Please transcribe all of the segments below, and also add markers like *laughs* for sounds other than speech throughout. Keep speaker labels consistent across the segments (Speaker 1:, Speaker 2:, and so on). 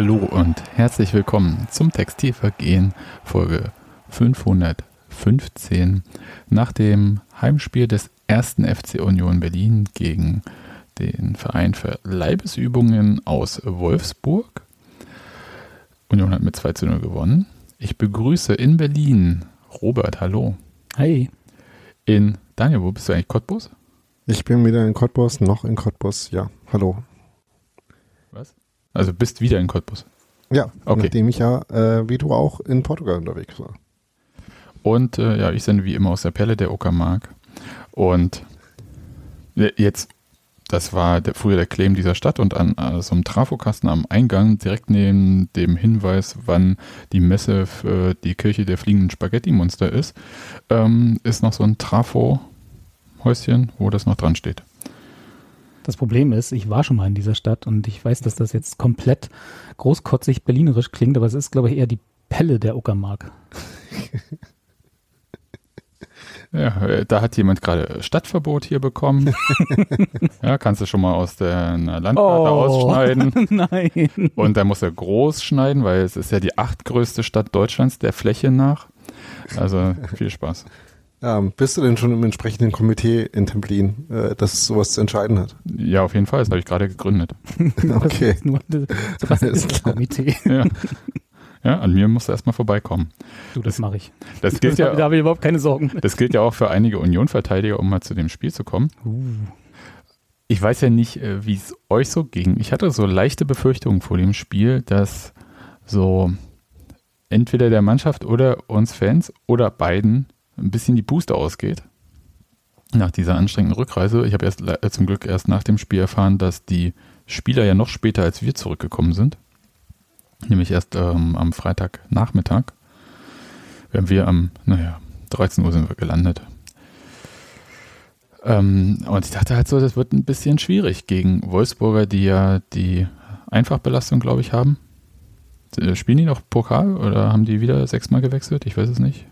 Speaker 1: Hallo und herzlich willkommen zum Textilvergehen Folge 515 nach dem Heimspiel des ersten FC Union Berlin gegen den Verein für Leibesübungen aus Wolfsburg. Union hat mit 2 zu 0 gewonnen. Ich begrüße in Berlin Robert, hallo.
Speaker 2: Hi.
Speaker 1: In Daniel, wo bist du eigentlich? Cottbus?
Speaker 3: Ich bin wieder in Cottbus, noch in Cottbus, ja. Hallo.
Speaker 1: Also bist wieder in Cottbus?
Speaker 3: Ja,
Speaker 1: Okay.
Speaker 3: nachdem ich ja, äh, wie du auch, in Portugal unterwegs war.
Speaker 1: Und äh, ja, ich sende wie immer aus der Perle der Uckermark. Und äh, jetzt, das war der, früher der Claim dieser Stadt und an äh, so einem Trafokasten am Eingang, direkt neben dem Hinweis, wann die Messe für die Kirche der fliegenden Spaghetti-Monster ist, ähm, ist noch so ein Trafo-Häuschen, wo das noch dran steht.
Speaker 2: Das Problem ist, ich war schon mal in dieser Stadt und ich weiß, dass das jetzt komplett großkotzig berlinerisch klingt, aber es ist, glaube ich, eher die Pelle der Uckermark.
Speaker 1: Ja, äh, da hat jemand gerade Stadtverbot hier bekommen. *laughs* ja, kannst du schon mal aus der Landkarte ausschneiden. *laughs*
Speaker 2: Nein.
Speaker 1: Und da muss er groß schneiden, weil es ist ja die achtgrößte Stadt Deutschlands der Fläche nach. Also viel Spaß.
Speaker 3: Ähm, bist du denn schon im entsprechenden Komitee in Templin, äh, das sowas zu entscheiden hat?
Speaker 1: Ja, auf jeden Fall, das habe ich gerade gegründet. *laughs*
Speaker 3: Okay.
Speaker 2: Das ist nur das ist das. Komitee. *laughs*
Speaker 1: Ja, ja an mir musst du erstmal vorbeikommen.
Speaker 2: Du, das mache ich.
Speaker 1: Das gilt, *laughs*
Speaker 2: Da
Speaker 1: ja,
Speaker 2: habe ich überhaupt keine Sorgen.
Speaker 1: das gilt ja auch für einige Union-Verteidiger, um mal zu dem Spiel zu kommen.
Speaker 2: Uh.
Speaker 1: Ich weiß ja nicht, äh, wie es euch so ging. Ich hatte so leichte Befürchtungen vor dem Spiel, dass so entweder der Mannschaft oder uns Fans oder beiden ein bisschen die Puste ausgeht. Nach dieser anstrengenden Rückreise. Ich habe erst äh, zum Glück erst nach dem Spiel erfahren, dass die Spieler ja noch später als wir zurückgekommen sind. Nämlich erst ähm, am Freitagnachmittag. Während wir am, naja, 13 Uhr sind wir gelandet. Ähm, und ich dachte halt so, das wird ein bisschen schwierig gegen Wolfsburger, die ja die Einfachbelastung, glaube ich, haben. Äh, Spielen die noch Pokal oder haben die wieder sechsmal gewechselt? Ich weiß es nicht.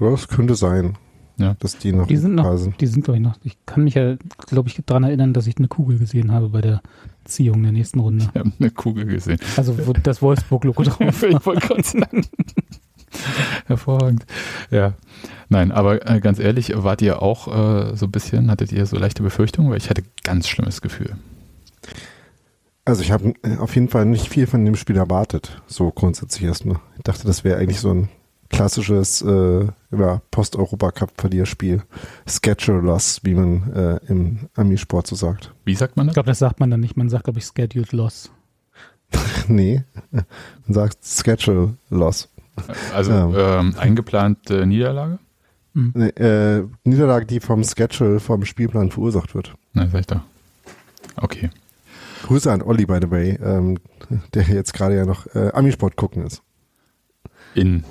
Speaker 3: Das könnte sein,
Speaker 1: Ja.
Speaker 3: dass die noch
Speaker 2: Die sind
Speaker 3: da
Speaker 2: noch,
Speaker 3: sind.
Speaker 2: die sind, glaube ich, noch. Ich kann mich ja, glaube ich, daran erinnern, dass ich eine Kugel gesehen habe bei der Ziehung der nächsten Runde.
Speaker 1: Ich habe eine Kugel gesehen.
Speaker 2: Also wo das Wolfsburg-Logo drauf *laughs*
Speaker 1: ich wollte gerade sagen. Hervorragend. Ja. Nein, aber äh, ganz ehrlich, wart ihr auch äh, so ein bisschen, hattet ihr so leichte Befürchtungen? Weil ich hatte ganz schlimmes Gefühl.
Speaker 3: Also ich habe äh, auf jeden Fall nicht viel von dem Spiel erwartet, so grundsätzlich erstmal. Ich dachte, das wäre eigentlich so ein klassisches äh, ja, Post-Europacup-Verlierspiel. Schedule Loss, wie man äh, im Amisport so sagt.
Speaker 1: Wie sagt man
Speaker 2: Ich
Speaker 1: das?
Speaker 2: glaube, das sagt man dann nicht. Man sagt, glaube ich, Scheduled Loss. *laughs*
Speaker 3: nee, man sagt Schedule Loss.
Speaker 1: Also
Speaker 3: Ja.
Speaker 1: ähm, eingeplante Niederlage?
Speaker 3: Nee, äh, Niederlage, die vom Schedule, vom Spielplan verursacht wird.
Speaker 1: Nein, sag ich doch. Okay.
Speaker 3: Grüße an Olli, by the way, ähm, der jetzt gerade ja noch äh, Amisport gucken ist.
Speaker 1: In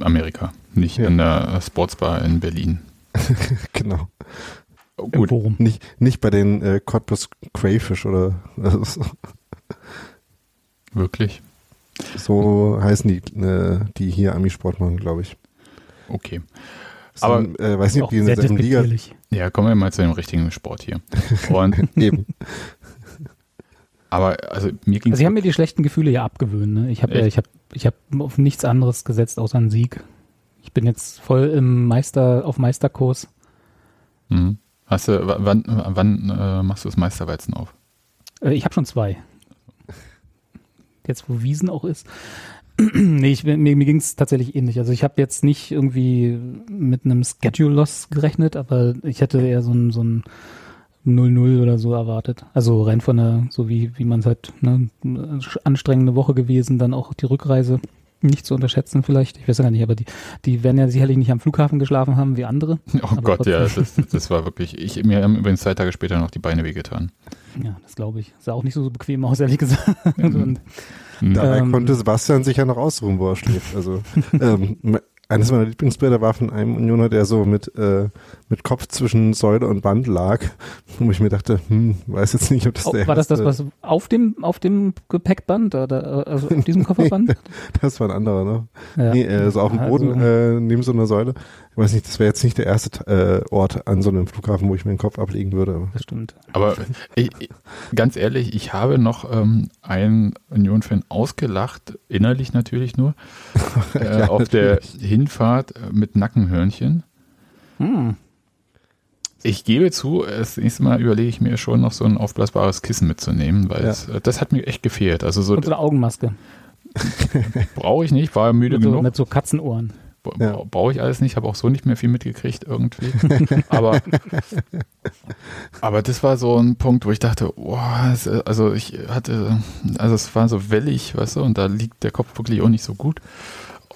Speaker 1: Amerika, nicht
Speaker 3: Ja.
Speaker 1: in der Sportsbar in Berlin. *laughs*
Speaker 3: genau.
Speaker 1: Oh, gut,
Speaker 2: Forum.
Speaker 3: Nicht, nicht bei den äh, Cottbus Crayfish oder so,
Speaker 1: wirklich?
Speaker 3: so heißen die, äh, die hier Amisport machen, glaube ich.
Speaker 1: Okay.
Speaker 3: Aber
Speaker 1: Aber-
Speaker 3: äh, weiß nicht, ob die in derselben Liga.
Speaker 1: Ja, kommen wir mal zu dem richtigen Sport hier. *laughs* Und,
Speaker 3: eben.
Speaker 1: Aber also mir ging
Speaker 2: Also ich habe mir die schlechten Gefühle ja abgewöhnt. Ne? Ich habe ja, ich habe, ich habe auf nichts anderes gesetzt außer einen Sieg. Ich bin jetzt voll im Meister auf Meisterkurs.
Speaker 1: Mhm. Hast du, wann, wann äh, machst du das Meisterweizen auf?
Speaker 2: Äh, ich habe schon zwei. Jetzt wo Wiesen auch ist. *clears throat* nee, ich, mir, mir ging es tatsächlich ähnlich. Also ich habe jetzt nicht irgendwie mit einem Schedule Loss gerechnet, aber ich hätte eher so ein, so ein 0-0 oder so erwartet. Also rein von der, so wie, wie man es halt, ne, eine anstrengende Woche gewesen, dann auch die Rückreise nicht zu unterschätzen vielleicht. Ich weiß ja nicht, aber die, die werden ja sicherlich nicht am Flughafen geschlafen haben wie andere. *laughs*
Speaker 1: Oh
Speaker 2: Aber
Speaker 1: Gott, ja,
Speaker 2: trotzdem.
Speaker 1: das, das war wirklich, ich, mir haben übrigens zwei Tage später noch die Beine wehgetan.
Speaker 2: Ja, das glaube ich. Sah auch nicht so, so bequem aus, ehrlich gesagt. *laughs* Und,
Speaker 1: Mhm.
Speaker 3: Dabei
Speaker 2: Ähm.
Speaker 3: konnte Sebastian sich ja noch ausruhen, wo er schläft. Also *laughs* ähm, eines meiner Lieblingsbilder war von einem Unioner, der so mit, äh, mit Kopf zwischen Säule und Band lag, *laughs* wo ich mir dachte, hm, weiß jetzt nicht, ob das
Speaker 2: Oh,
Speaker 3: der
Speaker 2: war das das, was auf dem, auf dem Gepäckband oder äh, also auf diesem *laughs* Kofferband?
Speaker 3: Das war ein anderer, ne?
Speaker 2: Ja.
Speaker 3: Nee, äh, so auf dem
Speaker 2: Also-
Speaker 3: Boden äh, neben so einer Säule. Weiß nicht, das wäre jetzt nicht der erste äh, Ort an so einem Flughafen, wo ich meinen Kopf ablegen würde. Aber.
Speaker 2: Das stimmt.
Speaker 1: Aber ich, ich, ganz ehrlich, ich habe noch ähm, einen Union-Fan ausgelacht, innerlich natürlich nur, *laughs* äh,
Speaker 3: Ja,
Speaker 1: auf der
Speaker 3: natürlich.
Speaker 1: Hinfahrt äh, mit Nackenhörnchen.
Speaker 2: Hm.
Speaker 1: Ich gebe zu, das nächste Mal überlege ich mir schon noch so ein aufblasbares Kissen mitzunehmen, weil
Speaker 3: Ja.
Speaker 1: es, äh, das hat mir echt gefehlt. Also so
Speaker 2: Und so eine Augenmaske.
Speaker 1: brauche ich nicht, war müde
Speaker 2: Mit so,
Speaker 1: genug.
Speaker 2: mit so Katzenohren.
Speaker 3: Ja.
Speaker 1: bra- Brauche ich alles nicht, habe auch so nicht mehr viel mitgekriegt irgendwie. *laughs* aber, aber das war so ein Punkt, wo ich dachte, boah, also ich hatte, also es war so wellig, weißt du, und da liegt der Kopf wirklich auch nicht so gut.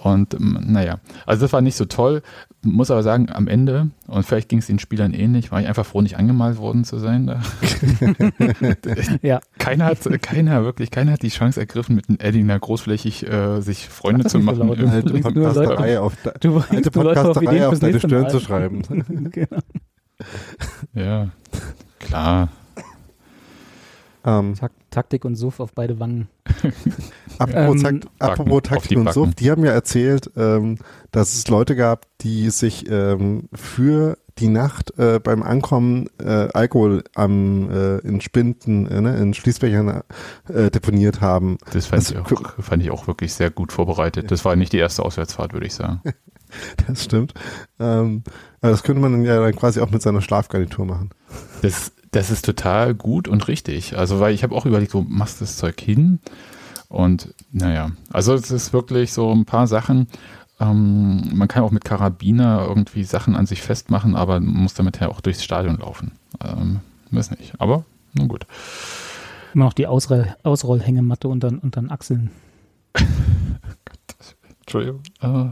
Speaker 1: Und ähm, naja, also das war nicht so toll. Muss aber sagen, am Ende, und vielleicht ging es den Spielern ähnlich, war ich einfach froh, nicht angemalt worden zu sein. Da. *laughs*
Speaker 2: Ja.
Speaker 1: Keiner hat, keiner, wirklich, keiner hat die Chance ergriffen, mit einem Edding großfähig äh, sich Freunde zu
Speaker 2: so
Speaker 1: machen.
Speaker 2: laut.
Speaker 1: Irgendwie.
Speaker 2: Alte
Speaker 3: Alte
Speaker 2: bringst nur Leute-
Speaker 3: Podcasterei auf,
Speaker 2: Du
Speaker 3: alte
Speaker 2: bringst nur Leute auf Ideen
Speaker 3: auf deine Stirn
Speaker 2: Mal.
Speaker 3: zu schreiben. *laughs*
Speaker 2: genau.
Speaker 1: Ja, klar.
Speaker 3: Ähm,
Speaker 2: Tak Taktik und Suff auf beide Wangen. *laughs*
Speaker 3: apropos,
Speaker 2: Ähm,
Speaker 3: Takt, apropos Taktik
Speaker 1: die
Speaker 3: und
Speaker 1: Backen.
Speaker 3: die haben ja erzählt, ähm, dass es Leute gab, die sich ähm, für die Nacht äh, beim Ankommen äh, Alkohol am, äh, in Spinden, äh, ne, in Schließfächern äh, deponiert haben.
Speaker 1: Das fand,
Speaker 3: Das-
Speaker 1: ich auch, fand ich auch wirklich sehr gut vorbereitet. Das war nicht die erste Auswärtsfahrt, würde ich sagen. *laughs*
Speaker 3: Das stimmt. Ähm, das könnte man dann ja dann quasi auch mit seiner Schlafgarnitur machen.
Speaker 1: Das, das ist total gut und richtig. Also, weil ich habe auch überlegt, wo machst du das Zeug hin? Und naja, also es ist wirklich so ein paar Sachen. Ähm, man kann auch mit Karabiner irgendwie Sachen an sich festmachen, aber man muss damit ja auch durchs Stadion laufen. Ähm, weiß nicht. Aber nun gut.
Speaker 2: Immer noch die Ausroll Ausrollhängematte unter, unter den Achseln. *laughs*
Speaker 1: Entschuldigung. Äh,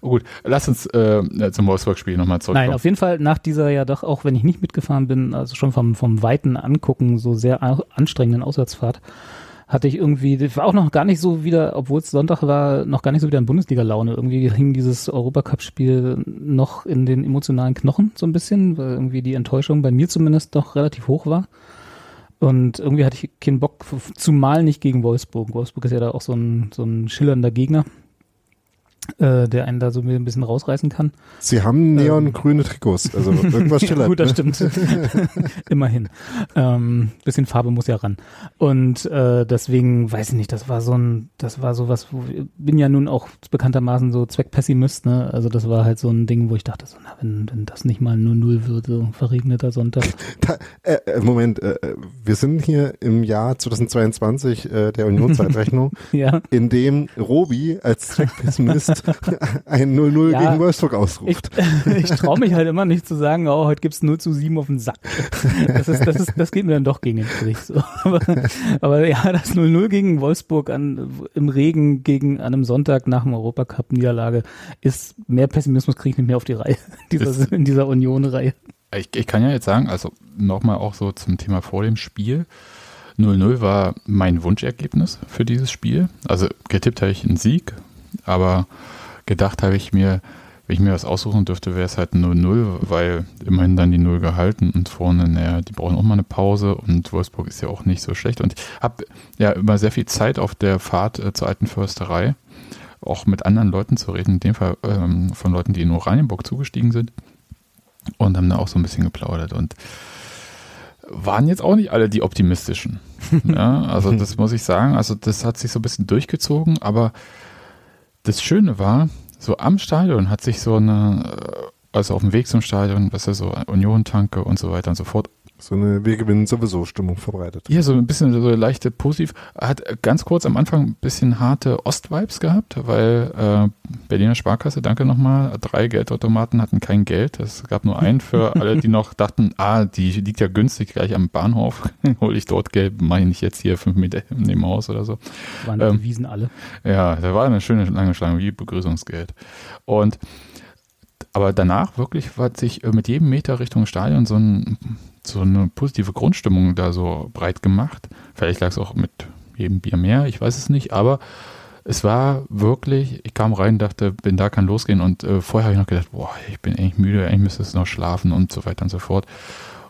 Speaker 1: oh gut, lass uns äh, zum Wolfsburg-Spiel nochmal zurückkommen.
Speaker 2: Nein, auf jeden Fall nach dieser ja doch, auch wenn ich nicht mitgefahren bin, also schon vom, vom weiten Angucken, so sehr anstrengenden Auswärtsfahrt, hatte ich irgendwie, war auch noch gar nicht so wieder, obwohl es Sonntag war, noch gar nicht so wieder in Bundesliga-Laune. Irgendwie hing dieses Europacup-Spiel noch in den emotionalen Knochen so ein bisschen, weil irgendwie die Enttäuschung bei mir zumindest doch relativ hoch war. Und irgendwie hatte ich keinen Bock, zumal nicht gegen Wolfsburg. Wolfsburg ist ja da auch so ein, so ein schillernder Gegner, äh, der einen da so ein bisschen rausreißen kann.
Speaker 3: Sie haben neongrüne Trikots, also irgendwas *laughs*
Speaker 2: Ja,
Speaker 3: schillert.
Speaker 2: gut, das
Speaker 3: ne?
Speaker 2: stimmt. *laughs* Immerhin. Ähm, bisschen Farbe muss ja ran. Und äh, deswegen, weiß ich nicht, das war so ein, das war sowas, wo ich bin ja nun auch bekanntermaßen so Zweckpessimist, ne? Also das war halt so ein Ding, wo ich dachte, so, na, wenn, wenn das nicht mal 0-0 wird, so verregneter Sonntag. *laughs*
Speaker 3: Da, äh, äh, Moment, äh, äh, wir sind hier im Jahr 2022 äh, der Unionszeitrechnung,
Speaker 2: ja.
Speaker 3: in dem Robi als Zweckpessimist *laughs* ein 0-0
Speaker 2: Ja.
Speaker 3: gegen Wolfsburg
Speaker 2: Ich,
Speaker 3: ausruft.
Speaker 2: ich *laughs* traue mich halt immer nicht zu sagen, oh, heute gibt's 0 zu 7 auf den Sack. Das, ist, das, ist, das geht mir dann doch gegen den Strich. So. Aber, aber ja, das 0-0 gegen Wolfsburg an, im Regen gegen an einem Sonntag nach dem Europacup-Niederlage ist mehr Pessimismus kriege ich nicht mehr auf die Reihe *laughs* dieser,
Speaker 1: Ist-
Speaker 2: in dieser Union-Reihe.
Speaker 1: Ich, ich kann ja jetzt sagen, also nochmal auch so zum Thema vor dem Spiel. 0-0 war mein Wunschergebnis für dieses Spiel. Also getippt habe ich einen Sieg, aber gedacht habe ich mir, wenn ich mir was aussuchen dürfte, wäre es halt 0-0, weil immerhin dann die 0 gehalten und vorne, naja, die brauchen auch mal eine Pause und Wolfsburg ist ja auch nicht so schlecht. Und ich habe ja immer sehr viel Zeit auf der Fahrt äh, zur alten Försterei, auch mit anderen Leuten zu reden, in dem Fall ähm, von Leuten, die in Oranienburg zugestiegen sind und haben da auch so ein bisschen geplaudert und waren jetzt auch nicht alle die optimistischen. ja, *laughs* also das muss ich sagen. Also das hat sich so ein bisschen durchgezogen, aber das Schöne war, so am Stadion hat sich so eine, äh, also auf dem Weg zum Stadion, was ja so Union-Tanke und so weiter und so fort,
Speaker 3: So eine Wir gewinnen sowieso Stimmung verbreitet.
Speaker 1: hier so ein bisschen so leichte positiv, hat ganz kurz am Anfang ein bisschen harte Ost-Vibes gehabt, weil äh, Berliner Sparkasse, danke nochmal, drei Geldautomaten hatten kein Geld. Es gab nur einen für *laughs* alle, die noch dachten, ah, die liegt ja günstig gleich am Bahnhof, *laughs* hole ich dort Geld, mache ich nicht jetzt hier fünf Meter neben dem Haus oder so.
Speaker 2: Waren
Speaker 1: Ähm,
Speaker 2: die Wiesen alle.
Speaker 1: Ja, da war eine schöne lange Schlange wie Begrüßungsgeld. Und aber danach wirklich hat sich äh, mit jedem Meter Richtung Stadion so, ein, so eine positive Grundstimmung da so breit gemacht. Vielleicht lag es auch mit jedem Bier mehr, ich weiß es nicht, aber es war wirklich, ich kam rein, dachte, bin da, kann losgehen und äh, vorher habe ich noch gedacht, boah, ich bin eigentlich müde, eigentlich müsste es noch schlafen und so weiter und so fort.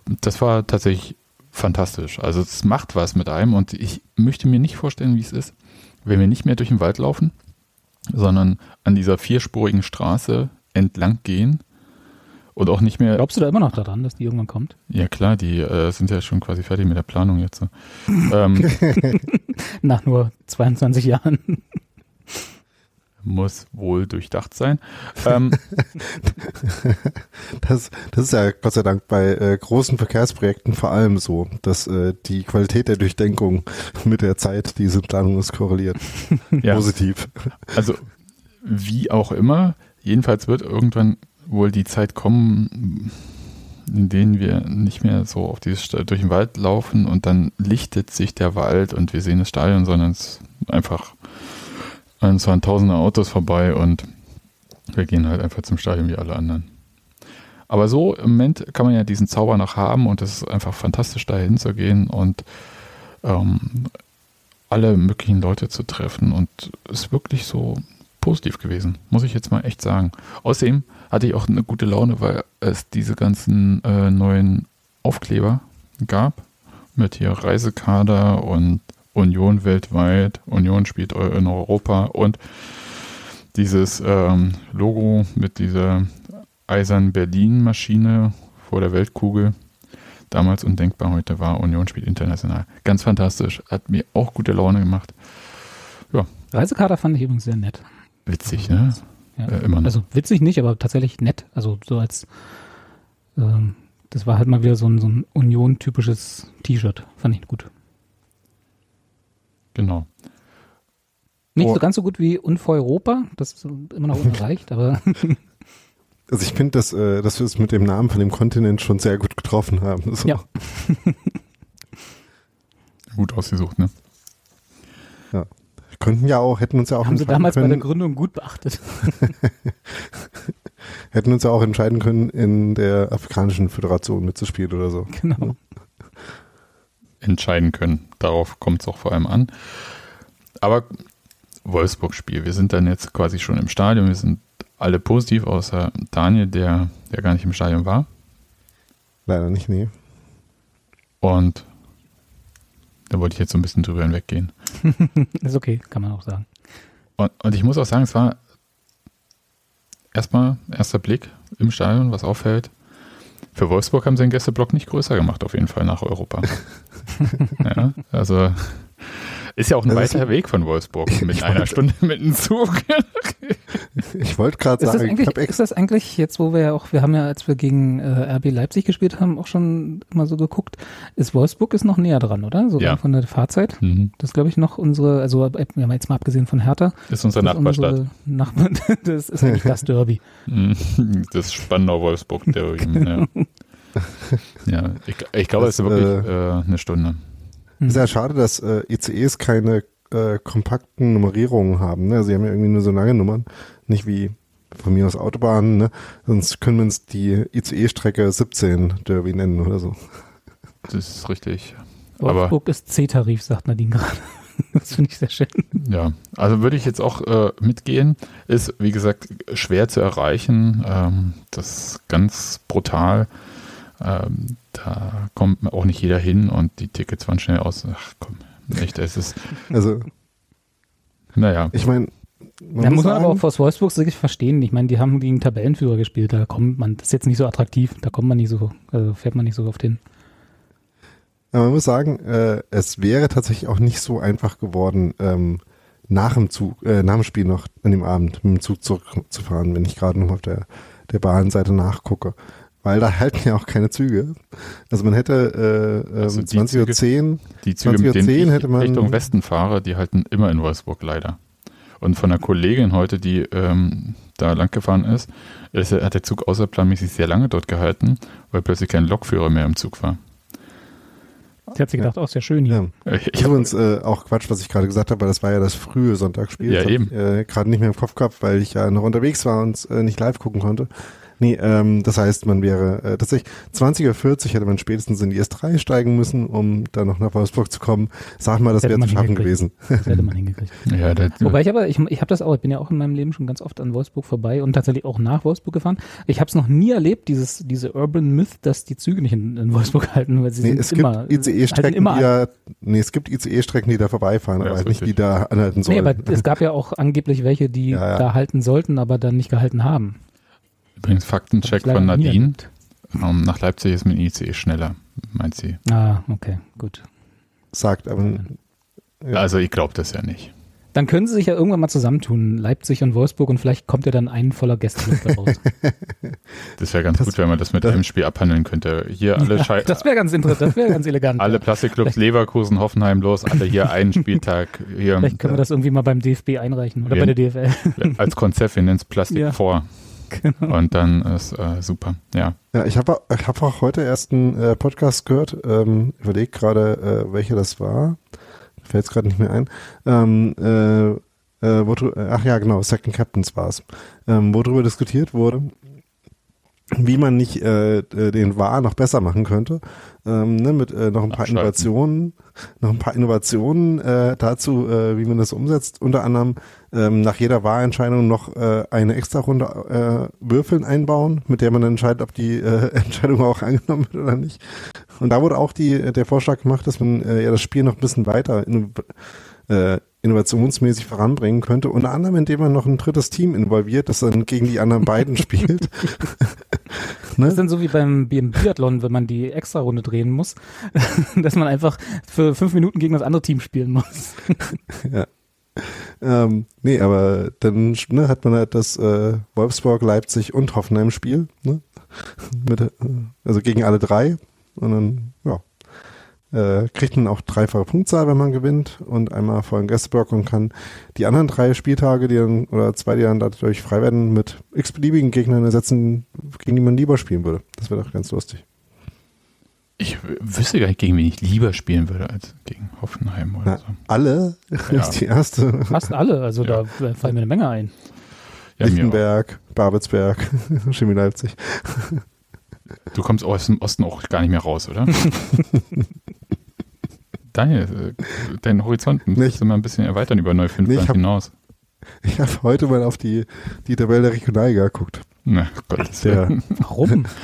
Speaker 1: Und das war tatsächlich fantastisch. Also es macht was mit einem und ich möchte mir nicht vorstellen, wie es ist, wenn wir nicht mehr durch den Wald laufen, sondern an dieser vierspurigen Straße entlang gehen Und auch nicht mehr.
Speaker 2: Glaubst du da immer noch daran, dass die irgendwann kommt?
Speaker 1: Ja klar, die äh, sind ja schon quasi fertig mit der Planung jetzt. ähm, *laughs*
Speaker 2: Nach nur 22 Jahren.
Speaker 1: muss wohl durchdacht sein. Ähm, *laughs*
Speaker 3: Das, das ist ja Gott sei Dank bei äh, großen Verkehrsprojekten vor allem so, dass äh, die Qualität der Durchdenkung *laughs* mit der Zeit, die diese Planung ist, korreliert.
Speaker 1: ja,
Speaker 3: Positiv.
Speaker 1: also wie auch immer, jedenfalls wird irgendwann wohl die Zeit kommen, in denen wir nicht mehr so auf dieses durch den Wald laufen und dann lichtet sich der Wald und wir sehen das Stadion, sondern es einfach es fahren tausende Autos vorbei und wir gehen halt einfach zum Stadion wie alle anderen. Aber so im Moment kann man ja diesen Zauber noch haben und es ist einfach fantastisch, da hinzugehen und ähm, alle möglichen Leute zu treffen und es ist wirklich so positiv gewesen, muss ich jetzt mal echt sagen. Außerdem hatte ich auch eine gute Laune, weil es diese ganzen äh, neuen Aufkleber gab mit hier Reisekader und Union weltweit, Union spielt in Europa und dieses ähm, Logo mit dieser eisern Berlin-Maschine vor der Weltkugel. Damals undenkbar, heute war Union spielt international. Ganz fantastisch, hat mir auch gute Laune gemacht.
Speaker 2: Reisekader fand ich übrigens sehr nett.
Speaker 1: Witzig, ne?
Speaker 2: Ja.
Speaker 1: Äh, immer noch.
Speaker 2: Also witzig nicht, aber tatsächlich nett. Also so als ähm, das war halt mal wieder so ein, so ein Union-typisches T-Shirt. Fand ich gut.
Speaker 1: Genau.
Speaker 2: Nicht
Speaker 3: Oh.
Speaker 2: so ganz so gut wie Unfeu Europa, das ist immer noch unerreicht, *laughs* aber *laughs*
Speaker 3: Also ich finde, dass, äh, dass wir es mit dem Namen von dem Kontinent schon sehr gut getroffen haben. So.
Speaker 2: Ja.
Speaker 1: Gut ausgesucht, ne?
Speaker 3: Wir könnten ja auch, hätten uns ja auch
Speaker 2: haben sie damals bei der
Speaker 3: können,
Speaker 2: Gründung gut beachtet. *laughs*
Speaker 3: hätten uns ja auch entscheiden können, in der Afrikanischen Föderation mitzuspielen oder so.
Speaker 2: genau.
Speaker 1: Entscheiden können. Darauf kommt es auch vor allem an. Aber Wolfsburg-Spiel. Wir sind dann jetzt quasi schon im Stadion. Wir sind alle positiv, außer Daniel, der, der gar nicht im Stadion war.
Speaker 3: Leider nicht, nee.
Speaker 1: Und da wollte ich jetzt so ein bisschen drüber hinweggehen. *laughs*
Speaker 2: Ist okay, kann man auch sagen.
Speaker 1: Und, und ich muss auch sagen, es war erstmal erster Blick im Stadion, was auffällt. Für Wolfsburg haben sie den Gästeblock nicht größer gemacht, auf jeden Fall nach Europa. *laughs* ja, also ist ja auch ein
Speaker 3: Das ist
Speaker 1: weiter Weg von Wolfsburg *laughs* mit
Speaker 3: Ich
Speaker 1: einer
Speaker 3: wollte-
Speaker 1: Stunde *laughs* mit dem Zug.
Speaker 3: Ich wollte gerade
Speaker 2: Ist das,
Speaker 3: sagen, ich
Speaker 2: ist das eigentlich jetzt, wo wir ja auch, wir haben ja, als wir gegen äh, RB Leipzig gespielt haben, auch schon mal so geguckt, ist Wolfsburg ist noch näher dran, oder? So
Speaker 1: Ja.
Speaker 2: von der Fahrzeit.
Speaker 1: Mhm.
Speaker 2: Das glaube ich noch unsere, also äh, wir haben jetzt mal abgesehen von Hertha.
Speaker 1: ist unsere
Speaker 2: das ist
Speaker 1: Nachbarstadt.
Speaker 2: unsere Nachbar, *laughs* das ist eigentlich das Derby.
Speaker 1: Mhm. Das Spandau Wolfsburg der ja. ja, ich, ich glaube, es ist wirklich äh, eine Stunde.
Speaker 3: Ist ja schade, dass äh, ICEs keine äh, kompakten Nummerierungen haben. Ne? Sie haben ja irgendwie nur so lange Nummern. Nicht wie von mir aus Autobahnen. Ne? Sonst können wir uns die ICE-Strecke 17 Derby nennen oder so.
Speaker 1: Das ist richtig. Aber
Speaker 2: Wolfsburg ist C-Tarif, sagt Nadine gerade. *laughs* Das finde ich sehr schön.
Speaker 1: Ja, also würde ich jetzt auch äh, mitgehen. Ist, wie gesagt, schwer zu erreichen. Ähm, das ist ganz brutal. Ähm, da kommt auch nicht jeder hin und die Tickets waren schnell aus. Ach komm, echt, es ist, *laughs*
Speaker 3: Also
Speaker 1: naja,
Speaker 3: ich meine, man
Speaker 2: Da
Speaker 3: muss
Speaker 2: muss man aber
Speaker 3: sagen,
Speaker 2: auch aus Wolfsburg wirklich verstehen. Ich meine, die haben gegen Tabellenführer gespielt. Da kommt man, das ist jetzt nicht so attraktiv. Da kommt man nicht so, also fährt man nicht so oft hin.
Speaker 3: aber man muss sagen, äh, es wäre tatsächlich auch nicht so einfach geworden, ähm, nach dem Zug, äh, nach dem Spiel noch an dem Abend mit dem Zug zurückzufahren, wenn ich gerade noch auf der, der Bahnseite nachgucke. Weil da halten ja auch keine Züge. Also man hätte äh,
Speaker 1: Also
Speaker 3: ähm,
Speaker 1: die
Speaker 3: 20.10 Uhr
Speaker 1: die Züge, mit
Speaker 3: 20.10
Speaker 1: denen ich
Speaker 3: hätte man-
Speaker 1: Richtung Westen fahre, die halten immer in Wolfsburg leider. Und von einer Kollegin heute, die ähm, da lang gefahren ist, ist, hat der Zug außerplanmäßig sehr lange dort gehalten, weil plötzlich kein Lokführer mehr im Zug war.
Speaker 2: Sie hat sich gedacht, oh, ja schön hier.
Speaker 3: Ja.
Speaker 1: Ich,
Speaker 3: Ich übrigens äh, auch Quatsch, was ich gerade gesagt habe, weil das war ja das frühe Sonntagsspiel.
Speaker 1: Ja, eben.
Speaker 3: Ich, äh, gerade nicht mehr im Kopf gehabt, weil ich ja noch unterwegs war und äh, nicht live gucken konnte. Nee, ähm, das heißt, man wäre äh, tatsächlich 20.40 Uhr hätte man spätestens in die S3 steigen müssen, um dann noch nach Wolfsburg zu kommen. Sag mal, das wäre zu schaffen gewesen.
Speaker 2: Das hätte man hingekriegt. *laughs*
Speaker 1: ja, der,
Speaker 2: Wobei ich aber, ich, ich habe das auch, ich bin ja auch in meinem Leben schon ganz oft an Wolfsburg vorbei und tatsächlich auch nach Wolfsburg gefahren. Ich habe es noch nie erlebt, dieses, diese Urban Myth, dass die Züge nicht in, in Wolfsburg *laughs* halten, weil sie
Speaker 3: Nee,
Speaker 2: sind
Speaker 3: es
Speaker 2: immer,
Speaker 3: gibt ICE-Strecken,
Speaker 2: immer
Speaker 3: die da, nee, es gibt ICE-Strecken, die da vorbeifahren,
Speaker 1: Ja,
Speaker 3: aber halt nicht, die da anhalten
Speaker 2: Nee,
Speaker 3: sollen.
Speaker 2: aber es gab ja auch angeblich welche, die *laughs*
Speaker 3: Ja, ja.
Speaker 2: da halten sollten, aber dann nicht gehalten haben.
Speaker 1: Übrigens Faktencheck von Nadine.
Speaker 2: erlebt.
Speaker 1: Ähm, nach Leipzig ist mit dem ICE schneller, meint sie.
Speaker 2: Ah, okay, gut.
Speaker 3: Sagt, aber Ja.
Speaker 1: Also ich glaube das ja nicht.
Speaker 2: Dann können sie sich ja irgendwann mal zusammentun, Leipzig und Wolfsburg, und vielleicht kommt ja dann ein voller Gäste raus. *laughs*
Speaker 1: Das wäre ganz
Speaker 3: Das-
Speaker 1: gut, wenn man das mit
Speaker 3: das-
Speaker 1: einem Spiel abhandeln könnte. Hier alle, Schei
Speaker 2: das wäre ganz interessant, das wäre ganz elegant. *laughs*
Speaker 1: alle Plastikclubs Leverkusen, Hoffenheim los, alle hier *laughs* einen Spieltag hier
Speaker 2: Vielleicht können wir das irgendwie mal beim DFB einreichen oder
Speaker 1: Wir-
Speaker 2: bei der DFL.
Speaker 1: als Konzept, wir nennen es Plastik
Speaker 2: Ja.
Speaker 1: vor. *laughs*
Speaker 2: Genau.
Speaker 1: Und dann ist äh, super. Ja.
Speaker 3: Ja, ich habe ich hab auch heute erst einen äh, Podcast gehört. Ähm, überlege gerade, äh, welcher das war. Fällt es gerade nicht mehr ein. Ähm, äh, äh, wo, ach ja, genau, Second Captains war es. Ähm, wo darüber diskutiert wurde, wie man nicht äh, äh, den War noch besser machen könnte. Ähm, ne, mit äh, noch ein paar. Innovationen, *laughs* noch ein paar Innovationen äh, dazu, äh, wie man das umsetzt. Unter anderem ähm, nach jeder Wahlentscheidung noch äh, eine extra Runde äh, Würfeln einbauen, mit der man dann entscheidet, ob die äh, *laughs* Entscheidung auch angenommen wird oder nicht. Und da wurde auch die, der Vorschlag gemacht, dass man äh, ja das Spiel noch ein bisschen weiter in, äh, innovationsmäßig voranbringen könnte. Unter anderem, indem man noch ein drittes Team involviert, das dann gegen die anderen beiden *laughs* spielt.
Speaker 2: Das
Speaker 3: ne?
Speaker 2: ist dann so wie beim, beim Biathlon, wenn man die Extra-Runde drehen muss, *laughs* dass man einfach für fünf Minuten gegen das andere Team spielen muss. *laughs*
Speaker 3: Ähm, nee, aber dann ne, hat man halt das äh, Wolfsburg, Leipzig und Hoffenheim Spiel, ne? Mit, äh, also gegen alle drei. Und dann, ja, äh, kriegt man auch dreifache Punktzahl, wenn man gewinnt und einmal vollen Gästeblock und kann die anderen drei Spieltage, die dann, oder zwei, die dann dadurch frei werden, mit x-beliebigen Gegnern ersetzen, gegen die man lieber spielen würde. Das wäre doch ganz lustig.
Speaker 1: Ich wüsste gar nicht, gegen wen ich lieber spielen würde als gegen Hoffenheim oder
Speaker 3: Na,
Speaker 1: so.
Speaker 3: alle
Speaker 1: Ja. *laughs*
Speaker 3: ist die erste.
Speaker 2: Fast alle, also
Speaker 1: Ja.
Speaker 2: da fallen mir eine Menge ein.
Speaker 1: Ja.
Speaker 3: Lichtenberg, Babelsberg, *laughs* Chemie Leipzig.
Speaker 1: Du kommst aus dem Osten auch gar nicht mehr raus, oder? *laughs* Daniel, äh, deinen Horizont musst
Speaker 3: Nicht.
Speaker 1: du mal ein bisschen erweitern über
Speaker 3: Nee,
Speaker 1: Neufundland
Speaker 3: ich hab-
Speaker 1: hinaus.
Speaker 3: Ich habe heute mal auf die, die Tabelle der Regionalliga geguckt.
Speaker 1: Na, Gottes
Speaker 3: Der.
Speaker 2: Warum? *laughs*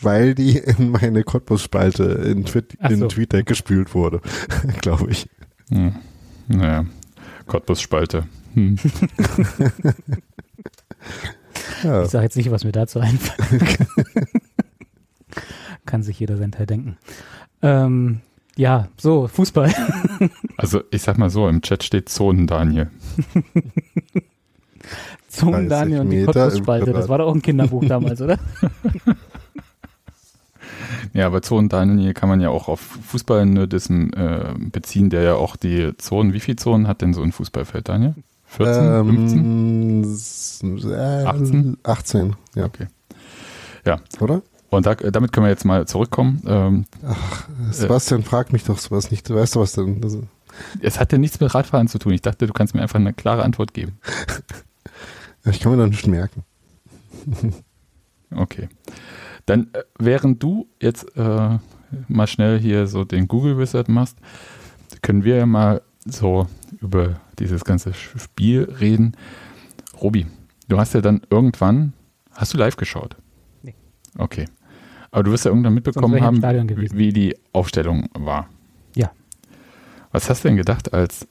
Speaker 3: weil die in meine Cottbus-Spalte in, Twit
Speaker 2: Ach
Speaker 3: in
Speaker 2: so.
Speaker 3: TweetDeck gespült wurde, *laughs* glaube ich.
Speaker 1: Hm. Naja, Cottbus-Spalte. Hm. *laughs*
Speaker 3: Ja.
Speaker 2: Ich sage jetzt nicht, was mir dazu einfällt. Kann sich jeder sein Teil denken. Ähm, ja, so, Fußball. *laughs*
Speaker 1: Also ich sag mal so, im Chat steht Zonen Daniel. *laughs*
Speaker 3: 30
Speaker 2: Daniel und die Cottbus-Spalte. Das war doch auch ein Kinderbuch damals, oder? *laughs*
Speaker 1: Ja, aber Zonen Daniel kann man ja auch auf Fußballnerdism äh, beziehen, der ja auch die Zonen, wie viele Zonen hat denn so ein Fußballfeld, Daniel? 14, 15?
Speaker 3: Ähm, s- äh,
Speaker 1: 18?
Speaker 3: 18, ja.
Speaker 1: Okay.
Speaker 3: Oder?
Speaker 1: Und da, damit können wir jetzt mal zurückkommen. Ähm,
Speaker 3: Sebastian, frag mich doch sowas nicht. Du weißt doch was denn? Also,
Speaker 1: es hat ja nichts mit Radfahren zu tun. Ich dachte, du kannst mir einfach eine klare Antwort geben. *laughs*
Speaker 3: ich kann mir doch nicht merken.
Speaker 1: Okay. Dann, äh, während du jetzt äh, mal schnell hier so den Google Wizard machst, können wir ja mal so über dieses ganze Spiel reden. Robi, du hast ja dann irgendwann, hast du live geschaut?
Speaker 2: Nee.
Speaker 1: Okay. Aber du wirst ja irgendwann mitbekommen haben, wie, die Aufstellung war.
Speaker 2: Ja.
Speaker 1: Was hast du denn gedacht, als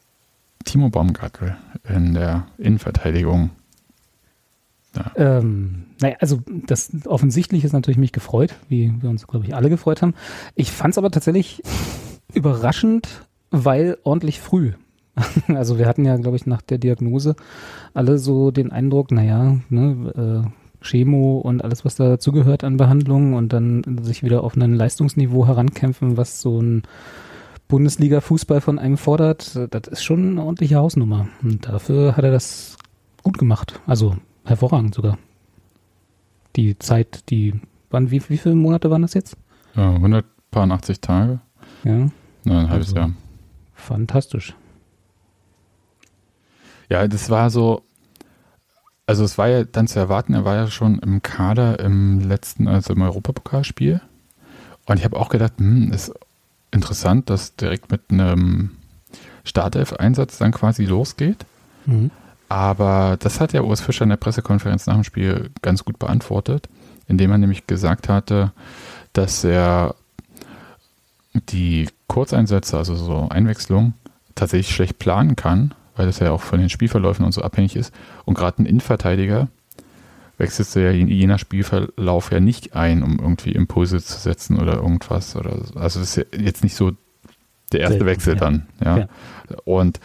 Speaker 1: Timo Baumgartel in der Innenverteidigung?
Speaker 2: Ähm, naja, also das Offensichtliche ist natürlich mich gefreut, wie wir uns, glaube ich, alle gefreut haben. Ich fand es aber tatsächlich überraschend, weil ordentlich früh. *laughs* Also wir hatten ja, glaube ich, nach der Diagnose alle so den Eindruck, naja, ne, äh, Chemo und alles, was dazugehört an Behandlungen und dann sich wieder auf ein Leistungsniveau herankämpfen, was so ein Bundesliga-Fußball von einem fordert, das ist schon eine ordentliche Hausnummer. Und dafür hat er das gut gemacht. Also hervorragend sogar. Die Zeit, die, wann, wie, wie viele Monate waren das jetzt?
Speaker 1: Äh, 180 Tage?
Speaker 2: Ja,
Speaker 1: Na, ein halbes
Speaker 2: Also-
Speaker 1: Jahr.
Speaker 2: fantastisch.
Speaker 1: Ja, das war so, also es war ja dann zu erwarten, er war ja schon im Kader im letzten, also im Europapokalspiel. Und ich habe auch gedacht, hm, ist interessant, dass direkt mit einem Startelf-Einsatz dann quasi losgeht.
Speaker 2: Mhm.
Speaker 1: Aber das hat ja Urs Fischer in der Pressekonferenz nach dem Spiel ganz gut beantwortet, indem er nämlich gesagt hatte, dass er die Kurzeinsätze, also so Einwechslung, tatsächlich schlecht planen kann, weil das ja auch von den Spielverläufen und so abhängig ist. Und gerade ein Innenverteidiger wechselst du ja je nach Spielverlauf ja nicht ein, um irgendwie Impulse zu setzen oder irgendwas. Oder also das ist ja jetzt nicht so der erste Selten, Wechsel ja. dann. Ja? ja. Und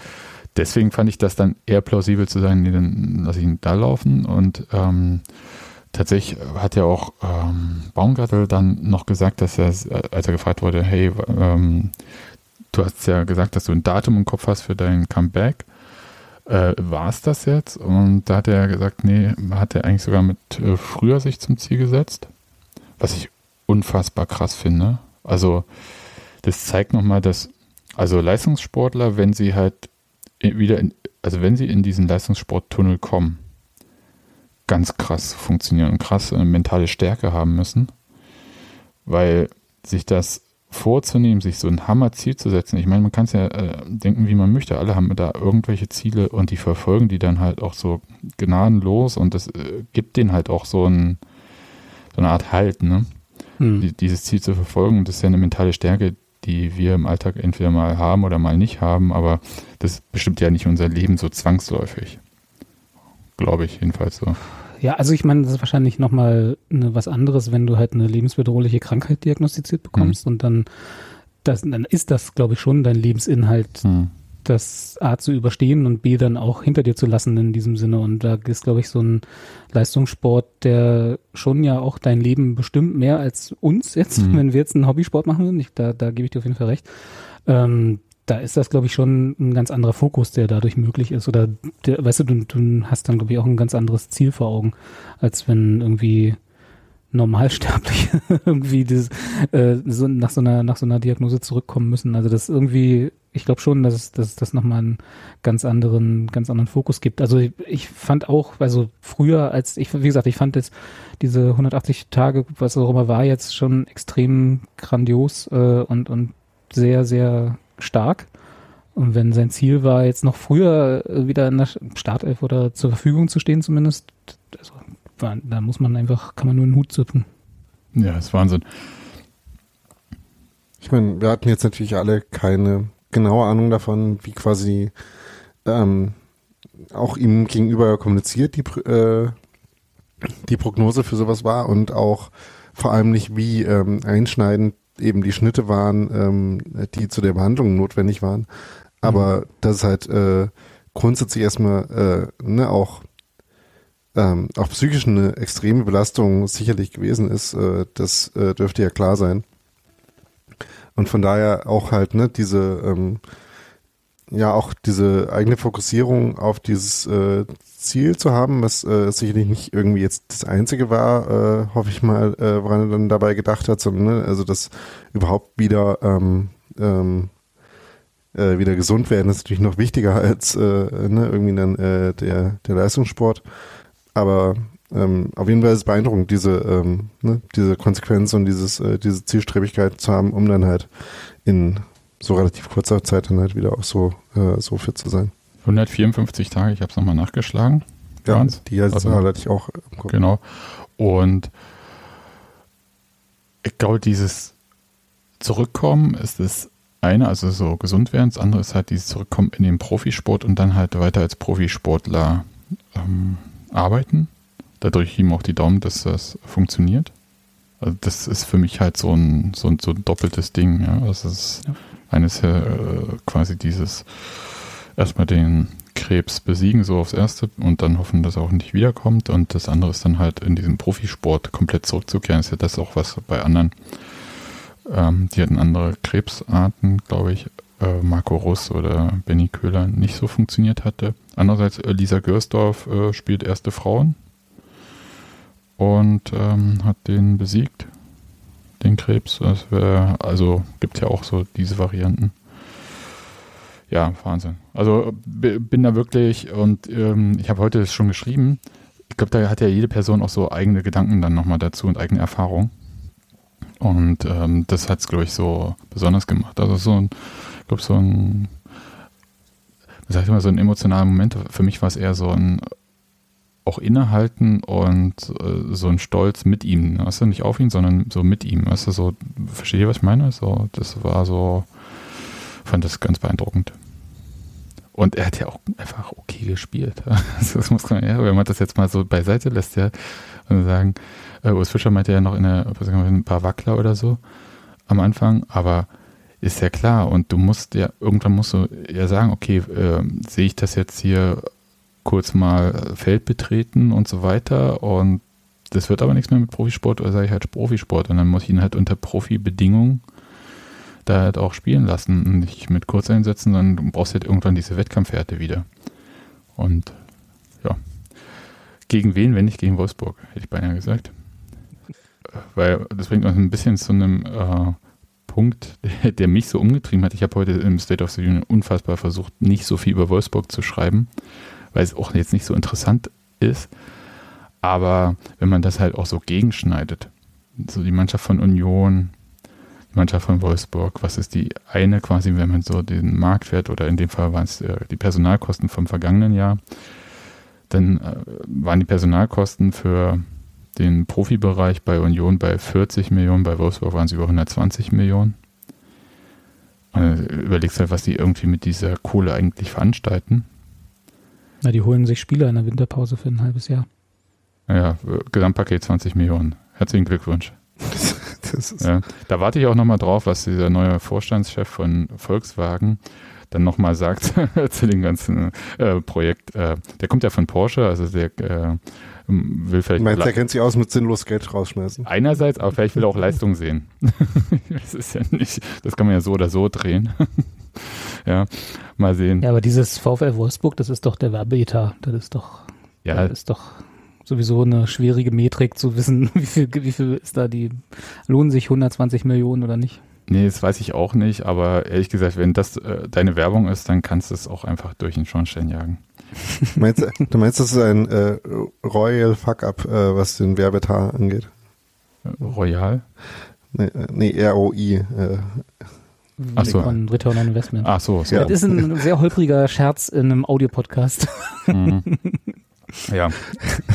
Speaker 1: deswegen fand ich das dann eher plausibel zu sagen, nee, dann lasse ich ihn da laufen. Und ähm, tatsächlich hat ja auch ähm, Baumgartel dann noch gesagt, dass er, als er gefragt wurde, hey, ähm, du hast ja gesagt, dass du ein Datum im Kopf hast für dein Comeback äh, war es das jetzt? Und da hat er gesagt, nee, hat er eigentlich sogar mit äh, früher sich zum Ziel gesetzt, was ich unfassbar krass finde. Also das zeigt nochmal, dass also Leistungssportler, wenn sie halt wieder in, also wenn sie in diesen Leistungssporttunnel kommen, ganz krass funktionieren und krass äh, mentale Stärke haben müssen, weil sich das vorzunehmen, sich so ein Hammerziel zu setzen. Ich meine, man kann es ja äh, denken, wie man möchte. Alle haben da irgendwelche Ziele und die verfolgen die dann halt auch so gnadenlos und das äh, gibt denen halt auch so, ein, so eine Art Halt, ne? Hm. Die, dieses Ziel zu verfolgen. Das ist ja eine mentale Stärke, die wir im Alltag entweder mal haben oder mal nicht haben, aber das bestimmt ja nicht unser Leben so zwangsläufig. Glaube ich jedenfalls so.
Speaker 2: Ja, also ich meine, das ist wahrscheinlich nochmal ne, was anderes, wenn du halt eine lebensbedrohliche Krankheit diagnostiziert bekommst mhm. und dann, das, dann ist das, glaube ich, schon dein Lebensinhalt, mhm. das A zu überstehen und B dann auch hinter dir zu lassen in diesem Sinne. Und da ist, glaube ich, so ein Leistungssport, der schon ja auch dein Leben bestimmt mehr als uns jetzt, mhm. *laughs* wenn wir jetzt einen Hobbysport machen würden. Ich, da, da gebe ich dir auf jeden Fall recht. Ähm, da ist das, glaube ich, schon ein ganz anderer Fokus, der dadurch möglich ist. Oder, der, weißt du, du, du hast dann, glaube ich, auch ein ganz anderes Ziel vor Augen, als wenn irgendwie Normalsterbliche *laughs* irgendwie dieses, äh, so nach so einer nach so einer Diagnose zurückkommen müssen. Also das irgendwie, ich glaube schon, dass es, dass das nochmal einen ganz anderen ganz anderen Fokus gibt. Also ich, ich, fand auch, also früher als ich wie gesagt, ich fand jetzt diese 180 Tage, was auch immer war, jetzt schon extrem grandios äh, und und sehr sehr stark. Und wenn sein Ziel war, jetzt noch früher äh, wieder in der Startelf oder zur Verfügung zu stehen, zumindest, also, da muss man einfach, kann man nur einen Hut züpfen.
Speaker 1: Ja, ist Wahnsinn.
Speaker 3: Ich meine, wir hatten jetzt natürlich alle keine genaue Ahnung davon, wie quasi ähm, auch ihm gegenüber kommuniziert die, äh, die Prognose für sowas war und auch vor allem nicht, wie ähm, einschneidend eben die Schnitte waren, ähm, die zu der Behandlung notwendig waren. Aber mhm. das ist halt äh, grundsätzlich erstmal äh, ne, auch ähm, auch psychisch eine extreme Belastung sicherlich gewesen ist, äh, das äh, dürfte ja klar sein. Und von daher auch halt, ne, diese, ähm, ja, auch diese eigene Fokussierung auf dieses äh, Ziel zu haben, was äh, sicherlich nicht irgendwie jetzt das Einzige war, äh, hoffe ich mal, äh, woran er dann dabei gedacht hat, sondern ne, also das überhaupt wieder ähm, ähm, äh, wieder gesund werden, ist natürlich noch wichtiger als äh, ne, irgendwie dann äh, der, der Leistungssport. Aber ähm, auf jeden Fall ist es beeindruckend, diese, ähm, ne, diese Konsequenz und dieses, äh, diese Zielstrebigkeit zu haben, um dann halt in so relativ kurzer Zeit dann halt wieder auch so, äh, so fit zu sein.
Speaker 1: 154 Tage, ich habe es nochmal nachgeschlagen.
Speaker 3: Ja, waren's. die also, hatte ich auch
Speaker 1: Kopf. Genau. Und ich glaube, dieses Zurückkommen ist das eine, also so gesund werden. Das andere ist halt dieses Zurückkommen in den Profisport und dann halt weiter als Profisportler ähm, arbeiten. Dadurch ihm auch die Daumen, dass das funktioniert. Also das ist für mich halt so ein, so ein, so ein doppeltes Ding. Ja. Das ist ja. eines äh, quasi dieses erstmal den Krebs besiegen, so aufs Erste, und dann hoffen, dass er auch nicht wiederkommt. Und das andere ist dann halt in diesem Profisport komplett zurückzukehren. Ist ja das auch, was bei anderen, ähm, die hatten andere Krebsarten, glaube ich, äh, Marco Russ oder Benny Köhler nicht so funktioniert hatte. Andererseits, äh, Lisa Görsdorf äh, spielt erste Frauen und ähm, hat den besiegt, den Krebs. Wär, also gibt es ja auch so diese Varianten ja, Wahnsinn. Also bin da wirklich und ähm, ich habe heute schon geschrieben. Ich glaube, da hat ja jede Person auch so eigene Gedanken dann nochmal dazu und eigene Erfahrungen. Und ähm, das hat es, glaube ich, so besonders gemacht. Also so ein, ich glaube, so ein, was sag ich mal, so ein emotionaler Moment. Für mich war es eher so ein auch innehalten und äh, so ein Stolz mit ihm. Weißt du, nicht auf ihn, sondern so mit ihm. Weißt du, so, verstehe, was ich meine? So, das war so, fand das ganz beeindruckend. Und er hat ja auch einfach okay gespielt. *laughs* Das muss man ja, wenn man das jetzt mal so beiseite lässt, ja, und sagen, äh, Urs Fischer meinte ja noch in der, was sagen wir, ein paar Wackler oder so am Anfang, aber ist ja klar. Und du musst ja, irgendwann musst du ja sagen, okay, äh, sehe ich das jetzt hier kurz mal Feld betreten und so weiter und das wird aber nichts mehr mit Profisport oder sage ich halt Profisport und dann muss ich ihn halt unter Profibedingungen da halt auch spielen lassen und nicht mit Kurzeinsätzen, sondern du brauchst halt irgendwann diese Wettkampfhärte wieder. Und ja, gegen wen, wenn nicht gegen Wolfsburg, hätte ich beinahe gesagt. Weil das bringt uns ein bisschen zu einem äh, Punkt, der, *laughs* der, mich so umgetrieben hat. Ich habe heute im State of the Union unfassbar versucht, nicht so viel über Wolfsburg zu schreiben, weil es auch jetzt nicht so interessant ist. Aber wenn man das halt auch so gegenschneidet, so die Mannschaft von Union, die Mannschaft von Wolfsburg, was ist die eine quasi, wenn man so den Marktwert oder in dem Fall waren es äh, die Personalkosten vom vergangenen Jahr, dann äh, waren die Personalkosten für den Profibereich bei Union bei 40 Millionen, bei Wolfsburg waren sie über 120 Millionen. Und überlegst halt, was die irgendwie mit dieser Kohle eigentlich veranstalten.
Speaker 2: Na, die holen sich Spieler in der Winterpause für ein halbes Jahr.
Speaker 1: Ja, Gesamtpaket 20 Millionen. Herzlichen Glückwunsch. *laughs* ja, da warte ich auch nochmal drauf, was dieser neue Vorstandschef von Volkswagen dann nochmal sagt *laughs* zu dem ganzen äh, Projekt. Äh, der kommt ja von Porsche, also der äh, will vielleicht.
Speaker 3: Meinst, der kennt sich aus mit sinnlos Geld rausschmeißen.
Speaker 1: Einerseits, aber vielleicht will er auch Leistung sehen. *laughs* das ist ja nicht, das kann man ja so oder so drehen. *laughs* ja, mal sehen.
Speaker 2: Ja, aber dieses VfL Wolfsburg, das ist doch der Werbeetat. Das ist doch, ja. das ist doch sowieso eine schwierige Metrik zu wissen, *laughs* wie viel, wie viel ist da die, lohnen sich 120 Millionen oder nicht?
Speaker 1: Nee, das weiß ich auch nicht, aber ehrlich gesagt, wenn das äh, deine Werbung ist, dann kannst du es auch einfach durch den Schornstein jagen. *laughs*
Speaker 3: meinst, du meinst, das ist ein äh, Royal Fuck-Up, äh, was den Werbetar angeht?
Speaker 1: Royal?
Speaker 3: Nee, äh, nee ROI. Äh.
Speaker 2: Ach so. Von Return on Investment.
Speaker 1: Ach so. so.
Speaker 2: Das ist ein sehr holpriger Scherz in einem Audiopodcast. Mhm. *laughs*
Speaker 1: Ja. *laughs*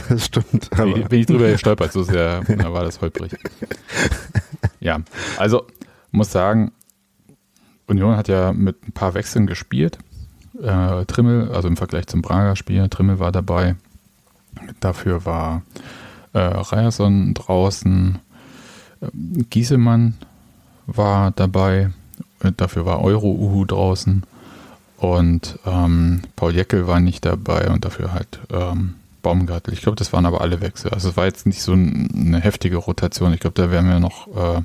Speaker 3: Das stimmt.
Speaker 1: Aber. Bin, ich drüber gestolpert, so sehr war das holprig. Ja, also muss sagen, Union hat ja mit ein paar Wechseln gespielt. Äh, Trimmel, also im Vergleich zum Prager Spiel, Trimmel war dabei. Dafür war äh, Ryerson draußen. Äh, Giesemann war dabei. Dafür war Euro-Uhu draußen. Und ähm, Paul Jeckel war nicht dabei und dafür halt ähm, Baumgartel. Ich glaube, das waren aber alle Wechsel. Also es war jetzt nicht so eine heftige Rotation. Ich glaube, da werden wir noch äh,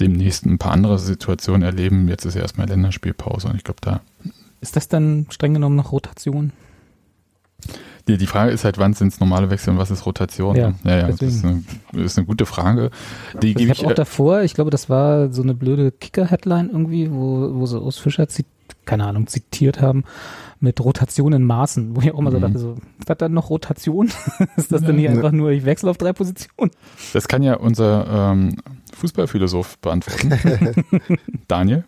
Speaker 1: demnächst ein paar andere Situationen erleben. Jetzt ist erstmal Länderspielpause und ich glaube, da.
Speaker 2: Ist das dann streng genommen noch Rotation?
Speaker 1: Die, die Frage ist halt, wann sind es normale Wechsel und was ist Rotation?
Speaker 2: Ja,
Speaker 1: ja, ja das ist eine, ist eine, gute Frage. Die
Speaker 2: also ich habe auch äh, davor, ich glaube, das war so eine blöde Kicker-Headline irgendwie, wo, wo sie aus Fischer zitiert keine Ahnung, zitiert haben, mit Rotation in Maßen, wo ich auch immer so mhm. dachte, so, *laughs* ist das dann noch Rotation? ist das ja, hier ne. einfach nur, ich wechsle auf drei Positionen?
Speaker 1: Das kann ja unser ähm, Fußballphilosoph beantworten. *laughs* Daniel?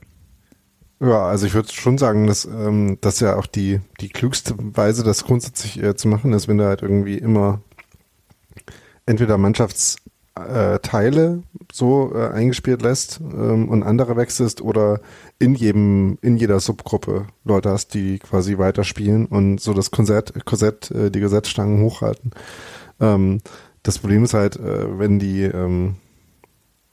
Speaker 3: Ja, also ich würde schon sagen, dass ähm, das ja auch die, die klügste Weise, das grundsätzlich äh, zu machen ist, wenn du halt irgendwie immer entweder Mannschafts äh, Teile so äh, eingespielt lässt ähm, und andere wechselst oder in jedem, in jeder Subgruppe Leute hast, die quasi weiterspielen und so das Korsett, Korsett äh, die Gesetzstangen hochhalten. Ähm, das Problem ist halt, äh, wenn die, ähm,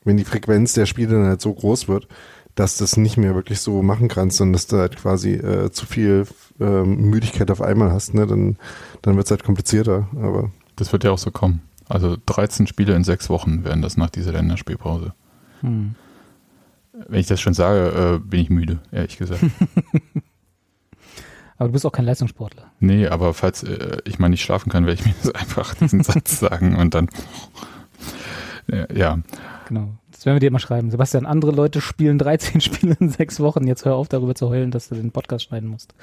Speaker 3: wenn die Frequenz der Spiele dann halt so groß wird, dass das nicht mehr wirklich so machen kannst, sondern dass du halt quasi äh, zu viel ähm, Müdigkeit auf einmal hast, ne? dann, dann wird es halt komplizierter. Aber
Speaker 1: das wird ja auch so kommen. Also 13 Spiele in sechs Wochen werden das nach dieser Länderspielpause. Hm. Wenn ich das schon sage, äh, bin ich müde, ehrlich gesagt. *laughs*
Speaker 2: aber du bist auch kein Leistungssportler.
Speaker 1: Nee, aber falls äh, ich mal nicht schlafen kann, werde ich mir das *laughs* einfach diesen Satz sagen und dann. *laughs* ja.
Speaker 2: Genau. Das werden wir dir mal schreiben. Sebastian, andere Leute spielen 13 Spiele in sechs Wochen. Jetzt hör auf, darüber zu heulen, dass du den Podcast schneiden musst.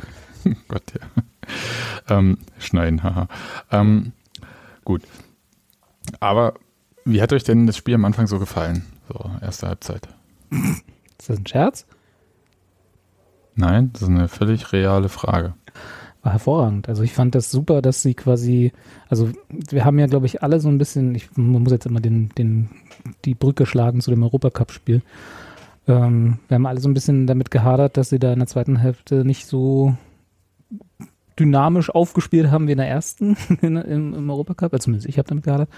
Speaker 1: Gott, ja. Ähm, schneiden, haha. Ähm, gut. Aber wie hat euch denn das Spiel am Anfang so gefallen? So, erste Halbzeit.
Speaker 2: Ist das ein Scherz?
Speaker 1: Nein, das ist eine völlig reale Frage.
Speaker 2: War hervorragend. Also ich fand das super, dass sie quasi, also wir haben ja, glaube ich, alle so ein bisschen, ich man muss jetzt immer den, den, die Brücke schlagen zu dem Europacup-Spiel. Ähm, wir haben alle so ein bisschen damit gehadert, dass sie da in der zweiten Hälfte nicht so dynamisch aufgespielt haben wie in der ersten *laughs* im, im Europacup. Also zumindest ich habe damit gehabt.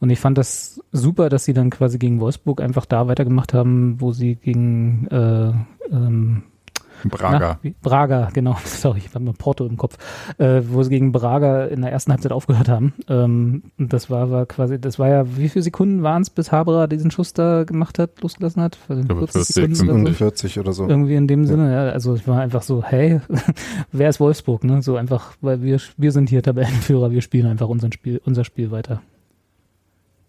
Speaker 2: Und ich fand das super, dass sie dann quasi gegen Wolfsburg einfach da weitergemacht haben, wo sie gegen äh, ähm,
Speaker 1: Braga.
Speaker 2: Na, Braga, genau. *laughs* Sorry, ich habe mir Porto im Kopf, äh, wo sie gegen Braga in der ersten Halbzeit aufgehört haben. Ähm, und das war, war quasi, das war ja, wie viele Sekunden waren es, bis Haberer diesen Schuss da gemacht hat, losgelassen hat?
Speaker 1: Ich glaube, 40,
Speaker 3: 45 oder so.
Speaker 2: Irgendwie in dem Sinne, ja. Also ich war einfach so, hey, *laughs* wer ist Wolfsburg, ne? So einfach, weil wir, wir sind hier Tabellenführer, wir spielen einfach unser Spiel, unser Spiel weiter.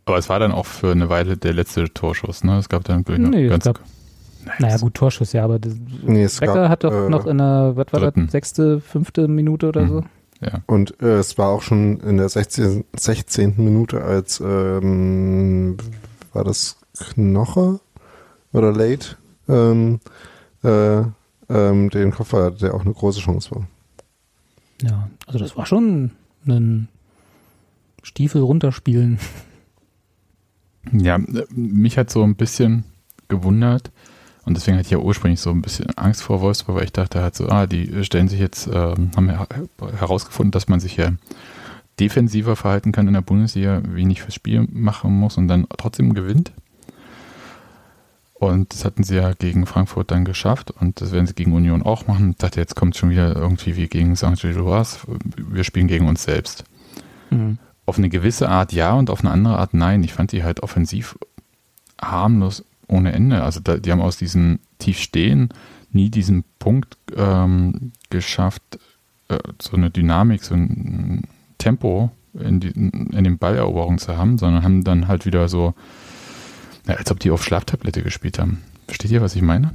Speaker 1: Aber es war dann auch für eine Weile der letzte Torschuss, ne? Es gab dann
Speaker 2: Nee, es
Speaker 1: ganz.
Speaker 2: Naja, gut, Torschuss, ja, aber das,
Speaker 3: Nee,
Speaker 2: Becker
Speaker 3: gab,
Speaker 2: hat doch
Speaker 3: äh,
Speaker 2: noch in der, was war
Speaker 1: dritten.
Speaker 2: das, sechste, fünfte Minute oder
Speaker 1: Mhm.
Speaker 2: so?
Speaker 1: Ja.
Speaker 3: Und äh, es war auch schon in der 16. 16. Minute, als ähm, war das Knoche oder Late ähm, äh, ähm, den Koffer hatte, der auch eine große Chance war.
Speaker 2: Ja, also das war schon ein Stiefel runterspielen.
Speaker 1: Ja, äh, mich hat so ein bisschen gewundert und deswegen hatte ich ja ursprünglich so ein bisschen Angst vor Wolfsburg, weil ich dachte halt so, ah, die stellen sich jetzt, ähm, haben her herausgefunden, dass man sich ja defensiver verhalten kann in der Bundesliga, wenig fürs Spiel machen muss und dann trotzdem gewinnt. Und das hatten sie ja gegen Frankfurt dann geschafft und das werden sie gegen Union auch machen. Ich dachte, jetzt kommt schon wieder irgendwie wie gegen St. Gilloise, wir spielen gegen uns selbst
Speaker 2: Mhm.
Speaker 1: auf eine gewisse Art ja und auf eine andere Art nein. Ich fand die halt offensiv harmlos ohne Ende. Also da, die haben aus diesem Tiefstehen nie diesen Punkt ähm, geschafft, äh, so eine Dynamik, so ein Tempo in, die, in den Balleroberungen zu haben, sondern haben dann halt wieder so, ja, als ob die auf Schlaftablette gespielt haben. Versteht ihr, was ich meine?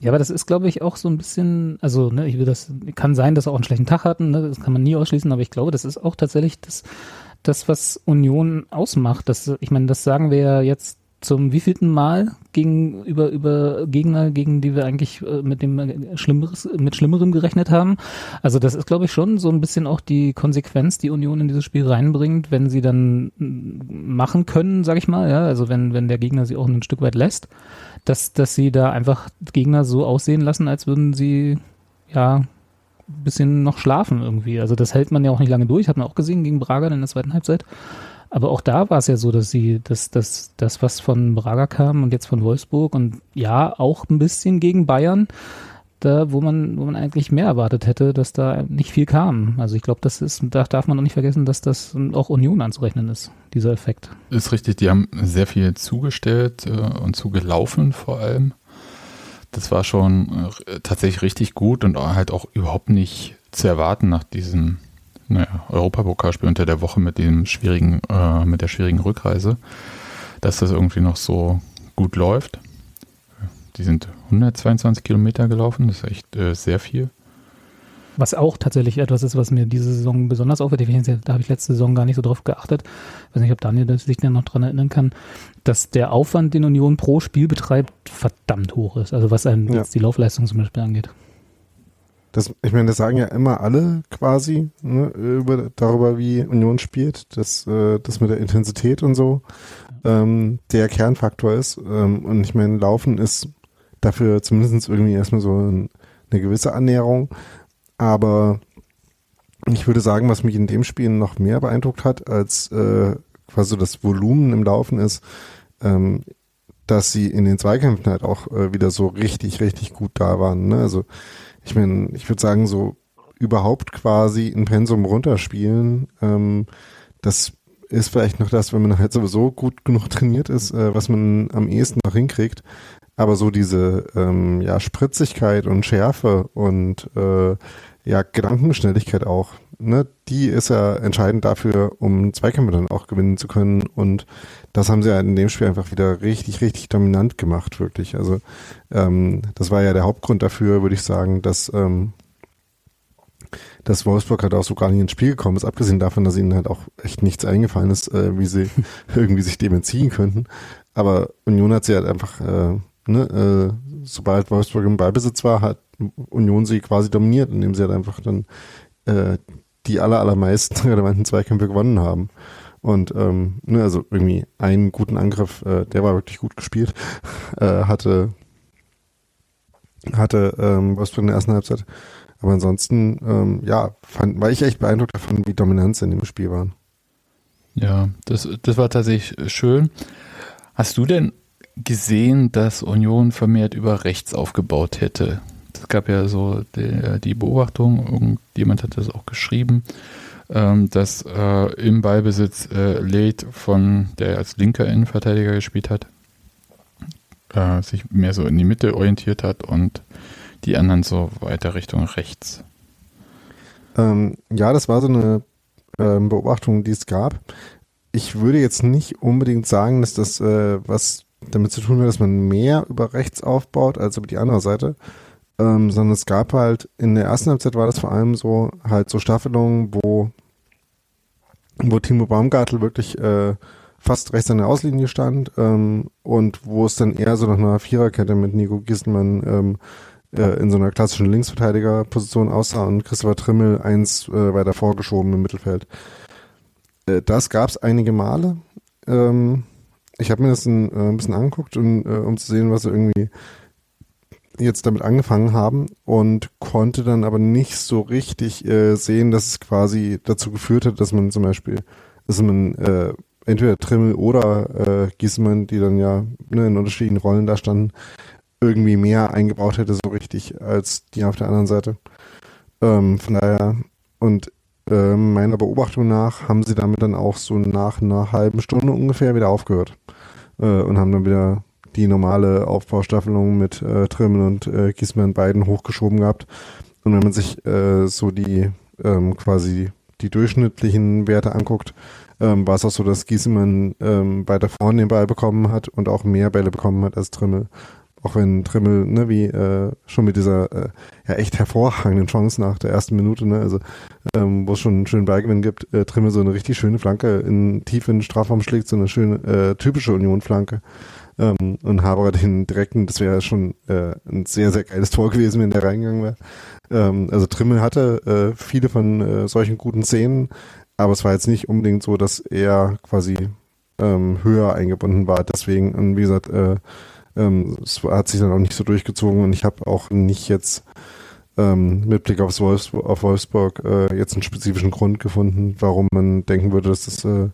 Speaker 2: Ja, aber das ist, glaube ich, auch so ein bisschen, also, ne, ich will das, kann sein, dass sie auch einen schlechten Tag hatten, ne, das kann man nie ausschließen, aber ich glaube, das ist auch tatsächlich das, das was Union ausmacht. Das, ich meine, das sagen wir ja jetzt zum wievielten Mal gegenüber über Gegner, gegen die wir eigentlich äh, mit dem äh, Schlimmeres, mit Schlimmerem gerechnet haben. Also das ist, glaube ich, schon so ein bisschen auch die Konsequenz, die Union in dieses Spiel reinbringt, wenn sie dann mm, machen können, sag ich mal, ja, also wenn, wenn der Gegner sie auch ein Stück weit lässt, dass, dass sie da einfach Gegner so aussehen lassen, als würden sie ja bisschen noch schlafen irgendwie. Also das hält man ja auch nicht lange durch, hat man auch gesehen gegen Braga in der zweiten Halbzeit. Aber auch da war es ja so, dass sie, dass, dass das, was von Braga kam und jetzt von Wolfsburg und ja, auch ein bisschen gegen Bayern, da, wo man, wo man eigentlich mehr erwartet hätte, dass da nicht viel kam. Also ich glaube, das ist, da darf man auch nicht vergessen, dass das auch Union anzurechnen ist, dieser Effekt.
Speaker 1: Ist richtig, die haben sehr viel zugestellt äh, und zugelaufen vor allem. Das war schon äh, tatsächlich richtig gut und halt auch überhaupt nicht zu erwarten nach diesem naja, Europapokalspiel unter der Woche mit dem schwierigen, äh, mit der schwierigen Rückreise, dass das irgendwie noch so gut läuft. Die sind 122 Kilometer gelaufen, das ist echt äh, sehr viel.
Speaker 2: Was auch tatsächlich etwas ist, was mir diese Saison besonders auffällt. Da habe ich letzte Saison gar nicht so drauf geachtet. Ich weiß nicht, ob Daniel das sich dann noch dran erinnern kann, dass der Aufwand, den Union pro Spiel betreibt, verdammt hoch ist. Also was einem
Speaker 3: Ja.
Speaker 2: jetzt die Laufleistung zum Beispiel angeht.
Speaker 3: Das, ich meine, das sagen ja immer alle quasi ne, über, darüber, wie Union spielt, dass äh, das mit der Intensität und so ähm, der Kernfaktor ist. Ähm, und ich meine, Laufen ist dafür zumindest irgendwie erstmal so ein, eine gewisse Annäherung. Aber ich würde sagen, was mich in dem Spiel noch mehr beeindruckt hat, als äh, quasi das Volumen im Laufen ist, ähm, dass sie in den Zweikämpfen halt auch äh, wieder so richtig, richtig gut da waren. Ne? Also ich meine, ich würde sagen, so überhaupt quasi ein Pensum runterspielen, ähm, das ist vielleicht noch das, wenn man halt sowieso gut genug trainiert ist, äh, was man am ehesten noch hinkriegt. Aber so diese ähm, ja, Spritzigkeit und Schärfe und äh, ja, Gedankenschnelligkeit auch, ne, die ist ja entscheidend dafür, um Zweikämpfe dann auch gewinnen zu können. Und das haben sie ja in dem Spiel einfach wieder richtig, richtig dominant gemacht, wirklich. Also ähm, das war ja der Hauptgrund dafür, würde ich sagen, dass, ähm, dass Wolfsburg halt auch so gar nicht ins Spiel gekommen ist, abgesehen davon, dass ihnen halt auch echt nichts eingefallen ist, äh, wie sie *laughs* irgendwie sich dem entziehen könnten. Aber Union hat sie halt einfach, äh, ne, äh, sobald Wolfsburg im Ballbesitz war, hat Union sie quasi dominiert, indem sie halt einfach dann äh, die aller, allermeisten *laughs* relevanten Zweikämpfe gewonnen haben. Und ähm, ne, also irgendwie einen guten Angriff, äh, der war wirklich gut gespielt, *laughs* äh, hatte hatte ähm, Wolfsburg in der ersten Halbzeit. Aber ansonsten, ähm, ja, fand, war ich echt beeindruckt davon, wie dominant sie in dem Spiel waren.
Speaker 1: Ja, das, das war tatsächlich schön. Hast du denn gesehen, dass Union vermehrt über rechts aufgebaut hätte? Es gab ja so die, die Beobachtung, irgendjemand hat das auch geschrieben, ähm, dass äh, im Ballbesitz äh, Late von, der als linker Innenverteidiger gespielt hat, äh, sich mehr so in die Mitte orientiert hat und die anderen so weiter Richtung rechts.
Speaker 3: Ähm, ja, das war so eine ähm, Beobachtung, die es gab. Ich würde jetzt nicht unbedingt sagen, dass das äh, was damit zu tun hat, dass man mehr über rechts aufbaut als über die andere Seite, ähm, sondern es gab halt in der ersten Halbzeit war das vor allem so halt so Staffelungen, wo wo Timo Baumgartel wirklich äh, fast rechts an der Auslinie stand ähm, und wo es dann eher so nach einer Viererkette mit Nico Gieselmann ähm, äh, in so einer klassischen Linksverteidigerposition aussah und Christopher Trimmel eins äh, weiter vorgeschoben im Mittelfeld. Äh, das gab es einige Male. Ähm, ich habe mir das ein, äh, ein bisschen angeguckt, und, äh, um zu sehen, was irgendwie jetzt damit angefangen haben und konnte dann aber nicht so richtig äh, sehen, dass es quasi dazu geführt hat, dass man zum Beispiel, dass man äh, entweder Trimmel oder äh, Giesemann, die dann ja ne, in unterschiedlichen Rollen da standen, irgendwie mehr eingebaut hätte, so richtig, als die auf der anderen Seite. Ähm, von daher, und äh, meiner Beobachtung nach haben sie damit dann auch so nach einer halben Stunde ungefähr wieder aufgehört äh, und haben dann wieder die normale Aufbaustaffelung mit äh, Trimmel und äh, Gießmann beiden hochgeschoben gehabt. Und wenn man sich äh, so die ähm, quasi die durchschnittlichen Werte anguckt, ähm, war es auch so, dass Giesemann ähm, weiter vorne den Ball bekommen hat und auch mehr Bälle bekommen hat als Trimmel. Auch wenn Trimmel, ne, wie äh, schon mit dieser äh, ja echt hervorragenden Chance nach der ersten Minute, ne, also ähm, wo es schon einen schönen Ballgewinn gibt, äh, Trimmel so eine richtig schöne Flanke in tief in den Strafraum schlägt, so eine schöne äh, typische Union-Flanke. Ähm, und Haberer den direkten, das wäre schon äh, ein sehr, sehr geiles Tor gewesen, wenn der reingegangen wäre. Ähm, also Trimmel hatte äh, viele von äh, solchen guten Szenen, aber es war jetzt nicht unbedingt so, dass er quasi ähm, höher eingebunden war. Deswegen, und wie gesagt, äh, ähm, es hat sich dann auch nicht so durchgezogen und ich habe auch nicht jetzt ähm, mit Blick aufs Wolfs auf Wolfsburg äh, jetzt einen spezifischen Grund gefunden, warum man denken würde, dass das äh,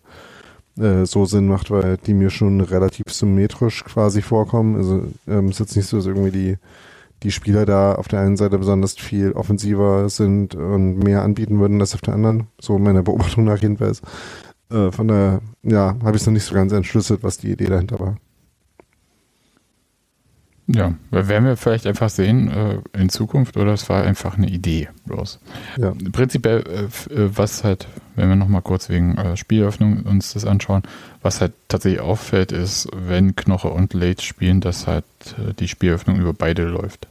Speaker 3: äh, so Sinn macht, weil die mir schon relativ symmetrisch quasi vorkommen. Also ähm, ist jetzt nicht so, dass irgendwie die, die Spieler da auf der einen Seite besonders viel offensiver sind und mehr anbieten würden als auf der anderen. So meiner Beobachtung nach jedenfalls. Äh, von daher, ja, habe ich es noch nicht so ganz entschlüsselt, was die Idee dahinter war.
Speaker 1: Ja, werden wir vielleicht einfach sehen äh, in Zukunft oder es war einfach eine Idee bloß. Ja. Prinzipiell, äh, äh, was halt, wenn wir nochmal kurz wegen äh, Spieleröffnung uns das anschauen, was halt tatsächlich auffällt, ist, wenn Knoche und Late spielen, dass halt äh, die Spieleröffnung über beide läuft.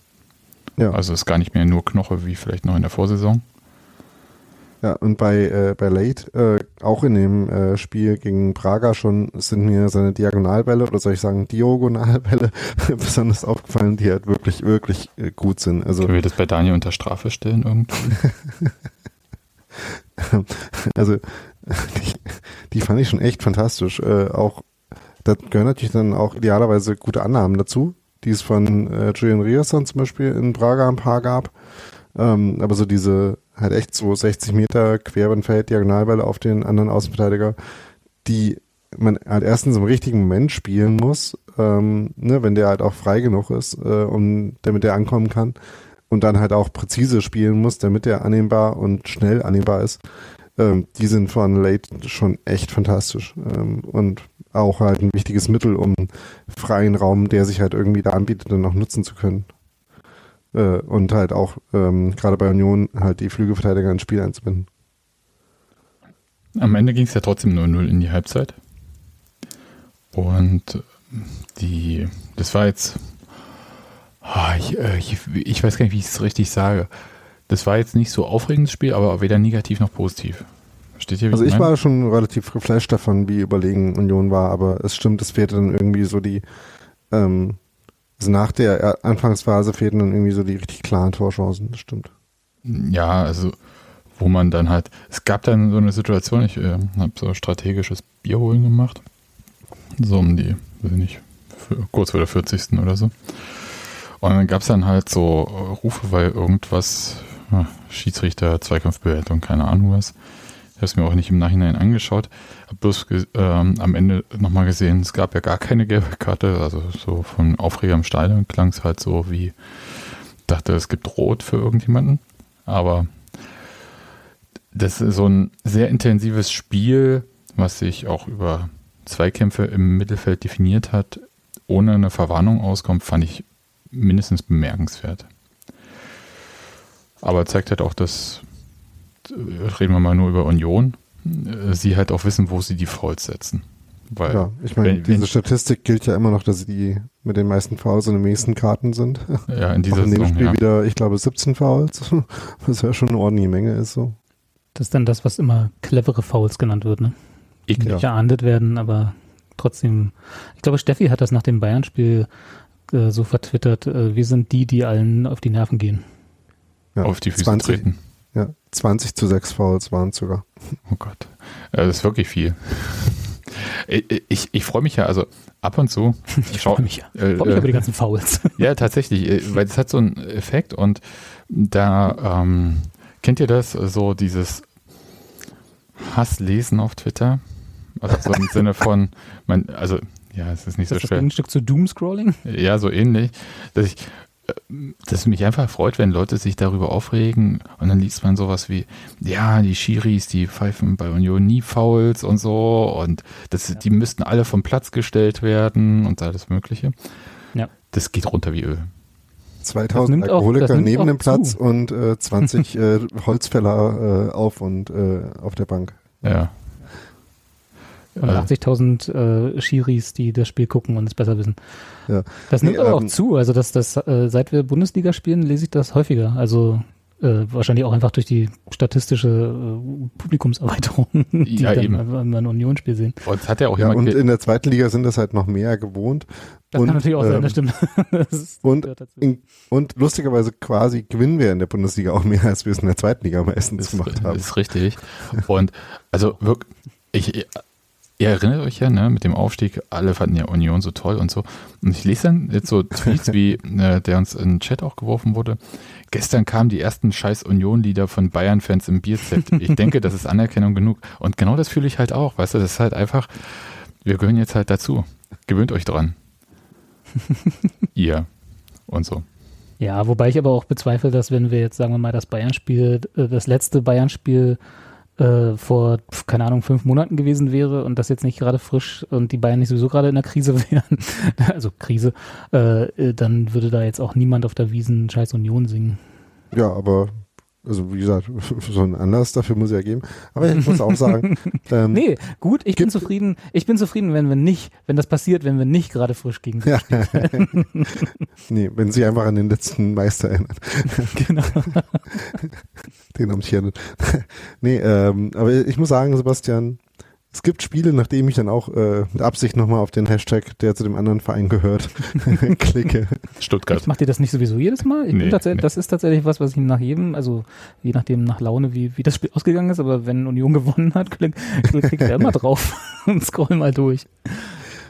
Speaker 1: Ja. Also es ist gar nicht mehr nur Knoche wie vielleicht noch in der Vorsaison.
Speaker 3: Ja, und bei, äh, bei Late, äh, auch in dem äh, Spiel gegen Praga schon, sind mir seine Diagonalbälle oder soll ich sagen Diagonalbälle *laughs* besonders aufgefallen, die halt wirklich, wirklich äh, gut sind. Also,
Speaker 1: Können wir das bei Daniel unter Strafe stellen irgendwie? *laughs*
Speaker 3: also, die, die fand ich schon echt fantastisch. Äh, auch, da gehören natürlich dann auch idealerweise gute Annahmen dazu, die es von äh, Julian Riasson zum Beispiel in Praga ein paar gab. Ähm, aber so diese halt echt so 60 Meter quer über Feld, Diagonalbälle auf den anderen Außenverteidiger, die man halt erstens im richtigen Moment spielen muss, ähm, ne, wenn der halt auch frei genug ist, äh, um damit er ankommen kann. Und dann halt auch präzise spielen muss, damit er annehmbar und schnell annehmbar ist. Ähm, die sind von Late schon echt fantastisch. Ähm, und auch halt ein wichtiges Mittel, um freien Raum, der sich halt irgendwie da anbietet, dann auch nutzen zu können äh, und halt auch ähm, gerade bei Union halt die Flügelverteidiger ins Spiel einzubinden.
Speaker 1: Am Ende ging es ja trotzdem 0-0 in die Halbzeit. Und die, das war jetzt, oh, ich, äh, ich, ich, weiß gar nicht, wie ich es richtig sage. Das war jetzt nicht so aufregendes Spiel, aber weder negativ noch positiv.
Speaker 3: Wie also ich, ich war schon relativ geflasht davon, wie überlegen Union war, aber es stimmt, es fehlte dann irgendwie so die, ähm, also nach der Anfangsphase fehlten dann irgendwie so die richtig klaren Torchancen, das stimmt.
Speaker 1: Ja, also wo man dann halt, es gab dann so eine Situation, ich äh, habe so strategisches Bierholen gemacht, so um die, weiß ich nicht, für, kurz vor der 40. oder so. Und dann gab es dann halt so Rufe, weil irgendwas ach, Schiedsrichter, Zweikampfbewertung, keine Ahnung was. Ich habe es mir auch nicht im Nachhinein angeschaut. Habe bloß ähm, am Ende nochmal gesehen, es gab ja gar keine gelbe Karte. Also so von Aufreger im Stadion klang es halt so wie, dachte, es gibt Rot für irgendjemanden. Aber das ist so ein sehr intensives Spiel, was sich auch über Zweikämpfe im Mittelfeld definiert hat, ohne eine Verwarnung auskommt, fand ich mindestens bemerkenswert. Aber zeigt halt auch, dass, reden wir mal nur über Union, sie halt auch wissen, wo sie die Fouls setzen. Weil,
Speaker 3: ja, ich meine, diese wenn, Statistik gilt ja immer noch, dass sie die mit den meisten Fouls und den meisten Karten sind. *laughs*
Speaker 1: Ja, in dieser
Speaker 3: auch in dem Saison, Spiel ja. wieder, ich glaube, 17 Fouls, *laughs* was ja schon eine ordentliche Menge ist so.
Speaker 2: Das ist dann das, was immer clevere Fouls genannt wird, ne? Eklig. Ja. geahndet werden, aber trotzdem. Ich glaube, Steffi hat das nach dem Bayern-Spiel äh, so vertwittert. Äh, wir sind die, die allen auf die Nerven gehen.
Speaker 1: Ja, auf die Füße 20, treten.
Speaker 3: Ja, 20 zu 6 Fouls waren es sogar.
Speaker 1: Oh Gott. Das ist wirklich viel. Ich, ich, ich freue mich ja, also ab und zu. *laughs*
Speaker 2: Ich freue mich ja. Äh, freue mich über die ganzen Fouls. *laughs*
Speaker 1: Ja, tatsächlich, äh, weil es hat so einen Effekt und da ähm, kennt ihr das, so dieses Hasslesen auf Twitter? Also so im Sinne von, man, also ja, es ist nicht ist so schwer.
Speaker 2: Ein Stück zu Doomscrolling?
Speaker 1: Ja, so ähnlich. Dass ich, dass mich einfach freut, wenn Leute sich darüber aufregen und dann liest man sowas wie, ja, die Schiris, die pfeifen bei Union nie Fouls und so und das, ja. die müssten alle vom Platz gestellt werden und alles Mögliche. Ja. Das geht runter wie Öl.
Speaker 3: 2000 Alkoholiker auch, neben dem Platz zu. und äh, *laughs* 20 äh, Holzfäller äh, auf und äh, auf der Bank.
Speaker 1: Ja.
Speaker 2: Und 80.000 äh, Schiris, die das Spiel gucken und es besser wissen. Ja. Das nimmt nee, aber ähm, auch zu. Also das, das, äh, seit wir Bundesliga spielen, lese ich das häufiger. Also äh, wahrscheinlich auch einfach durch die statistische äh, Publikumserweiterung, *laughs* die ja, dann eben. wenn wir ein Unionsspiel sehen.
Speaker 1: Und, hat ja auch
Speaker 3: ja, und in der zweiten Liga sind das halt noch mehr gewohnt.
Speaker 2: Das
Speaker 3: und,
Speaker 2: kann natürlich auch ähm, sein, das stimmt. *laughs* das
Speaker 3: und, in, und lustigerweise quasi gewinnen wir in der Bundesliga auch mehr, als wir es in der zweiten Liga meistens
Speaker 1: ist,
Speaker 3: gemacht haben.
Speaker 1: Das ist richtig. Und also wirklich, ich, Ihr erinnert euch ja, ne, mit dem Aufstieg, alle fanden ja Union so toll und so. Und ich lese dann jetzt so Tweets, *laughs* wie äh, der uns in den Chat auch geworfen wurde. Gestern kamen die ersten scheiß Union-Lieder von Bayern-Fans im Bierset. Ich denke, das ist Anerkennung genug. Und genau das fühle ich halt auch, weißt du, das ist halt einfach, wir gehören jetzt halt dazu. Gewöhnt euch dran. *laughs* Ihr und so.
Speaker 2: Ja, wobei ich aber auch bezweifle, dass wenn wir jetzt, sagen wir mal, das Bayern-Spiel, äh, das letzte Bayern-Spiel äh, vor, keine Ahnung, fünf Monaten gewesen wäre und das jetzt nicht gerade frisch und die Bayern nicht sowieso gerade in der Krise *laughs* wären, also Krise, äh, äh, dann würde da jetzt auch niemand auf der Wiesen Scheiß Union singen.
Speaker 3: Ja, aber also wie gesagt, *laughs* so einen Anlass dafür muss es ja geben. Aber ich muss auch sagen. *laughs*
Speaker 2: Ähm, nee, gut, ich bin zufrieden. Ich bin zufrieden, wenn wir nicht, wenn das passiert, wenn wir nicht gerade frisch gegen sie ja. *laughs*
Speaker 3: Nee, wenn sie einfach an den letzten Meister erinnern. genau. den amtierenden. nee, ähm, aber ich muss sagen, Sebastian, es gibt Spiele, nachdem ich dann auch äh, mit Absicht nochmal auf den Hashtag, der zu dem anderen Verein gehört, *laughs* klicke.
Speaker 1: Stuttgart.
Speaker 2: Macht ihr das nicht sowieso jedes Mal? Nee, nee. Das ist tatsächlich was, was ich nach jedem, also je nachdem nach Laune, wie, wie das Spiel ausgegangen ist, aber wenn Union *laughs* gewonnen hat, klicke klick ich da immer drauf *laughs* und scroll mal durch.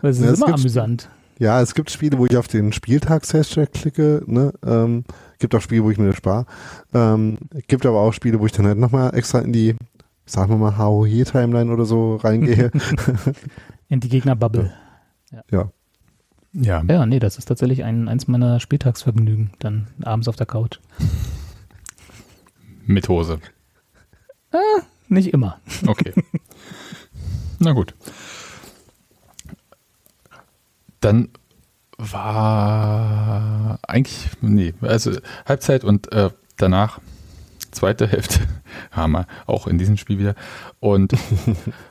Speaker 2: Weil es ja, ist immer amüsant.
Speaker 3: Ja, es gibt Spiele, wo ich auf den Spieltags-Hashtag klicke, ne? Ähm, gibt auch Spiele, wo ich mir das spare. Ähm, gibt aber auch Spiele, wo ich dann halt nochmal extra in die sagen wir mal, HOE-Timeline oder so reingehe. *laughs*
Speaker 2: In die Gegnerbubble.
Speaker 3: Ja. ja.
Speaker 2: Ja. Ja, nee, das ist tatsächlich ein, eins meiner Spieltagsvergnügen, dann abends auf der Couch. *laughs*
Speaker 1: Mit Hose.
Speaker 2: Ah, nicht immer. *laughs*
Speaker 1: Okay. Na gut. Dann war eigentlich, nee, also Halbzeit und äh, danach zweite Hälfte *laughs* haben wir auch in diesem Spiel wieder. Und,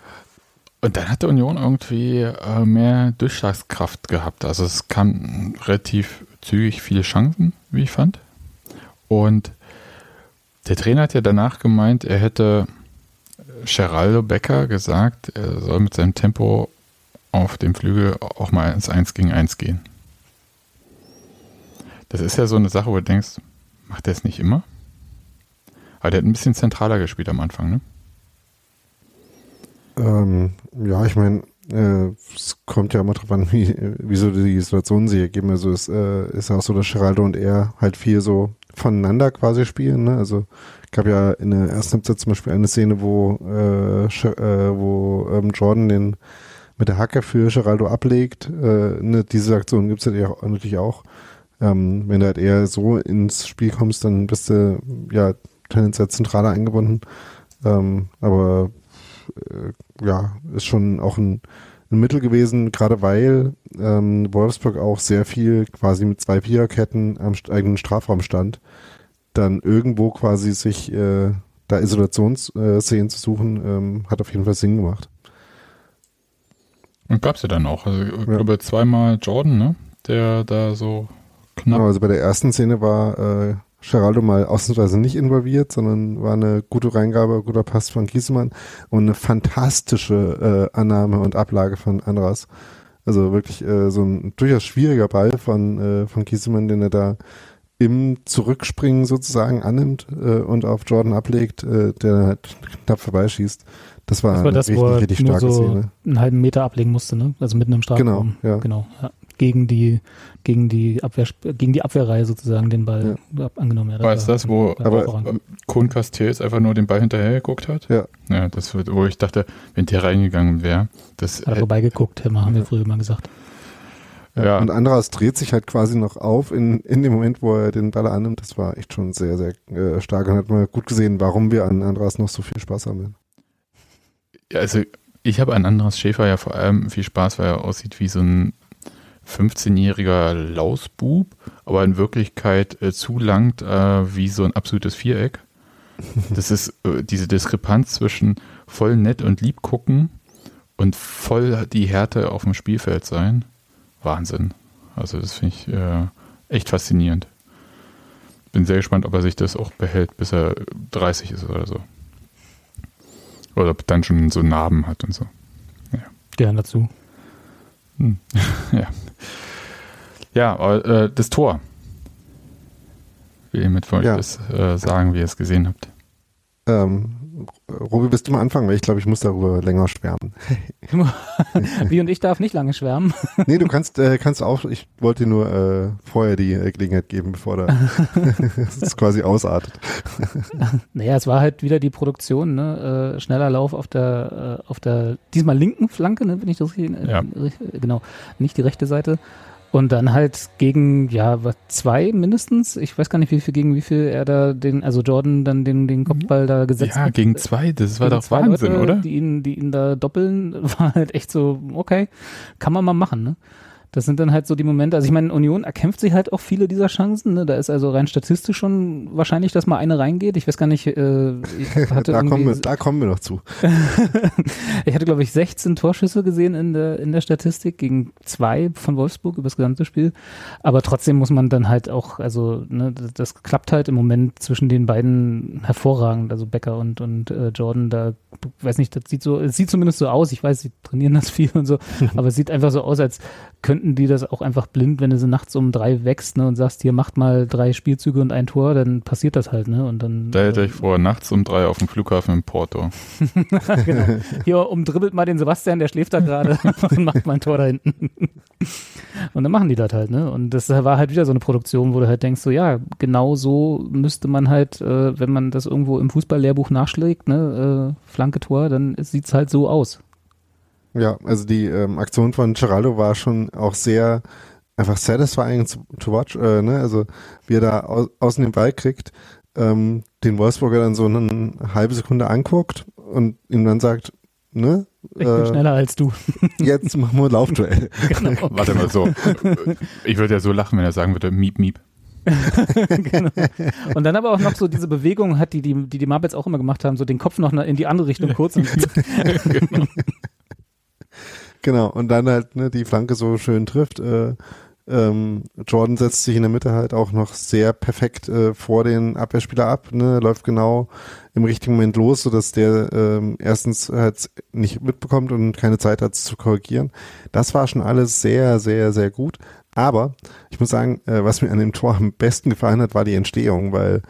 Speaker 1: *laughs* und dann hat der Union irgendwie äh, mehr Durchschlagskraft gehabt. Also es kam relativ zügig viele Chancen, wie ich fand. Und der Trainer hat ja danach gemeint, er hätte Geraldo Becker gesagt, er soll mit seinem Tempo auf dem Flügel auch mal ins 1 gegen 1 gehen. Das ist ja so eine Sache, wo du denkst, macht er es nicht immer? Aber der hat ein bisschen zentraler gespielt am Anfang, ne?
Speaker 3: Ähm, ja, ich meine, äh, es kommt ja immer drauf an, *laughs* wie, wie so die Situation sich ergeben. Also es äh, ist auch so, dass Geraldo und er halt viel so voneinander quasi spielen. Ne? Also gab ja in der ersten Halbzeit zum Beispiel eine Szene, wo, äh, äh, wo ähm, Jordan den mit der Hacke für Geraldo ablegt. Äh, ne, diese Aktion gibt es natürlich auch. Ähm, wenn du halt eher so ins Spiel kommst, dann bist du ja tendenziell zentraler eingebunden. Ähm, aber äh, ja, ist schon auch ein, ein Mittel gewesen, gerade weil ähm, Wolfsburg auch sehr viel quasi mit zwei Viererketten am eigenen Strafraum stand, dann irgendwo quasi sich äh, da Isolationsszenen zu suchen, ähm, hat auf jeden Fall Sinn gemacht.
Speaker 1: Und gab es ja dann auch. Also, ich ja. glaube, zweimal Jordan, ne? Der da so knapp.
Speaker 3: Genau, also bei der ersten Szene war äh, Geraldo mal ausnahmsweise nicht involviert, sondern war eine gute Reingabe, guter Pass von Giesemann und eine fantastische äh, Annahme und Ablage von Andras. Also wirklich äh, so ein durchaus schwieriger Ball von, äh, von Giesemann, den er da im Zurückspringen sozusagen annimmt äh, und auf Jordan ablegt, äh, der halt knapp vorbeischießt. Das war,
Speaker 2: das war das, richtig, er richtig starke so Szene. einen halben Meter ablegen musste, ne? Also mitten im Strafraum.
Speaker 3: Genau, ja.
Speaker 2: Genau, ja gegen die gegen die Abwehr gegen die Abwehrreihe sozusagen den Ball ja. angenommen
Speaker 1: hat. War es das, wo aber Kuhn Castells einfach nur den Ball hinterher geguckt hat?
Speaker 3: Ja.
Speaker 1: Ja, das wird, wo ich dachte, wenn der reingegangen wäre, das
Speaker 2: hat er vorbeigeguckt, haben wir früher mal gesagt.
Speaker 3: Ja. Und Andras dreht sich halt quasi noch auf in, in dem Moment, wo er den Ball annimmt. Das war echt schon sehr, sehr äh, stark und hat mal gut gesehen, warum wir an Andras noch so viel Spaß haben.
Speaker 1: Ja, also ich habe an Andras Schäfer ja vor allem viel Spaß, weil er aussieht wie so ein 15-jähriger Lausbub, aber in Wirklichkeit äh, zulangt äh, wie so ein absolutes Viereck. Das ist äh, diese Diskrepanz zwischen voll nett und lieb gucken und voll die Härte auf dem Spielfeld sein. Wahnsinn. Also das finde ich äh, echt faszinierend. Bin sehr gespannt, ob er sich das auch behält, bis er 30 ist oder so. Oder ob dann schon so Narben hat und so.
Speaker 2: Ja. Gern dazu.
Speaker 1: Hm. *laughs* ja. Ja, äh, das Tor. Will ihr mit euch ja. das äh, sagen, wie ihr es gesehen habt?
Speaker 3: Ähm, Robi, bist du mal anfangen, weil ich glaube, ich muss darüber länger schwärmen. *laughs*
Speaker 2: Wie und ich darf nicht lange schwärmen. *laughs*
Speaker 3: nee, du kannst, äh, kannst auch, ich wollte dir nur äh, vorher die äh, Gelegenheit geben, bevor da *laughs* es quasi ausartet.
Speaker 2: naja, es war halt wieder die Produktion, ne? Äh, schneller Lauf auf der, äh, auf der, diesmal linken Flanke, ne, wenn ich das richtig, äh, ja. genau, nicht die rechte Seite. Und dann halt gegen, ja, zwei mindestens. Ich weiß gar nicht, wie viel gegen wie viel er da den, also Jordan dann den, den Kopfball da gesetzt
Speaker 1: ja,
Speaker 2: hat.
Speaker 1: Ja, gegen zwei, das war doch Wahnsinn,
Speaker 2: Leute,
Speaker 1: oder?
Speaker 2: Die ihn, die ihn da doppeln, *laughs* war halt echt so, okay, kann man mal machen, ne? Das sind dann halt so die Momente, also ich meine, Union erkämpft sich halt auch viele dieser Chancen. Ne? Da ist also rein statistisch schon wahrscheinlich, dass mal eine reingeht. Ich weiß gar nicht, äh, ich *laughs* hatte
Speaker 3: da, kommen wir, da kommen wir noch zu. *laughs*
Speaker 2: ich hatte, glaube ich, 16 Torschüsse gesehen in der, in der Statistik gegen zwei von Wolfsburg über das gesamte Spiel. Aber trotzdem muss man dann halt auch, also ne, das, das klappt halt im Moment zwischen den beiden hervorragend, also Becker und, und äh, Jordan. Da weiß nicht, das sieht so, es sieht zumindest so aus. Ich weiß, sie trainieren das *laughs* viel und so, aber es sieht einfach so aus, als könnten die das auch einfach blind, wenn du sie nachts um drei wächst ne, und sagst, hier macht mal drei Spielzüge und ein Tor, dann passiert das halt, ne? Und dann.
Speaker 1: Da hätte äh, ich vorher nachts um drei auf dem Flughafen in Porto. *laughs*
Speaker 2: genau. Hier umdribbelt mal den Sebastian, der schläft da gerade *laughs* *laughs* und macht mal ein Tor da hinten. und dann machen die das halt, ne? Und das war halt wieder so eine Produktion, wo du halt denkst, so ja, genau so müsste man halt, äh, wenn man das irgendwo im Fußballlehrbuch nachschlägt, ne, äh, Flanke Tor, dann sieht's halt so aus.
Speaker 3: Ja, also die ähm, Aktion von Geraldo war schon auch sehr einfach satisfying to, to watch, äh, ne? Also wie er da aus, außen den Ball kriegt, ähm, den Wolfsburger dann so eine halbe Sekunde anguckt und ihm dann sagt, ne?
Speaker 2: Ich bin äh, schneller als du. *laughs*
Speaker 3: Jetzt machen wir ein Laufduell. *laughs*
Speaker 1: Genau. *laughs* Warte mal so. Ich würde ja so lachen, wenn er sagen würde, miep, miep.
Speaker 2: genau. Und dann aber auch noch so diese Bewegung hat, die die, die, die Muppets auch immer gemacht haben, so den Kopf noch in die andere Richtung kurz. genau.
Speaker 3: Genau, und dann halt ne, die Flanke so schön trifft. Äh, ähm, Jordan setzt sich in der Mitte halt auch noch sehr perfekt äh, vor den Abwehrspieler ab, ne, läuft genau im richtigen Moment los, sodass der ähm, erstens halt nicht mitbekommt und keine Zeit hat zu korrigieren. Das war schon alles sehr, sehr, sehr gut. Aber ich muss sagen, äh, was mir an dem Tor am besten gefallen hat, war die Entstehung, weil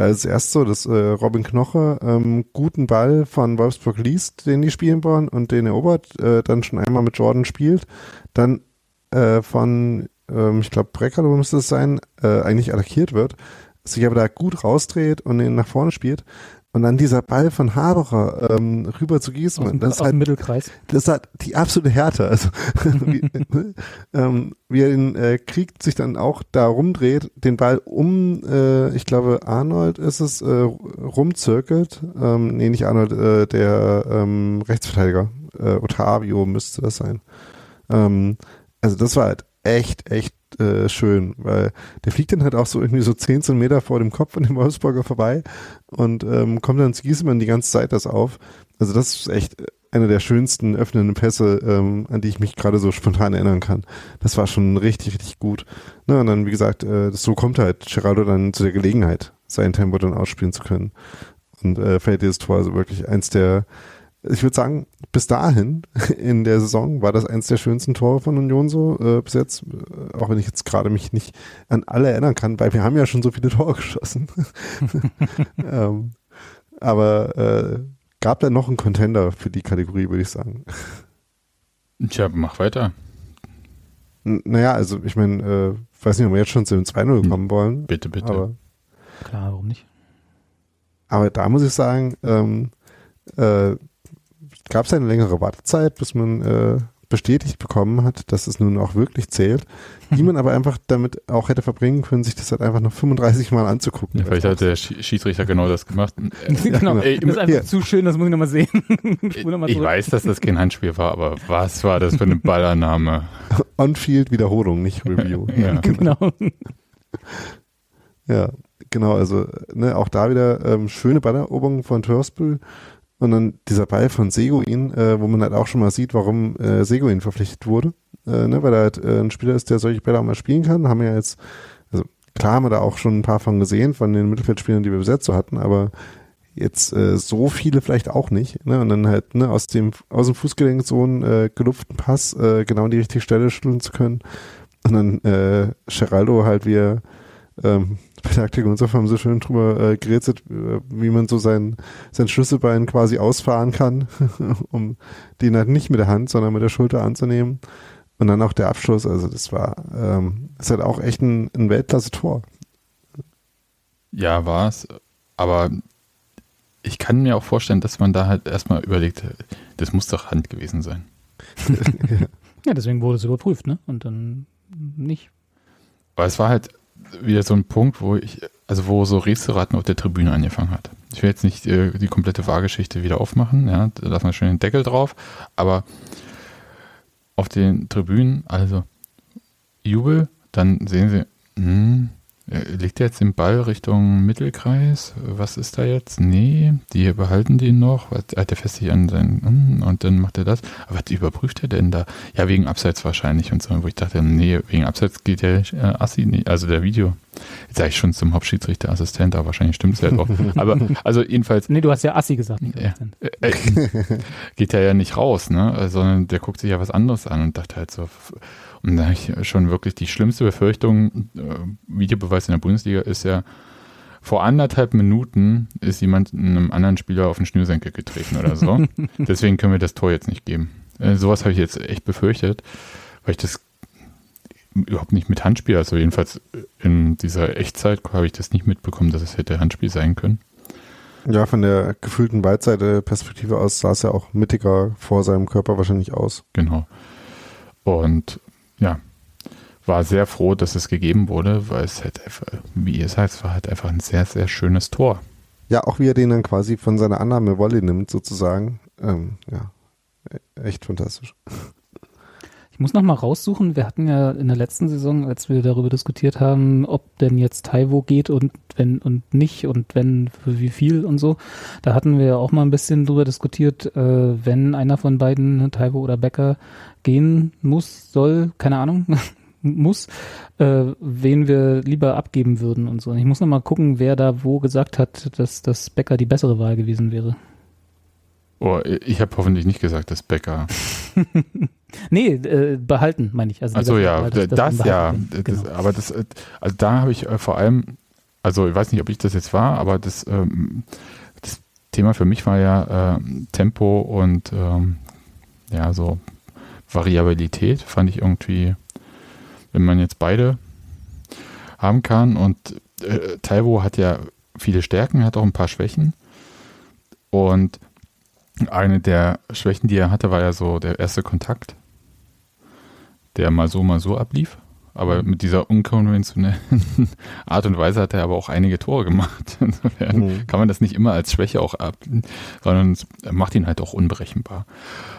Speaker 3: da ist es erst so, dass äh, Robin Knoche ähm, guten Ball von Wolfsburg liest, den die spielen wollen und den erobert, äh, dann schon einmal mit Jordan spielt, dann äh, von, ähm, ich glaube, Breckerlo müsste es sein, äh, eigentlich attackiert wird, sich aber da gut rausdreht und ihn nach vorne spielt. Und dann dieser Ball von Haberer ähm, rüber zu Gießmann, das ist halt,
Speaker 2: Mittelkreis.
Speaker 3: das ist halt die absolute Härte. Also *laughs* wie, ähm, wie er den äh, kriegt, sich dann auch da rumdreht, den Ball um, äh, ich glaube Arnold ist es, äh, rumzirkelt. Ähm, nee, nicht Arnold, äh, der ähm, Rechtsverteidiger. Äh, Otavio müsste das sein. Ähm, also das war halt echt, echt äh, schön, weil der fliegt dann halt auch so irgendwie so 10 Meter vor dem Kopf von dem Wolfsburger vorbei und ähm, kommt dann zu Gießmann die ganze Zeit das auf. Also das ist echt einer der schönsten öffnenden Pässe, ähm, an die ich mich gerade so spontan erinnern kann. Das war schon richtig, richtig gut. Na, und dann, wie gesagt, äh, so kommt halt Geraldo dann zu der Gelegenheit, sein Tempo dann ausspielen zu können. Und äh, fällt dieses Tor also wirklich eins der ich würde sagen, bis dahin *laughs* in der Saison war das eins der schönsten Tore von Union so äh, bis jetzt, äh, auch wenn ich jetzt gerade mich nicht an alle erinnern kann, weil wir haben ja schon so viele *laughs* Tore geschossen. *laughs* ähm, aber äh, gab da noch einen Contender für die Kategorie, würde ich sagen.
Speaker 1: Tja, mach weiter.
Speaker 3: N naja, also ich meine, äh, weiß nicht, ob wir jetzt schon zu dem 2-0 kommen wollen.
Speaker 1: Bitte, bitte.
Speaker 3: Aber,
Speaker 2: Klar, warum nicht?
Speaker 3: aber da muss ich sagen, ähm, äh, gab es eine längere Wartezeit, bis man äh, bestätigt bekommen hat, dass es nun auch wirklich zählt, die man aber einfach damit auch hätte verbringen können, sich das halt einfach noch 35 Mal anzugucken.
Speaker 1: Ja, vielleicht hat der Sch- Schiedsrichter genau das gemacht. *laughs*
Speaker 2: genau.
Speaker 3: genau.
Speaker 1: Ey,
Speaker 2: das ist einfach
Speaker 3: hier.
Speaker 2: zu schön, das muss ich nochmal sehen. *laughs* Spul noch mal
Speaker 1: Ich weiß, dass das kein Handspiel war, aber was war das für eine *laughs* Ballannahme?
Speaker 3: On-Field Wiederholung, nicht Review.
Speaker 1: Ja.
Speaker 2: Genau.
Speaker 3: Ja, genau, also ne, auch da wieder ähm, schöne Balleroberung von Törspül und dann dieser Ball von Seguin, äh, wo man halt auch schon mal sieht, warum äh, Seguin verpflichtet wurde, äh, ne, weil er halt äh, ein Spieler ist, der solche Bälle auch mal spielen kann, haben wir ja jetzt, also klar haben wir da auch schon ein paar von gesehen, von den Mittelfeldspielern, die wir besetzt so hatten, aber jetzt äh, so viele vielleicht auch nicht, ne, und dann halt ne, aus dem aus dem Fußgelenk so einen äh, gelupften Pass äh, genau an die richtige Stelle schütteln zu können. Und dann äh, Geraldo halt wie ähm, bei der Aktik und so haben sie schön drüber äh, gerätselt, äh, wie man so sein, sein Schlüsselbein quasi ausfahren kann, *laughs* um den halt nicht mit der Hand, sondern mit der Schulter anzunehmen. Und dann auch der Abschluss, also das war, ähm, ist halt auch echt ein, ein Weltklasse-Tor.
Speaker 1: Ja, war es. Aber ich kann mir auch vorstellen, dass man da halt erstmal überlegt, das muss doch Hand gewesen sein. *laughs*
Speaker 2: Ja, deswegen wurde es überprüft, ne? Und dann nicht.
Speaker 1: Aber es war halt wieder so ein Punkt, wo ich, also wo so Rätselraten auf der Tribüne angefangen hat. Ich will jetzt nicht äh, die komplette Wahrgeschichte wieder aufmachen, ja, da lassen wir schön den Deckel drauf, aber auf den Tribünen, also Jubel, dann sehen sie, hm, äh, legt er jetzt den Ball Richtung Mittelkreis? Was ist da jetzt? Nee, die behalten den noch. Was, hat er fest sich an seinen, hm, und dann macht er das. Aber was überprüft er denn da? Ja, wegen Abseits wahrscheinlich und so. Wo ich dachte, nee, wegen Abseits geht der äh, Assi nicht. Also der Video. Jetzt sage ich schon zum Hauptschiedsrichter Assistent, aber wahrscheinlich stimmt es ja doch. *laughs* Aber also jedenfalls
Speaker 2: Nee, du hast ja Assi gesagt, nicht
Speaker 1: Ja. Äh, äh, *laughs* geht er ja nicht raus, ne? Sondern der guckt sich ja was anderes an und dachte halt so. Und da habe ich schon wirklich die schlimmste Befürchtung, äh, Videobeweis in der Bundesliga ist ja, vor anderthalb Minuten ist jemand einem anderen Spieler auf den Schnürsenkel getreten oder so. *laughs* Deswegen können wir das Tor jetzt nicht geben. Äh, sowas habe ich jetzt echt befürchtet, weil ich das überhaupt nicht mit Handspiel, also jedenfalls in dieser Echtzeit habe ich das nicht mitbekommen, dass es hätte Handspiel sein können.
Speaker 3: Ja, von der gefühlten Beidseite-Perspektive aus sah es ja auch mittiger vor seinem Körper wahrscheinlich aus.
Speaker 1: Genau. Und ja, war sehr froh, dass es gegeben wurde, weil es halt einfach, wie ihr sagt, es war halt einfach ein sehr, sehr schönes Tor.
Speaker 3: Ja, auch wie er den dann quasi von seiner Annahme Wolle nimmt, sozusagen. Ähm, ja, e- echt fantastisch.
Speaker 2: Ich muss noch mal raussuchen, wir hatten ja in der letzten Saison, als wir darüber diskutiert haben, ob denn jetzt Taiwo geht und wenn und nicht und wenn für wie viel und so, da hatten wir ja auch mal ein bisschen drüber diskutiert, äh, wenn einer von beiden, Taiwo oder Becker, gehen muss, soll, keine Ahnung, *laughs* muss, äh, wen wir lieber abgeben würden und so. Und ich muss noch mal gucken, wer da wo gesagt hat, dass das Becker die bessere Wahl gewesen wäre.
Speaker 1: Oh, ich habe hoffentlich nicht gesagt, dass Becker. *laughs*
Speaker 2: Nee, äh, behalten, meine ich. Also bessere
Speaker 1: ja, das,
Speaker 2: ihn
Speaker 1: ja.
Speaker 2: behalten.
Speaker 1: Das,
Speaker 2: Genau.
Speaker 1: Aber das, äh, also da habe ich äh, vor allem, also ich weiß nicht, ob ich das jetzt war, aber das, ähm, das Thema für mich war ja äh, Tempo und ähm, ja, so Variabilität fand ich irgendwie, wenn man jetzt beide haben kann und äh, Taiwo hat ja viele Stärken, hat auch ein paar Schwächen. Und eine der Schwächen, die er hatte, war ja so der erste Kontakt, der mal so, mal so ablief. Aber mit dieser unkonventionellen *laughs* Art und Weise hat er aber auch einige Tore gemacht. *laughs* Insofern mhm. kann man das nicht immer als Schwäche auch ab, sondern macht ihn halt auch unberechenbar.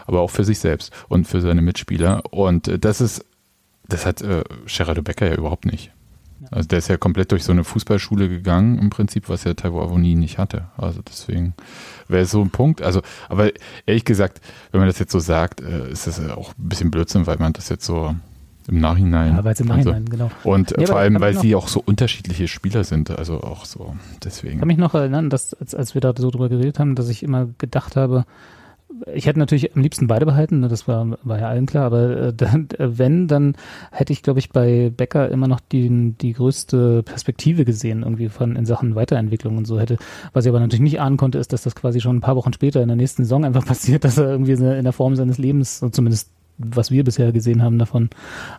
Speaker 1: Aber auch für sich selbst und für seine Mitspieler. Und das ist, das hat äh, Gerardo Becker ja überhaupt nicht. Also der ist ja komplett durch so eine Fußballschule gegangen, im Prinzip, was ja Taiwo Avoni nicht hatte. Also deswegen wäre so ein Punkt. Also, aber ehrlich gesagt, wenn man das jetzt so sagt, äh, ist das auch ein bisschen Blödsinn, weil man das jetzt so im Nachhinein.
Speaker 2: Ja, weil es im Nachhinein,
Speaker 1: so.
Speaker 2: genau.
Speaker 1: Und ja, vor allem, weil sie auch so unterschiedliche Spieler sind, also auch so deswegen.
Speaker 2: Ich kann mich noch erinnern, dass als, als wir da so drüber geredet haben, dass ich immer gedacht habe, ich hätte natürlich am liebsten beide behalten, ne, das war, war ja allen klar, aber äh, *laughs* dann, äh, wenn, dann hätte ich, glaube ich, bei Becker immer noch die, die größte Perspektive gesehen, irgendwie von in Sachen Weiterentwicklung und so hätte. Was ich aber natürlich nicht ahnen konnte, ist, dass das quasi schon ein paar Wochen später in der nächsten Saison einfach *laughs* passiert, dass er irgendwie in der Form seines Lebens, zumindest was wir bisher gesehen haben, davon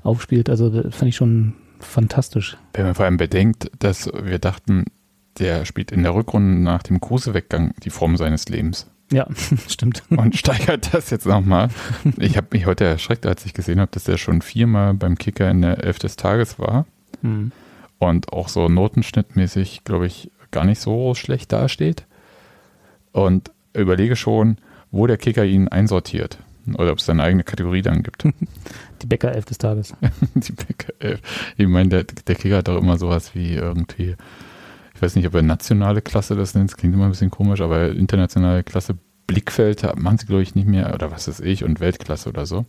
Speaker 2: aufspielt. Also fand ich schon fantastisch.
Speaker 1: Wenn man vor allem bedenkt, dass wir dachten, der spielt in der Rückrunde nach dem Kruse-Weggang die Form seines Lebens.
Speaker 2: Ja, *laughs* stimmt.
Speaker 1: Und steigert das jetzt nochmal. Ich habe mich heute erschreckt, als ich gesehen habe, dass er schon viermal beim Kicker in der Elf des Tages war. Hm. Und auch so notenschnittmäßig, glaube ich, gar nicht so schlecht dasteht. Und überlege schon, wo der Kicker ihn einsortiert. Oder ob es eine eigene Kategorie dann gibt. *laughs*
Speaker 2: Die Bäcker-Elf des Tages. *laughs*
Speaker 1: Die Bäcker-Elf. Ich meine, der, der Kicker hat doch immer sowas wie irgendwie weiß nicht, ob er nationale Klasse das nennt, das klingt immer ein bisschen komisch, aber internationale Klasse Blickfeld machen sie, glaube ich, nicht mehr, oder was weiß ich, und Weltklasse oder so.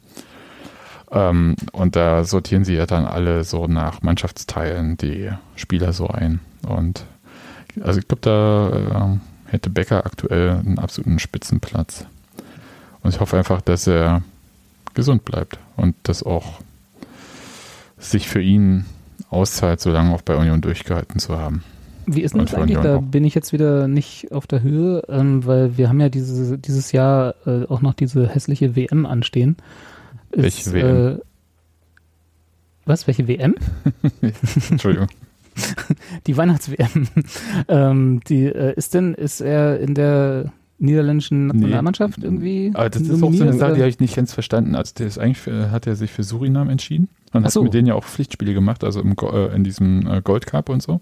Speaker 1: Ähm, und da sortieren sie ja dann alle so nach Mannschaftsteilen die Spieler so ein. Und also ich glaube, da äh, hätte Becker aktuell einen absoluten Spitzenplatz. Und ich hoffe einfach, dass er gesund bleibt und das auch sich für ihn auszahlt, so lange auch bei Union durchgehalten zu haben.
Speaker 2: Wie ist denn das eigentlich? Da bin ich jetzt wieder nicht auf der Höhe, ähm, weil wir haben ja diese, dieses Jahr äh, auch noch diese hässliche WM anstehen.
Speaker 1: Welche WM? Äh,
Speaker 2: was? Welche WM? *laughs*
Speaker 1: Entschuldigung. *laughs*
Speaker 2: die Weihnachts-WM. ähm, die, äh, ist denn, ist er in der niederländischen Nationalmannschaft nee. irgendwie?
Speaker 1: Aber das ist auch so eine Sache, die habe ich nicht ganz verstanden. Also der ist eigentlich für, hat er sich für Surinam entschieden und so. hat mit denen ja auch Pflichtspiele gemacht, also im, äh, in diesem äh, Gold Cup und so.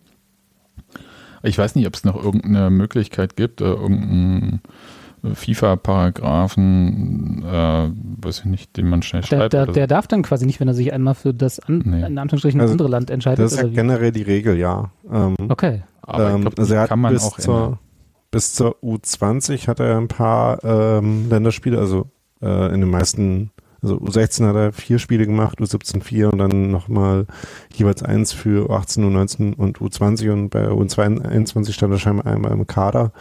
Speaker 1: Ich weiß nicht, ob es noch irgendeine Möglichkeit gibt, äh, irgendeinen FIFA-Paragraphen, äh, weiß ich nicht, den man schnell schreibt.
Speaker 2: Der, der, der, darf dann quasi nicht, wenn er sich einmal für das an, nee. in Anführungsstrichen also, andere Land entscheidet.
Speaker 3: Das ist ja generell die Regel, ja.
Speaker 2: Ähm, okay.
Speaker 3: Aber ähm, glaub, also er kann man bis auch zur, bis zur U20 hat er ein paar ähm, Länderspiele, also äh, in den meisten also U16 hat er vier Spiele gemacht, U17 vier und dann nochmal jeweils eins für U18, U19 und U20 und bei U21 stand er scheinbar einmal im Kader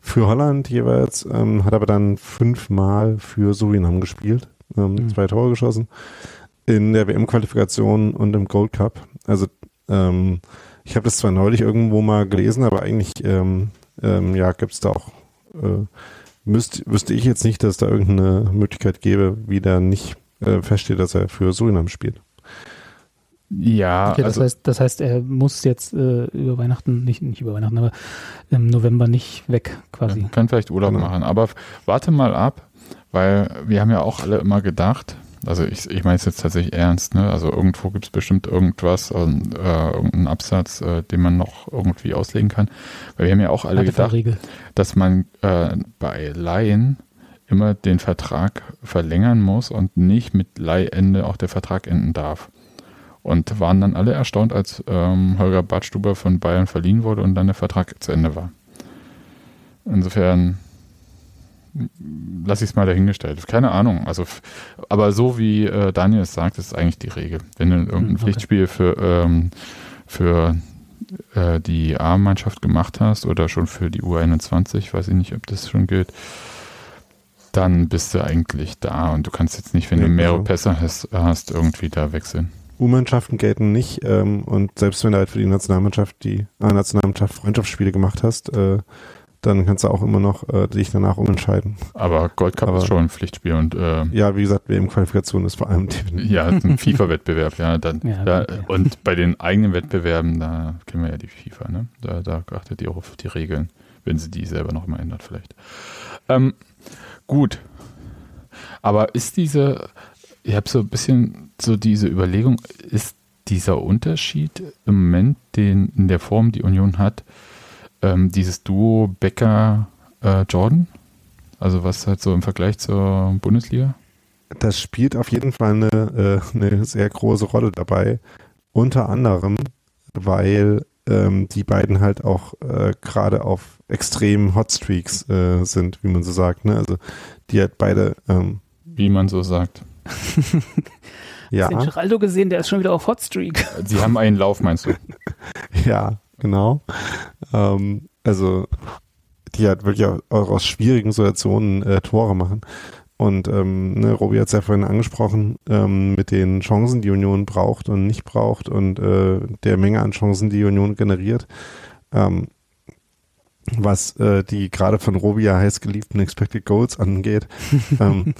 Speaker 3: für Holland jeweils, ähm, hat aber dann fünfmal für Surinam gespielt, ähm, mhm. zwei Tore geschossen in der WM-Qualifikation und im Gold Cup. Also ähm, ich habe das zwar neulich irgendwo mal gelesen, aber eigentlich ähm, ähm, ja gibt es da auch äh, müsst, wüsste ich jetzt nicht, dass es da irgendeine Möglichkeit gäbe, wie der nicht äh, feststeht, dass er für Surinam spielt.
Speaker 1: Ja,
Speaker 2: okay, das, also, heißt, das heißt, er muss jetzt äh, über Weihnachten, nicht, nicht über Weihnachten, aber im November nicht weg quasi.
Speaker 1: Kann vielleicht Urlaub genau. machen, aber warte mal ab, weil wir haben ja auch alle immer gedacht, also ich, ich meine es jetzt tatsächlich ernst, ne? Also irgendwo gibt es bestimmt irgendwas, äh, irgendeinen Absatz, äh, den man noch irgendwie auslegen kann. Weil wir haben ja auch alle gedacht, dass man äh, bei Laien immer den Vertrag verlängern muss und nicht mit Leihende auch der Vertrag enden darf. Und waren dann alle erstaunt, als ähm, Holger Badstuber von Bayern verliehen wurde und dann der Vertrag zu Ende war. Insofern lasse ich es mal dahingestellt. Keine Ahnung. Also, aber so wie äh, Daniel es sagt, ist eigentlich die Regel. Wenn du irgendein okay. Pflichtspiel für, ähm, für äh, die A-Mannschaft gemacht hast oder schon für die U21, weiß ich nicht, ob das schon gilt, dann bist du eigentlich da und du kannst jetzt nicht, wenn ja, du mehrere genau. Pässe hast, hast, irgendwie da wechseln.
Speaker 3: U-Mannschaften gelten nicht ähm, und selbst wenn du halt für die Nationalmannschaft die A-Nationalmannschaft Freundschaftsspiele gemacht hast, äh, dann kannst du auch immer noch äh, dich danach umentscheiden.
Speaker 1: Aber Gold Cup
Speaker 3: Aber-
Speaker 1: ist schon ein Pflichtspiel und äh,
Speaker 3: Ja, wie gesagt, WM-Qualifikation ist vor allem die,
Speaker 1: ja, ein FIFA-Wettbewerb, ja. Dann,
Speaker 2: Ja,
Speaker 1: da,
Speaker 2: okay.
Speaker 1: Und bei den eigenen Wettbewerben, da kennen wir ja die FIFA, ne? Da, da achtet die auch auf die Regeln, wenn sie die selber noch mal ändert, vielleicht. Ähm, gut. Aber ist diese, ich habe so ein bisschen so diese Überlegung, ist dieser Unterschied im Moment, den in der Form die Union hat, ähm, dieses Duo Becker-Jordan? also was halt so im Vergleich zur Bundesliga?
Speaker 3: das spielt auf jeden Fall eine, äh, eine sehr große Rolle dabei. Unter anderem, weil ähm, die beiden halt auch äh, gerade auf extremen Hotstreaks äh, sind, wie man so sagt. Ne? Also die halt beide, ähm,
Speaker 1: Wie man so sagt.
Speaker 3: ja,
Speaker 2: Den Geraldo gesehen, der ist schon wieder auf Hotstreak.
Speaker 1: Sie haben einen Lauf, meinst du? *laughs*
Speaker 3: ja, genau. Ähm, also die halt wirklich auch, auch aus schwierigen Situationen äh, Tore machen. Und ähm, ne, Robi hat es ja vorhin angesprochen, ähm, mit den Chancen, die Union braucht und nicht braucht und äh, der Menge an Chancen, die Union generiert. Ähm, was äh, die gerade von Robi ja heiß geliebten Expected Goals angeht, *laughs* ähm,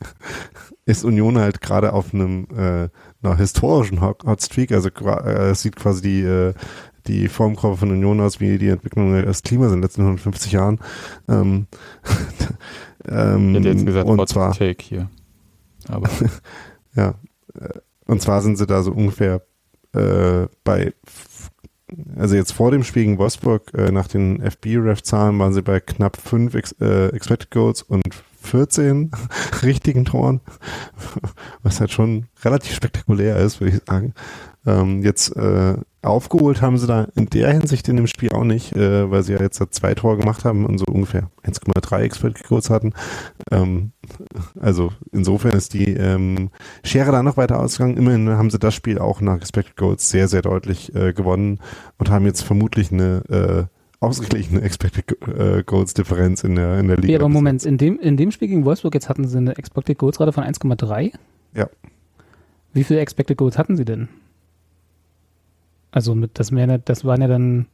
Speaker 3: *laughs* ist Union halt gerade auf einem äh, einer historischen Hot Hot Streak. Also äh, sieht quasi die äh, die Formkurve von Union aus wie die Entwicklung des Klimas in den letzten 150 Jahren. Ähm, *laughs* ähm,
Speaker 1: Ich hätte jetzt gesagt,
Speaker 3: und zwar
Speaker 1: Take hier. Aber *laughs*
Speaker 3: ja. Äh, Und zwar sind sie da so ungefähr äh, bei, also jetzt vor dem Spiel gegen Wolfsburg, äh, nach den FB-Ref-Zahlen waren sie bei knapp 5 Ex äh, Expected Goals und 14 *laughs* richtigen Toren, was halt schon relativ spektakulär ist, würde ich sagen. Ähm, jetzt äh, aufgeholt haben sie da in der Hinsicht in dem Spiel auch nicht, äh, weil sie ja jetzt zwei Tore gemacht haben und so ungefähr 1,3 Expected Goals hatten. Ähm, also insofern ist die ähm, Schere da noch weiter ausgegangen. Immerhin haben sie das Spiel auch nach Expected Goals sehr, sehr deutlich äh, gewonnen und haben jetzt vermutlich eine äh, ausgeglichene Expected äh, Goals Differenz in der, in der Liga.
Speaker 2: Ja, aber Moment, in dem, in dem Spiel gegen Wolfsburg, jetzt hatten sie eine Expected Goals Rate von 1,3.
Speaker 3: Ja.
Speaker 2: Wie viele Expected Goals hatten sie denn? Also mit, das, ja- das waren ja dann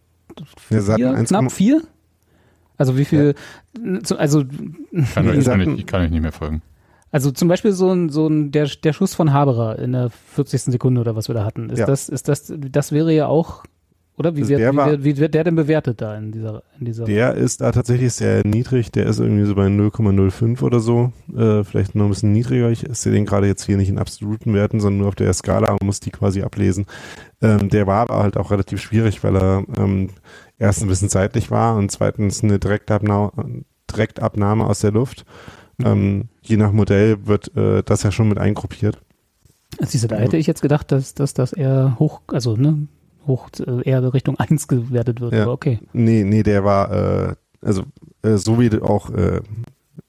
Speaker 2: vier,
Speaker 3: 1,
Speaker 2: knapp vier? Also wie viel, zu- also,
Speaker 1: kann,
Speaker 3: gesagt,
Speaker 1: kann, ich, ich kann euch nicht mehr folgen.
Speaker 2: also zum Beispiel so ein, so ein, der, der Schuss von Haberer in der 40. Sekunde oder was wir da hatten. Ist
Speaker 3: Ja.
Speaker 2: das, ist das, das wäre ja auch, oder? Wie
Speaker 3: Also
Speaker 2: wird,
Speaker 3: der
Speaker 2: wie,
Speaker 3: war-
Speaker 2: wird, wie wird der denn bewertet da in dieser, in dieser?
Speaker 3: Der ist da tatsächlich sehr niedrig. Der ist irgendwie so bei 0,05 oder so. Äh, vielleicht noch ein bisschen niedriger. Ich sehe den gerade jetzt hier nicht in absoluten Werten, sondern nur auf der Skala und muss die quasi ablesen. Ähm, der war aber halt auch relativ schwierig, weil er ähm, erstens ein bisschen seitlich war und zweitens eine Direktabnahme, Direktabnahme aus der Luft.
Speaker 2: Mhm.
Speaker 3: Ähm, je nach Modell wird äh, das ja schon mit eingruppiert.
Speaker 2: Siehst du, da hätte ich jetzt gedacht, dass, dass das eher hoch, also ne, hoch, äh, eher Richtung 1 gewertet wird,
Speaker 3: Ja.
Speaker 2: aber okay.
Speaker 3: Nee, nee, der war, äh, also äh, so wie du auch äh,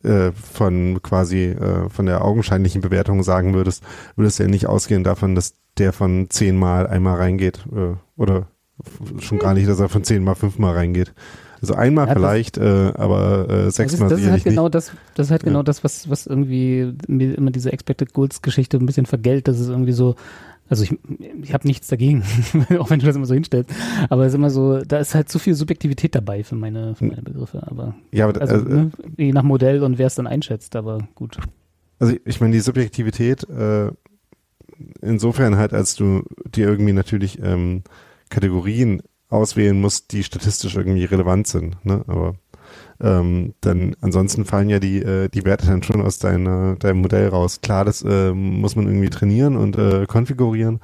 Speaker 3: äh, von quasi äh, von der augenscheinlichen Bewertung sagen würdest, würdest du ja nicht ausgehen davon, dass der von zehnmal einmal reingeht äh, oder schon gar nicht, dass er von zehnmal fünfmal reingeht. Also einmal
Speaker 2: Ja, das-
Speaker 3: vielleicht, äh, aber äh,
Speaker 2: Das ist,
Speaker 3: sechsmal
Speaker 2: das ist halt genau das, das ist halt
Speaker 3: Ja.
Speaker 2: genau das, was, was irgendwie mir immer diese Expected Goals Geschichte ein bisschen vergällt, dass es irgendwie so, also ich, ich habe nichts dagegen, *laughs* auch wenn du das immer so hinstellst, aber es ist immer so, da ist halt zu viel Subjektivität dabei für meine, für meine Begriffe, aber.
Speaker 3: Ja, aber
Speaker 2: also
Speaker 3: äh,
Speaker 2: ne, je nach Modell und wer es dann einschätzt, aber gut.
Speaker 3: Also ich meine, die Subjektivität äh, insofern halt, als du dir irgendwie natürlich ähm, Kategorien auswählen musst, die statistisch irgendwie relevant sind. Ne? Aber ähm, dann ansonsten fallen ja die, äh, die Werte dann schon aus deiner, deinem Modell raus. Klar, das äh, muss man irgendwie trainieren und äh, konfigurieren.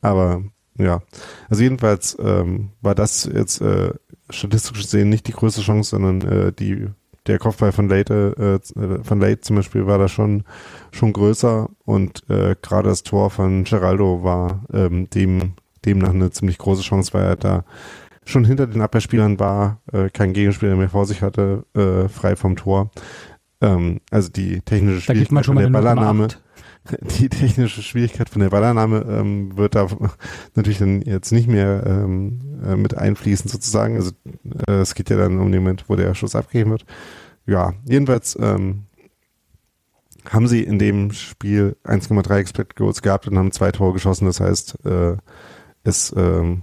Speaker 3: Aber ja, also jedenfalls ähm, war das jetzt äh, statistisch gesehen nicht die größte Chance, sondern äh, die der Kopfball von Late, äh, von Late zum Beispiel war da schon schon größer und äh, gerade das Tor von Geraldo war ähm, dem demnach eine ziemlich große Chance, weil er da schon hinter den Abwehrspielern war, äh, kein Gegenspieler mehr vor sich hatte, äh, frei vom Tor. Ähm, also die technische Schwierigkeit von der Ballannahme,
Speaker 2: 0,8. *laughs*
Speaker 3: die technische Schwierigkeit von der Ballannahme ähm, wird da *laughs* natürlich dann jetzt nicht mehr ähm, äh, mit einfließen sozusagen. Also äh, es geht ja dann um den Moment, wo der Schuss abgegeben wird. Ja, jedenfalls ähm, haben sie in dem Spiel 1,3 Expected Goals gehabt und haben zwei Tore geschossen. Das heißt, äh, es ähm,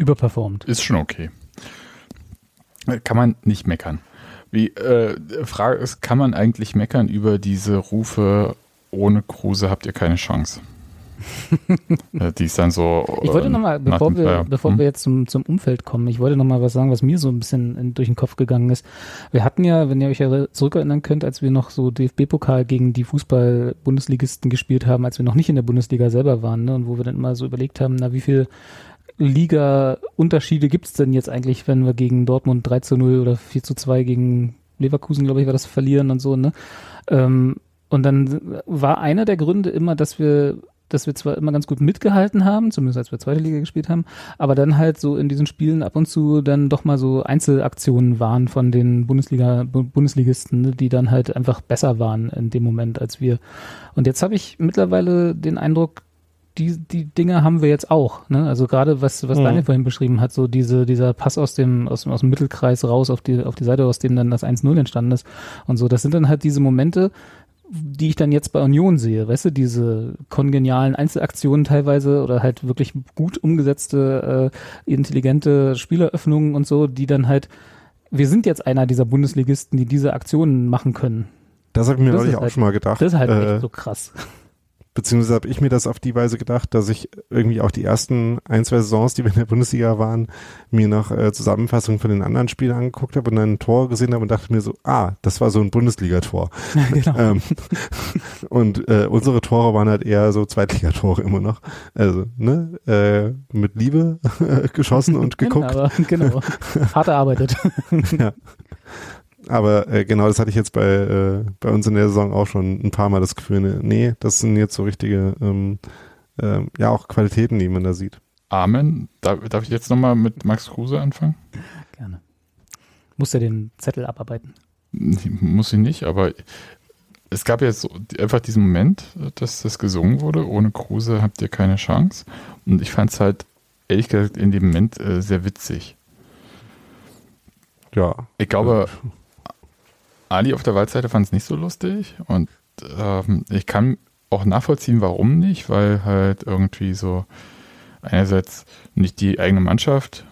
Speaker 2: Überperformt.
Speaker 1: Ist schon okay. Kann man nicht meckern. Wie, äh, Frage ist, kann man eigentlich meckern über diese Rufe, ohne Kruse habt ihr keine Chance? *laughs* Äh, die ist dann so.
Speaker 2: Ich wollte nochmal, bevor, wir, bevor hm? wir jetzt zum, zum Umfeld kommen, ich wollte nochmal was sagen, was mir so ein bisschen in, durch den Kopf gegangen ist. Wir hatten ja, wenn ihr euch ja zurückerinnern könnt, als wir noch so DFB-Pokal gegen die Fußball-Bundesligisten gespielt haben, als wir noch nicht in der Bundesliga selber waren, ne, und wo wir dann immer so überlegt haben, na, wie viel Liga-Unterschiede gibt es denn jetzt eigentlich, wenn wir gegen Dortmund 3 zu 0 oder 4 zu 2 gegen Leverkusen, glaube ich, war das verlieren und so, ne? Ähm, und dann war einer der Gründe immer, dass wir dass wir zwar immer ganz gut mitgehalten haben, zumindest als wir zweite Liga gespielt haben, aber dann halt so in diesen Spielen ab und zu dann doch mal so Einzelaktionen waren von den Bundesliga Bundesligisten, ne, die dann halt einfach besser waren in dem Moment als wir. Und jetzt habe ich mittlerweile den Eindruck, die, die Dinge haben wir jetzt auch. Ne? Also gerade was, was mhm. Daniel vorhin beschrieben hat, so diese, dieser Pass aus dem, aus, aus dem Mittelkreis raus auf die, auf die Seite, aus dem dann das 1-0 entstanden ist und so. Das sind dann halt diese Momente, die ich dann jetzt bei Union sehe, weißt du, diese kongenialen Einzelaktionen teilweise oder halt wirklich gut umgesetzte, äh, intelligente Spieleröffnungen und so, die dann halt, wir sind jetzt einer dieser Bundesligisten, die diese Aktionen machen können.
Speaker 3: Das habe ich mir neulich auch halt, schon mal gedacht.
Speaker 2: Das ist halt äh, echt so krass.
Speaker 3: Beziehungsweise habe ich mir das auf die Weise gedacht, dass ich irgendwie auch die ersten ein, zwei Saisons, die wir in der Bundesliga waren, mir noch äh, Zusammenfassungen von den anderen Spielen angeguckt habe und dann ein Tor gesehen habe und dachte mir so, ah, das war so ein Bundesligator. *laughs* genau. ähm, und äh, unsere Tore waren halt eher so Zweitligatore immer noch. Also, ne, äh, mit Liebe *laughs* geschossen und geguckt.
Speaker 2: Aber, genau, hart erarbeitet. *laughs* ja.
Speaker 3: Aber äh, genau, das hatte ich jetzt bei, äh, bei uns in der Saison auch schon ein paar Mal das Gefühl, ne, nee, das sind jetzt so richtige, ähm, äh, ja, auch Qualitäten, die man da sieht.
Speaker 1: Amen. Darf, darf ich jetzt nochmal mit Max Kruse anfangen?
Speaker 2: Gerne. Muss er den Zettel abarbeiten?
Speaker 1: Muss ich nicht, aber es gab jetzt so einfach diesen Moment, dass das gesungen wurde, ohne Kruse habt ihr keine Chance. Und ich fand es halt, ehrlich gesagt, in dem Moment äh, sehr witzig. Ja. Ich glaube, Ali auf der Waldseite fand es nicht so lustig und ähm, ich kann auch nachvollziehen, warum nicht, weil halt irgendwie so einerseits nicht die eigene Mannschaft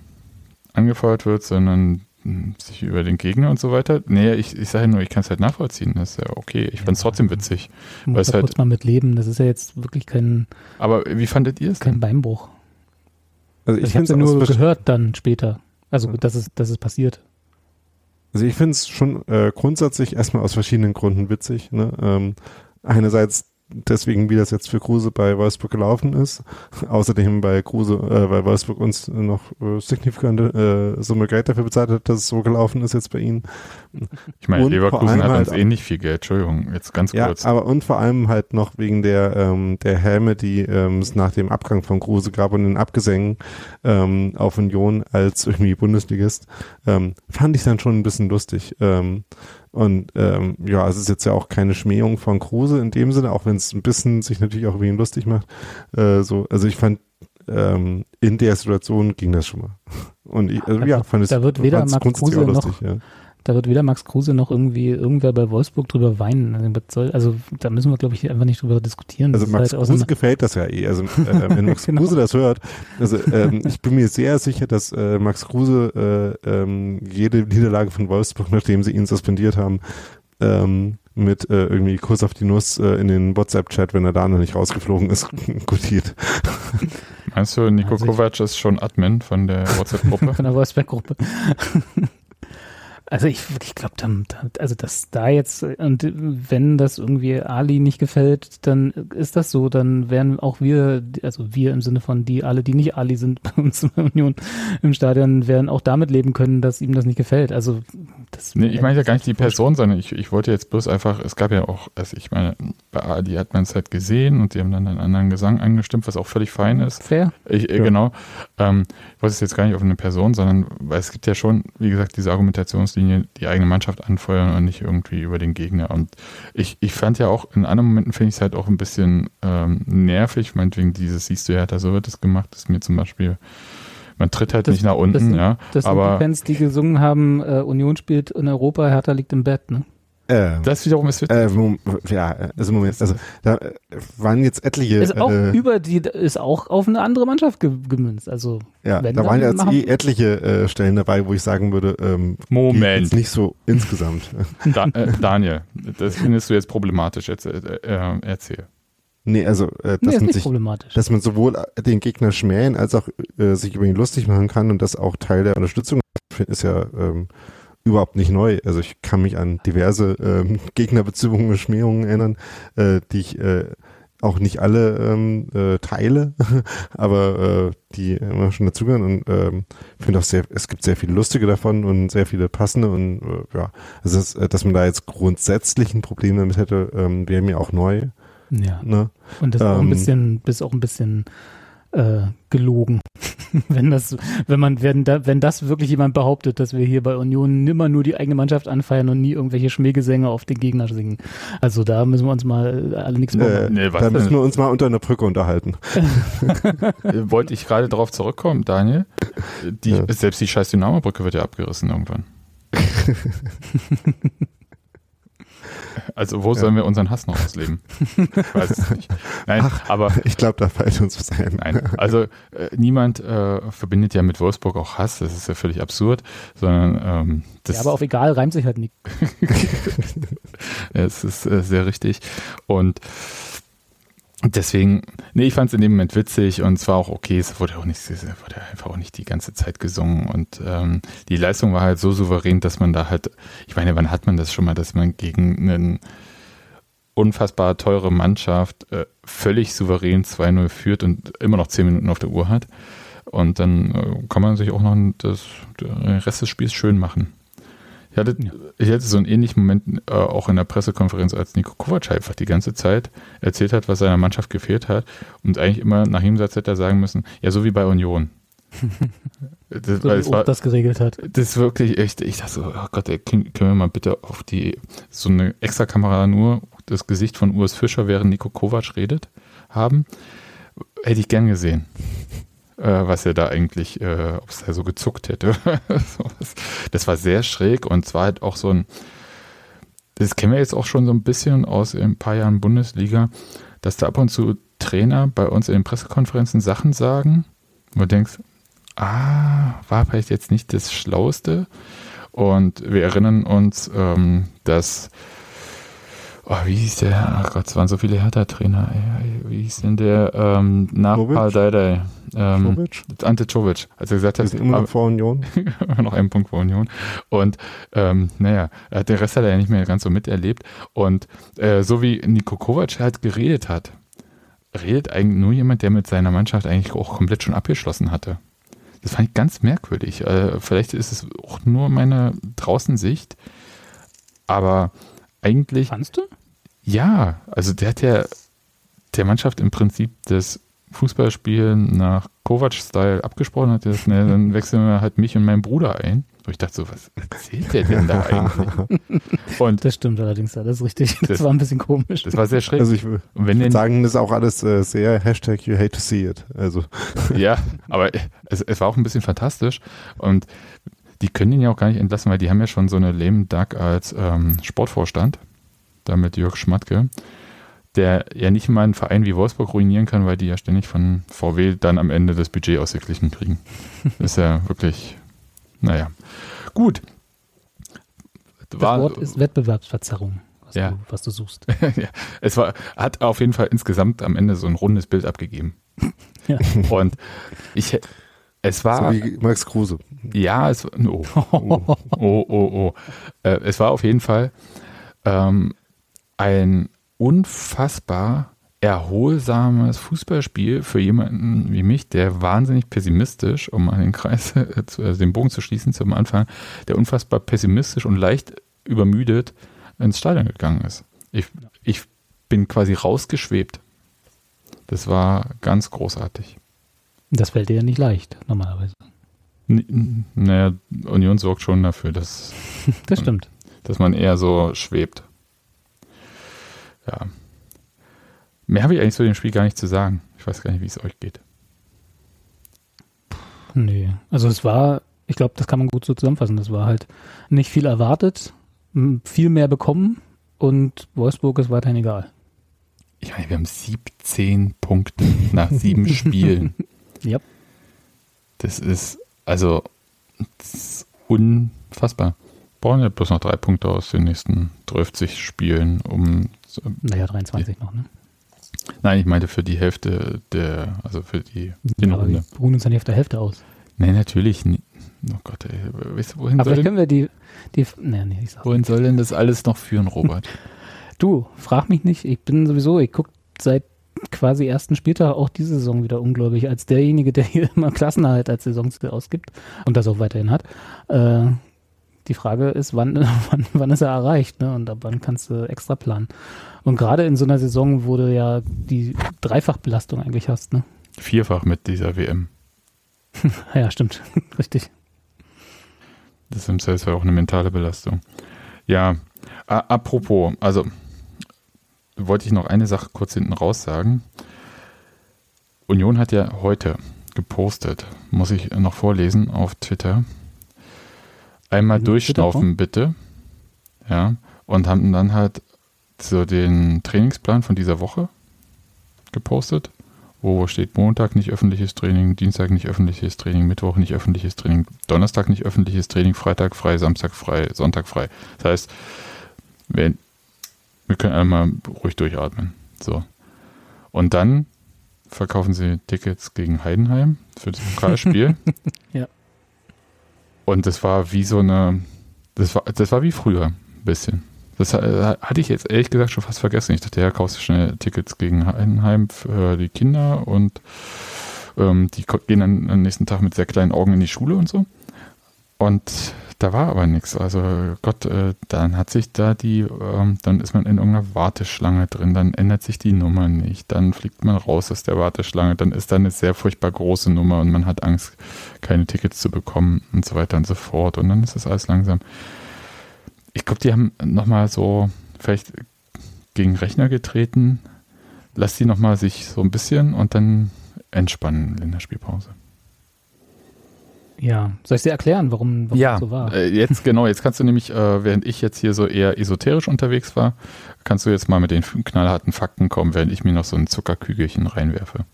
Speaker 1: angefeuert wird, sondern hm, sich über den Gegner und so weiter. Nee, ich, ich sage nur, ich kann es halt nachvollziehen. Das ist ja okay. Ich ja, fand es trotzdem witzig.
Speaker 2: Muss halt, kurz mal mit leben. Das ist ja jetzt wirklich kein.
Speaker 1: Aber wie fandet ihr es?
Speaker 2: Kein Beinbruch. Also ich, also ich habe es ja nur gehört dann später. Also, dass es, dass es passiert.
Speaker 3: Also ich finde es schon äh, grundsätzlich erstmal aus verschiedenen Gründen witzig. Ne? Ähm, einerseits deswegen, wie das jetzt für Kruse bei Wolfsburg gelaufen ist. Außerdem bei Kruse, äh, bei Wolfsburg uns noch äh, signifikante äh, Summe Geld dafür bezahlt hat, dass es so gelaufen ist jetzt bei ihnen.
Speaker 1: Ich meine, Leverkusen hat halt uns ähnlich viel Geld, Entschuldigung, jetzt ganz
Speaker 3: ja,
Speaker 1: kurz.
Speaker 3: aber und vor allem halt noch wegen der, ähm, der Helme, die ähm, es nach dem Abgang von Kruse gab und den Abgesängen ähm, auf Union als irgendwie Bundesligist, ähm, fand ich dann schon ein bisschen lustig. Ähm, und ähm, ja, es ist jetzt ja auch keine Schmähung von Kruse in dem Sinne, auch wenn es ein bisschen sich natürlich auch über ihn lustig macht. Äh, so, also ich fand ähm, in der Situation ging das schon mal. Und ich, also, ja, fand es
Speaker 2: da wird weder Max Kruse noch, ja. Da wird weder Max Kruse noch irgendwie irgendwer bei Wolfsburg drüber weinen. Also, also da müssen wir, glaube ich, einfach nicht drüber diskutieren.
Speaker 3: Also Max halt Kruse gefällt das ja eh. Also *laughs* äh, wenn Max genau. Kruse das hört, also ähm, ich bin mir sehr sicher, dass äh, Max Kruse äh, ähm, jede Niederlage von Wolfsburg, nachdem sie ihn suspendiert haben, ähm, mit äh, irgendwie Kurs auf die Nuss äh, in den WhatsApp-Chat, wenn er da noch nicht rausgeflogen ist, *laughs* gutiert.
Speaker 1: Meinst du, Nico also Kovac ist schon Admin von der WhatsApp-Gruppe? *laughs*
Speaker 2: von der WhatsApp-Gruppe. Also ich, ich glaube, also dass da jetzt, und wenn das irgendwie Ali nicht gefällt, dann ist das so, dann werden auch wir, also wir im Sinne von die alle, die nicht Ali sind bei uns in der Union im Stadion, werden auch damit leben können, dass ihm das nicht gefällt. Also das
Speaker 1: nee, ich meine ja gar nicht die Person, sondern ich, ich wollte jetzt bloß einfach, es gab ja auch, also ich meine, bei Ali hat man es halt gesehen und die haben dann einen anderen Gesang angestimmt, was auch völlig fein ist.
Speaker 2: Fair.
Speaker 1: Ich, ja. Genau. Ähm, ich wollte es jetzt gar nicht auf eine Person, sondern weil es gibt ja schon, wie gesagt, diese Argumentationslinie, die eigene Mannschaft anfeuern und nicht irgendwie über den Gegner. Und ich, ich fand ja auch, in anderen Momenten finde ich es halt auch ein bisschen ähm, nervig, meinetwegen dieses, siehst du ja, da so wird es gemacht, ist mir zum Beispiel man tritt halt das, nicht nach unten,
Speaker 2: das,
Speaker 1: ja.
Speaker 2: Das
Speaker 1: aber
Speaker 2: sind die Fans, die gesungen haben, äh, Union spielt in Europa, Hertha liegt im Bett, ne?
Speaker 3: Ähm,
Speaker 1: Das wiederum ist witzig.
Speaker 3: äh, ja, also Moment, also da waren jetzt etliche,
Speaker 2: Ist auch
Speaker 3: äh,
Speaker 2: über die, ist auch auf eine andere Mannschaft ge gemünzt. Also,
Speaker 3: ja,
Speaker 2: wenn
Speaker 3: da waren jetzt eh etliche äh, Stellen dabei, wo ich sagen würde, ähm,
Speaker 1: Moment.
Speaker 3: nicht so insgesamt. *laughs*
Speaker 1: Da, äh, Daniel, das findest du jetzt problematisch. Jetzt, äh, äh, erzähl.
Speaker 3: nee, also äh,
Speaker 2: nee,
Speaker 3: dass
Speaker 2: ist
Speaker 3: man
Speaker 2: nicht
Speaker 3: sich
Speaker 2: problematisch.
Speaker 3: dass man sowohl den Gegner schmähen als auch äh, sich über ihn lustig machen kann und das auch Teil der Unterstützung ist ja ähm, überhaupt nicht neu. Also ich kann mich an diverse ähm, *laughs* Gegnerbeziehungen und Schmähungen erinnern, äh, die ich äh, auch nicht alle ähm, äh, teile, *laughs* aber äh, die immer schon dazugehören und ähm, finde auch sehr, es gibt sehr viele lustige davon und sehr viele passende und äh, ja, also das, äh, dass man da jetzt grundsätzlich ein Problem damit hätte, ähm, wäre mir auch neu.
Speaker 2: ja.
Speaker 3: Ne?
Speaker 2: Und das ist auch ein
Speaker 3: ähm,
Speaker 2: bisschen, ist auch ein bisschen äh, gelogen. *laughs* wenn das, wenn man, wenn da, wenn das wirklich jemand behauptet, dass wir hier bei Union nimmer nur die eigene Mannschaft anfeiern und nie irgendwelche Schmähgesänge auf den Gegner singen. Also da müssen wir uns mal alle nichts
Speaker 3: Äh,
Speaker 2: machen.
Speaker 1: Nee, was
Speaker 3: da müssen wir uns mal unter einer Brücke unterhalten.
Speaker 1: Äh, *laughs* Wollte ich gerade darauf zurückkommen, Daniel. Die,
Speaker 3: Ja.
Speaker 1: Selbst die scheiß Dynamo-Brücke wird ja abgerissen irgendwann. *laughs* Also wo sollen wir unseren Hass noch ausleben? Ich weiß es nicht. Nein, aber
Speaker 3: Ich glaube, da fällt uns was ein.
Speaker 1: Nein, also äh, niemand äh, verbindet ja mit Wolfsburg auch Hass, das ist ja völlig absurd, sondern ähm, das
Speaker 2: ja, aber auf egal reimt sich halt nicht. *laughs*
Speaker 1: es ist äh, sehr richtig. Und deswegen, nee, ich fand es in dem Moment witzig und es war auch okay, es wurde auch nicht, es wurde einfach auch nicht die ganze Zeit gesungen und ähm, die Leistung war halt so souverän, dass man da halt, ich meine, wann hat man das schon mal, dass man gegen einen unfassbar teure Mannschaft äh, völlig souverän 2-0 führt und immer noch 10 Minuten auf der Uhr hat. Und dann äh, kann man sich auch noch das, den Rest des Spiels schön machen. Ich hatte,
Speaker 2: Ja.
Speaker 1: ich hatte so einen ähnlichen Moment äh, auch in der Pressekonferenz, als Nico Kovac einfach die ganze Zeit erzählt hat, was seiner Mannschaft gefehlt hat. Und eigentlich immer nach jedem Satz hätte er sagen müssen, ja, so wie bei Union. *laughs* das,
Speaker 2: So
Speaker 1: es war,
Speaker 2: das geregelt hat.
Speaker 1: das ist wirklich echt, ich dachte so, oh Gott, ey, können, wir mal bitte auf die, so eine Extra-Kamera nur das Gesicht von Urs Fischer, während Nico Kovac redet, haben? Hätte ich gern gesehen. Äh, was er da eigentlich, äh, ob es da so gezuckt hätte. *laughs* Das war sehr schräg und zwar halt auch so ein, das kennen wir jetzt auch schon so ein bisschen aus ein paar Jahren Bundesliga, dass da ab und zu Trainer bei uns in den Pressekonferenzen Sachen sagen, wo du denkst, ah, war vielleicht jetzt nicht das Schlauste. Und wir erinnern uns, ähm, dass, oh, wie hieß der, ach Gott, es waren so viele Hertha-Trainer, wie hieß denn der, ähm, nach
Speaker 3: Čović?
Speaker 1: Pardadei, ähm,
Speaker 3: Jovic?
Speaker 1: Ante Czovic, als er gesagt hat,
Speaker 3: immer noch vor Union. *laughs*
Speaker 1: noch einen Punkt vor Union. Und ähm, naja, der Rest hat er ja nicht mehr ganz so miterlebt. Und äh, so wie Niko Kovac halt geredet hat, redet eigentlich nur jemand, der mit seiner Mannschaft eigentlich auch komplett schon abgeschlossen hatte. Das fand ich ganz merkwürdig. Äh, vielleicht ist es auch nur meine Draußensicht, aber eigentlich
Speaker 2: Fandst du?
Speaker 1: Ja, also der hat ja der Mannschaft im Prinzip das Fußballspielen nach Kovac-Style abgesprochen, hat gesagt, ne, dann wechseln wir halt mich und meinen Bruder ein. Und ich dachte so, was erzählt der denn da eigentlich? *laughs* Und
Speaker 2: Das stimmt allerdings, ja, das ist richtig. Das,
Speaker 1: Das-
Speaker 2: war ein bisschen komisch.
Speaker 1: das war sehr schräg.
Speaker 3: Also ich
Speaker 1: und wenn denn,
Speaker 3: sagen, das ist auch alles äh, sehr Hashtag you hate to see it. Also *laughs*
Speaker 1: ja, aber es, es war auch ein bisschen fantastisch und die können ihn ja auch gar nicht entlassen, weil die haben ja schon so eine lame Duck als ähm, Sportvorstand, da mit Jörg Schmatke, der ja nicht mal einen Verein wie Wolfsburg ruinieren kann, weil die ja ständig von VW dann am Ende das Budget ausgeglichen kriegen. Das *laughs* ist ja wirklich, naja. Gut.
Speaker 2: Das Wort ist Wettbewerbsverzerrung, was,
Speaker 1: Ja.
Speaker 2: du, was du suchst. *laughs*
Speaker 1: ja, es war, hat auf jeden Fall insgesamt am Ende so ein rundes Bild abgegeben.
Speaker 2: Ja. *laughs*
Speaker 1: Und ich, es war,
Speaker 3: so wie Max Kruse.
Speaker 1: ja, es, oh, oh, oh, oh, oh. Äh, es war auf jeden Fall ähm, ein unfassbar erholsames Fußballspiel für jemanden wie mich, der wahnsinnig pessimistisch, um an den Kreis, äh, zu, also den Bogen zu schließen zum Anfang, der unfassbar pessimistisch und leicht übermüdet ins Stadion gegangen ist. Ich, ich bin quasi rausgeschwebt. Das war ganz großartig.
Speaker 2: Das fällt dir ja nicht leicht, normalerweise.
Speaker 1: N- Naja, Union sorgt schon dafür, dass, *laughs*
Speaker 2: Das stimmt.
Speaker 1: dass man eher so schwebt. Ja. Mehr habe ich eigentlich zu dem Spiel gar nicht zu sagen. Ich weiß gar nicht, wie es euch geht.
Speaker 2: Nee. Also es war, ich glaube, das kann man gut so zusammenfassen. Das war halt nicht viel erwartet. viel mehr bekommen und Wolfsburg ist weiterhin egal.
Speaker 1: Ich meine, wir haben 17 Punkte nach sieben *laughs* Spielen.
Speaker 2: Ja.
Speaker 1: Das ist, also, das ist unfassbar. Brauchen ja bloß noch drei Punkte aus den nächsten 30 Spielen, um.
Speaker 2: Naja, 23 noch, ne?
Speaker 1: Nein, ich meinte für die Hälfte der, also für die
Speaker 2: Ja, aber wir ruhen uns dann nicht auf der Hälfte aus.
Speaker 1: Nein, natürlich nicht. Oh Gott, ey, weißt du, wohin
Speaker 2: Aber
Speaker 1: soll,
Speaker 2: vielleicht
Speaker 1: denn,
Speaker 2: können wir die, die, nee, nee, ich sag's
Speaker 1: wohin soll denn das alles noch führen, Robert? *laughs*
Speaker 2: Du, frag mich nicht. Ich bin sowieso, ich gucke seit quasi ersten Spieltag auch diese Saison wieder ungläubig, als derjenige, *laughs* der hier immer Klassenerhalt als Saisonziel ausgibt und das auch weiterhin hat. Äh, die Frage ist, wann, *laughs* wann, wann ist er erreicht, ne? Und ab wann kannst du extra planen. Und gerade in so einer Saison, wo du ja die Dreifachbelastung eigentlich hast, ne?
Speaker 1: Vierfach mit dieser WM. *laughs*
Speaker 2: Ja, stimmt. *laughs* Richtig.
Speaker 1: Das ist im Zweifelsfall auch eine mentale Belastung. Ja, a- apropos, also wollte ich noch eine Sache kurz hinten raus sagen. Union hat ja heute gepostet, muss ich noch vorlesen auf Twitter. Einmal durchschnaufen bitte. Ja, und haben dann halt so den Trainingsplan von dieser Woche gepostet, wo steht Montag nicht öffentliches Training, Dienstag nicht öffentliches Training, Mittwoch nicht öffentliches Training, Donnerstag nicht öffentliches Training, Freitag frei, Samstag frei, Sonntag frei. Das heißt, wir, wir können einmal ruhig durchatmen. So. Und dann verkaufen sie Tickets gegen Heidenheim für das *laughs* Pokalspiel.
Speaker 2: Ja.
Speaker 1: Und das war wie so eine, das war, das war wie früher ein bisschen. Das hatte ich jetzt ehrlich gesagt schon fast vergessen. Ich dachte, ja, kaufst du schnell Tickets gegen Heidenheim für die Kinder und ähm, die gehen dann am nächsten Tag mit sehr kleinen Augen in die Schule und so. Und da war aber nichts. Also Gott, äh, dann hat sich da die, ähm, dann ist man in irgendeiner Warteschlange drin, dann ändert sich die Nummer nicht, dann fliegt man raus aus der Warteschlange, dann ist da eine sehr furchtbar große Nummer und man hat Angst, keine Tickets zu bekommen und so weiter und so fort. Und dann ist das alles langsam. Ich glaube, die haben nochmal so vielleicht gegen Rechner getreten. Lass die nochmal sich so ein bisschen und dann entspannen in der Spielpause.
Speaker 2: Ja. Soll ich dir erklären, warum, warum das so war?
Speaker 1: Äh, jetzt genau, jetzt kannst du nämlich, äh, während ich jetzt hier so eher esoterisch unterwegs war, kannst du jetzt mal mit den knallharten Fakten kommen, während ich mir noch so ein Zuckerkügelchen reinwerfe.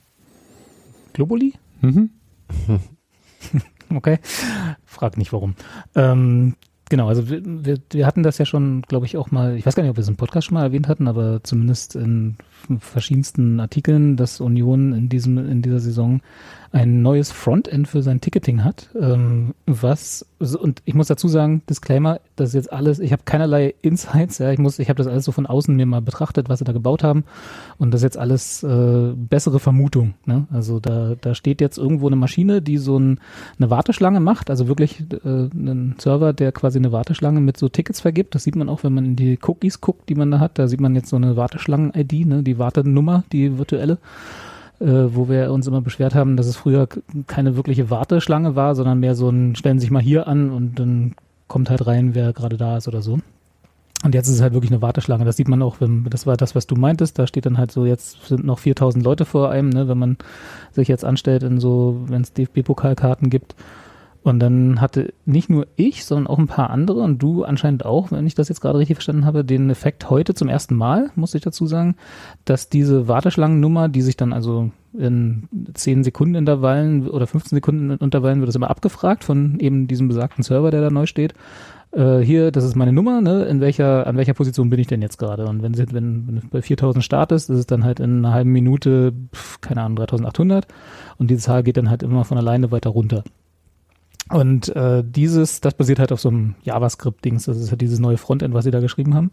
Speaker 2: Globuli?
Speaker 1: Mhm. *laughs*
Speaker 2: Okay. Frag nicht warum. Ähm, genau, also wir, wir, wir hatten das ja schon, glaube ich, auch mal, ich weiß gar nicht, ob wir es im Podcast schon mal erwähnt hatten, aber zumindest in verschiedensten Artikeln, dass Union in diesem, in dieser Saison ein neues Frontend für sein Ticketing hat. Ähm, was, und ich muss dazu sagen, Disclaimer, das ist jetzt alles, ich habe keinerlei Insights, ja, ich muss, ich habe das alles so von außen mir mal betrachtet, was sie da gebaut haben. Und das ist jetzt alles äh, bessere Vermutung. Ne? Also da, da steht jetzt irgendwo eine Maschine, die so ein, eine Warteschlange macht, also wirklich äh, einen Server, der quasi eine Warteschlange mit so Tickets vergibt. Das sieht man auch, wenn man in die Cookies guckt, die man da hat. Da sieht man jetzt so eine Warteschlangen-ID, ne? die Wartenummer, die virtuelle äh, wo wir uns immer beschwert haben, dass es früher keine wirkliche Warteschlange war, sondern mehr so ein, stellen sich mal hier an und dann kommt halt rein, wer gerade da ist oder so. Und jetzt ist es halt wirklich eine Warteschlange. Das sieht man auch, wenn, das war das, was du meintest. Da steht dann halt so, jetzt sind noch 4000 Leute vor einem, ne, wenn man sich jetzt anstellt in so, wenn es DFB-Pokalkarten gibt. Und dann hatte nicht nur ich, sondern auch ein paar andere und du anscheinend auch, wenn ich das jetzt gerade richtig verstanden habe, den Effekt heute zum ersten Mal, muss ich dazu sagen, dass diese Warteschlangennummer, die sich dann also in 10 Sekunden Intervallen oder 15 Sekunden Intervallen wird das immer abgefragt von eben diesem besagten Server, der da neu steht. Äh, hier, das ist meine Nummer, ne? In welcher, an welcher Position bin ich denn jetzt gerade? Und wenn, sie, wenn, wenn du bei 4000 startest, ist es dann halt in einer halben Minute, keine Ahnung, 3800 und die Zahl geht dann halt immer von alleine weiter runter. Und äh, dieses, das basiert halt auf so einem JavaScript-Dings, das ist halt dieses neue Frontend, was sie da geschrieben haben.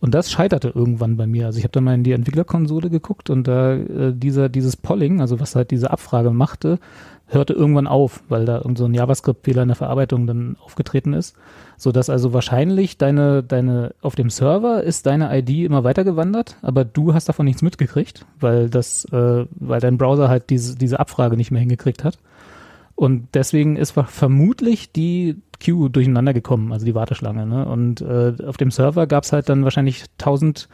Speaker 2: Und das scheiterte irgendwann bei mir. Also ich habe da mal in die Entwicklerkonsole geguckt und da äh, dieser, dieses Polling, also was halt diese Abfrage machte, hörte irgendwann auf, weil da irgend so ein JavaScript-Fehler in der Verarbeitung dann aufgetreten ist. So dass also wahrscheinlich deine, deine, auf dem Server ist deine ID immer weitergewandert, aber du hast davon nichts mitgekriegt, weil das, äh, weil dein Browser halt diese, diese Abfrage nicht mehr hingekriegt hat. Und deswegen ist ver- vermutlich die Queue durcheinander gekommen, also die Warteschlange. Ne? Und äh, auf dem Server gab es halt dann wahrscheinlich tausend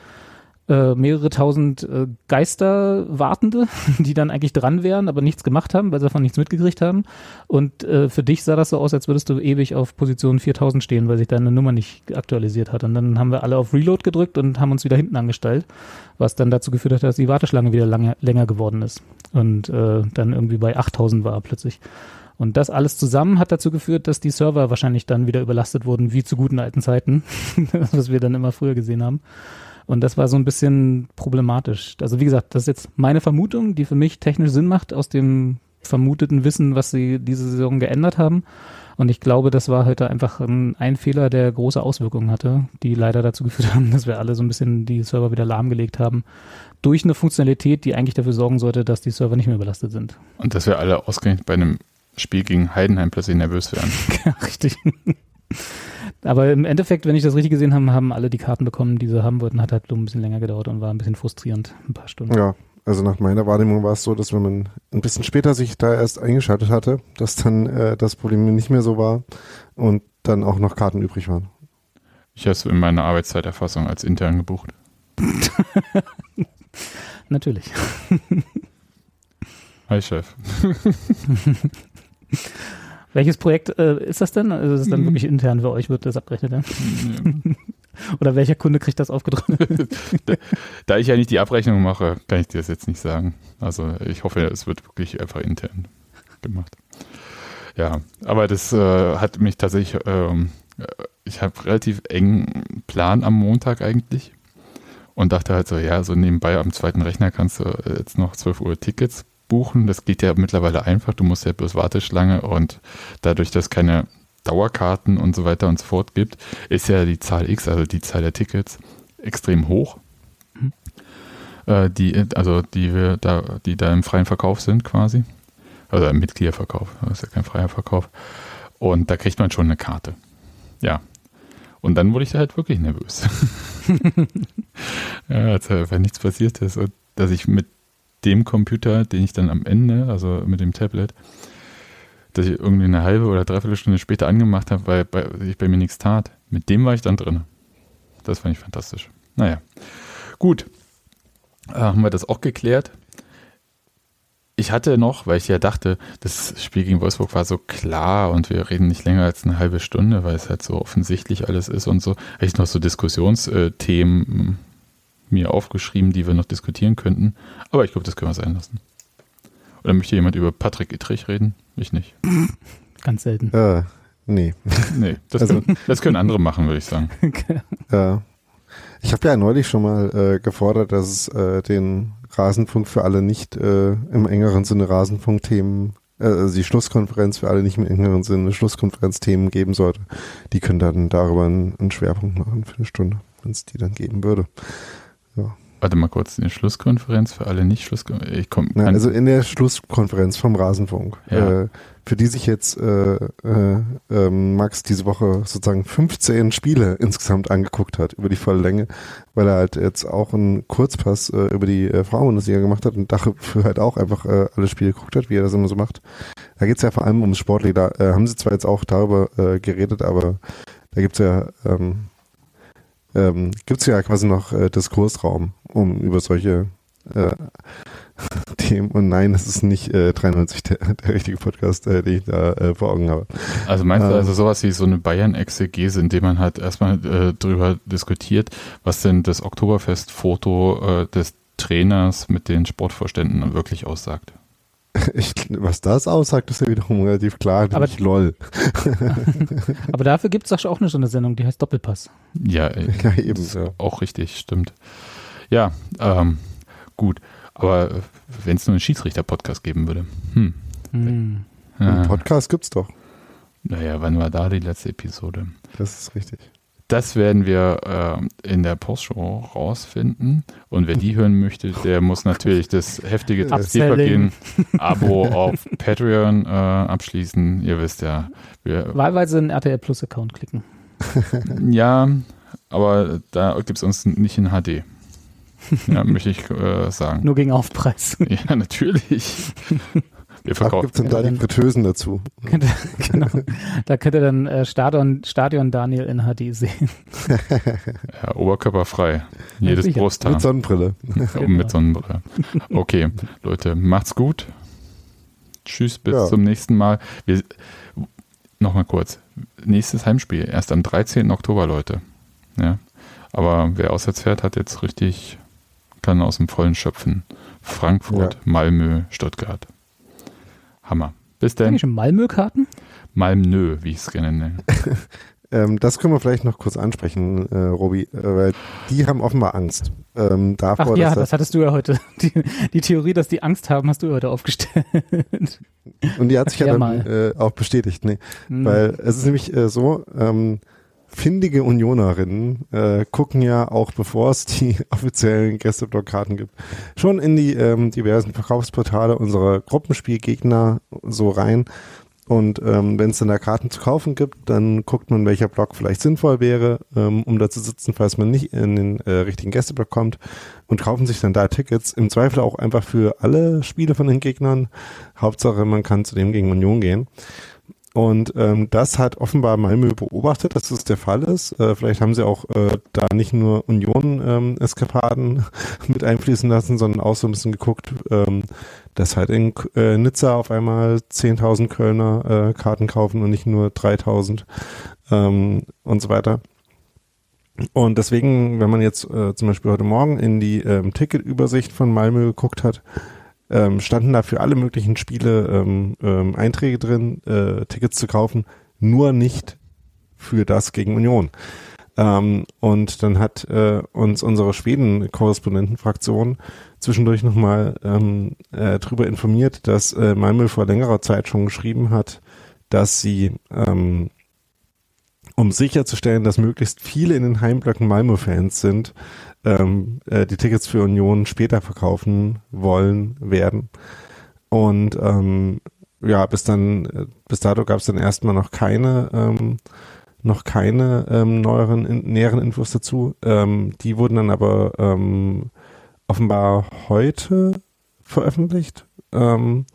Speaker 2: äh, mehrere tausend äh, Geisterwartende, *laughs* die dann eigentlich dran wären, aber nichts gemacht haben, weil sie davon nichts mitgekriegt haben. Und äh, für dich sah das so aus, als würdest du ewig auf Position 4000 stehen, weil sich deine Nummer nicht aktualisiert hat. Und dann haben wir alle auf Reload gedrückt und haben uns wieder hinten angestellt, was dann dazu geführt hat, dass die Warteschlange wieder lange, länger geworden ist. Und äh, dann irgendwie bei 8000 war plötzlich. Und das alles zusammen hat dazu geführt, dass die Server wahrscheinlich dann wieder überlastet wurden, wie zu guten alten Zeiten, *laughs* was wir dann immer früher gesehen haben. Und das war so ein bisschen problematisch. Also wie gesagt, das ist jetzt meine Vermutung, die für mich technisch Sinn macht aus dem vermuteten Wissen, was sie diese Saison geändert haben. Und ich glaube, das war heute einfach ein, ein, Fehler, der große Auswirkungen hatte, die leider dazu geführt *laughs* haben, dass wir alle so ein bisschen die Server wieder lahmgelegt haben. Durch eine Funktionalität, die eigentlich dafür sorgen sollte, dass die Server nicht mehr überlastet sind.
Speaker 1: Und dass wir alle ausgerechnet bei einem Spiel gegen Heidenheim plötzlich nervös werden. *laughs*
Speaker 2: ja, richtig. Aber im Endeffekt, wenn ich das richtig gesehen habe, haben alle die Karten bekommen, die sie haben wollten. Hat halt so ein bisschen länger gedauert und war ein bisschen frustrierend, ein paar Stunden.
Speaker 3: Ja, also nach meiner Wahrnehmung war es so, dass wenn man ein bisschen später sich da erst eingeschaltet hatte, dass dann äh, das Problem nicht mehr so war und dann auch noch Karten übrig waren.
Speaker 1: Ich habe es in meiner Arbeitszeiterfassung als intern gebucht. *laughs*
Speaker 2: Natürlich.
Speaker 1: Hi Chef. *laughs*
Speaker 2: Welches Projekt äh, ist das denn? Also ist es dann mhm. wirklich intern für euch, wird das abgerechnet? Ja? *laughs* Oder welcher Kunde kriegt das aufgedrückt? *laughs*
Speaker 1: da, da, ich ja nicht die Abrechnung mache, kann ich dir das jetzt nicht sagen. Also ich hoffe, es wird wirklich einfach intern gemacht. Ja, aber das äh, hat mich tatsächlich, ähm, äh, ich habe relativ engen Plan am Montag eigentlich und dachte halt so, ja, so nebenbei am zweiten Rechner kannst du jetzt noch 12 Uhr Tickets buchen. Das geht ja mittlerweile einfach. Du musst ja bloß Warteschlange und dadurch, dass keine Dauerkarten und so weiter und so fort gibt, ist ja die Zahl X, also die Zahl der Tickets, extrem hoch. Mhm. Äh, die, also die wir da, die da im freien Verkauf sind quasi. Also im Mitgliederverkauf, das ist ja kein freier Verkauf. Und da kriegt man schon eine Karte. Ja. Und dann wurde ich da halt wirklich nervös. *laughs* *laughs* ja, als einfach nichts passiert ist und dass ich mit dem Computer, den ich dann am Ende, also mit dem Tablet, dass ich irgendwie eine halbe oder dreiviertel Stunde später angemacht habe, weil ich bei mir nichts tat. Mit dem war ich dann drin. Das fand ich fantastisch. Naja, gut. Äh, haben wir das auch geklärt. Ich hatte noch, weil ich ja dachte, das Spiel gegen Wolfsburg war so klar und wir reden nicht länger als eine halbe Stunde, weil es halt so offensichtlich alles ist und so, habe ich noch so Diskussionsthemen mir aufgeschrieben, die wir noch diskutieren könnten. Aber ich glaube, das können wir sein lassen. Oder möchte jemand über Patrick Ittrich reden? Ich nicht. *laughs*
Speaker 2: Ganz selten.
Speaker 3: Äh, nee. *laughs*
Speaker 1: Nee, das, also, können, das können andere machen, würde ich sagen. *laughs*
Speaker 3: Ja. Ich habe ja neulich schon mal äh, gefordert, dass es äh, den Rasenfunk für alle nicht äh, im engeren Sinne Rasenfunk-Themen, äh, also die Schlusskonferenz für alle nicht im engeren Sinne Schlusskonferenz-Themen geben sollte. Die können dann darüber einen, einen Schwerpunkt machen für eine Stunde, wenn es die dann geben würde. Ja.
Speaker 1: Warte mal kurz, eine Schlusskonferenz für alle nicht Schlusskonferenz. Ich komm,
Speaker 3: Nein, also in der Schlusskonferenz vom Rasenfunk, ja. äh, für die sich jetzt äh, äh, äh, Max diese Woche sozusagen 15 Spiele *laughs* insgesamt angeguckt hat über die volle Länge, weil er halt jetzt auch einen Kurzpass äh, über die äh, Frauen-Bundesliga gemacht hat und dafür *laughs* halt auch einfach äh, alle Spiele geguckt hat, wie er das immer so macht. Da geht's ja vor allem ums Sportliche. Da äh, haben sie zwar jetzt auch darüber geredet, aber da gibt's ja ähm, ähm, gibt es ja quasi noch äh, Diskursraum, um über solche äh, *laughs* Themen. Und nein, das ist nicht äh, 93 der, der richtige Podcast, äh, den ich da äh, vor Augen habe.
Speaker 1: Also meinst du also sowas wie so eine Bayern-Exegese, in dem man halt erstmal äh, drüber diskutiert, was denn das Oktoberfest-Foto äh, des Trainers mit den Sportvorständen wirklich aussagt? *laughs*
Speaker 3: Ich, was das aussagt, ist ja wiederum relativ klar,
Speaker 2: aber,
Speaker 3: nicht lol. *laughs*
Speaker 2: aber dafür gibt es auch schon so eine Sendung, die heißt Doppelpass.
Speaker 1: Ja, äh, *laughs* ja eben. Ja. Auch richtig, stimmt. Ja, ähm, gut. Aber wenn es nur einen Schiedsrichter-Podcast geben würde. Hm.
Speaker 3: hm. Ja. Einen Podcast gibt's doch.
Speaker 1: Naja, wann war da die letzte Episode?
Speaker 3: Das ist richtig.
Speaker 1: Das werden wir äh, in der Postshow rausfinden. Und wer die hören möchte, der muss natürlich das heftige Tiefergehen Abo auf Patreon äh, abschließen. Ihr wisst ja.
Speaker 2: Wir, Wahlweise einen RTL Plus Account klicken. *laughs*
Speaker 1: ja, aber da gibt es uns nicht in HD. Ja, möchte ich äh, sagen.
Speaker 2: Nur gegen Aufpreis. *laughs*
Speaker 1: Ja, natürlich. Wir verkaufen.
Speaker 3: gibt's denn da die Fritteusen dazu?
Speaker 2: Könnte, *laughs* genau. Da könnt ihr dann äh, Stadion, Stadion Daniel in HD sehen. *laughs*
Speaker 1: Ja, oberkörperfrei. Jedes
Speaker 2: sicher.
Speaker 1: Brusthaar.
Speaker 3: Mit Sonnenbrille.
Speaker 1: Und *laughs* mit Sonnenbrille. Okay, Leute, macht's gut. Tschüss, bis
Speaker 3: Ja.
Speaker 1: zum nächsten Mal. Wir, Nochmal kurz. Nächstes Heimspiel, erst am 13. Oktober, Leute. Ja. Aber wer auswärts fährt, hat jetzt richtig, kann aus dem Vollen schöpfen. Frankfurt,
Speaker 3: Ja.
Speaker 1: Malmö, Stuttgart. Hammer. Bis dann.
Speaker 2: die schon Malmö-Karten?
Speaker 1: Malmö, wie ich es gerne nenne. *laughs*
Speaker 3: Ähm, das können wir vielleicht noch kurz ansprechen, äh, Robi, äh, weil die haben offenbar Angst ähm,
Speaker 2: Ach
Speaker 3: davor,
Speaker 2: ja,
Speaker 3: dass
Speaker 2: das hattest du ja heute. *laughs* Die, die Theorie, dass die Angst haben, hast du ja heute aufgestellt.
Speaker 3: und die hat sich ja
Speaker 2: Erklär
Speaker 3: dann äh, auch bestätigt, nee.
Speaker 2: Hm.
Speaker 3: Weil es ist nämlich äh, so, ähm, findige Unionerinnen äh, gucken ja auch, bevor es die *laughs* offiziellen Gästeblockkarten gibt, schon in die ähm, diversen Verkaufsportale unserer Gruppenspielgegner so rein. Und ähm, wenn es dann da Karten zu kaufen gibt, dann guckt man, welcher Block vielleicht sinnvoll wäre, ähm, um da zu sitzen, falls man nicht in den äh, richtigen Gästeblock kommt und kaufen sich dann da Tickets. Im Zweifel auch einfach für alle Spiele von den Gegnern. Hauptsache, man kann zu dem gegen Union gehen. Und ähm, das hat offenbar Malmö beobachtet, dass das der Fall ist. Äh, vielleicht haben sie auch äh, da nicht nur Union-Eskapaden *laughs* mit einfließen lassen, sondern auch so ein bisschen geguckt, ähm, dass halt in äh, Nizza auf einmal 10.000 Kölner äh, Karten kaufen und nicht nur 3.000 ähm, und so weiter. Und deswegen, wenn man jetzt äh, zum Beispiel heute Morgen in die ähm, Ticketübersicht von Malmö geguckt hat, ähm, standen da für alle möglichen Spiele ähm, ähm, Einträge drin, äh, Tickets zu kaufen, nur nicht für das gegen Union. Ähm, und dann hat äh, uns unsere Schweden-Korrespondentenfraktion zwischendurch nochmal ähm, äh, darüber informiert, dass äh, Malmö vor längerer Zeit schon geschrieben hat, dass sie, ähm, um sicherzustellen, dass möglichst viele in den Heimblöcken Malmö-Fans sind, ähm, äh, die Tickets für Union später verkaufen wollen werden. Und ähm, ja, bis dann, äh, bis dato gab es dann erstmal noch keine, ähm, noch keine ähm, neueren, in, näheren Infos dazu. Ähm, die wurden dann aber ähm, offenbar heute veröffentlicht. Ähm,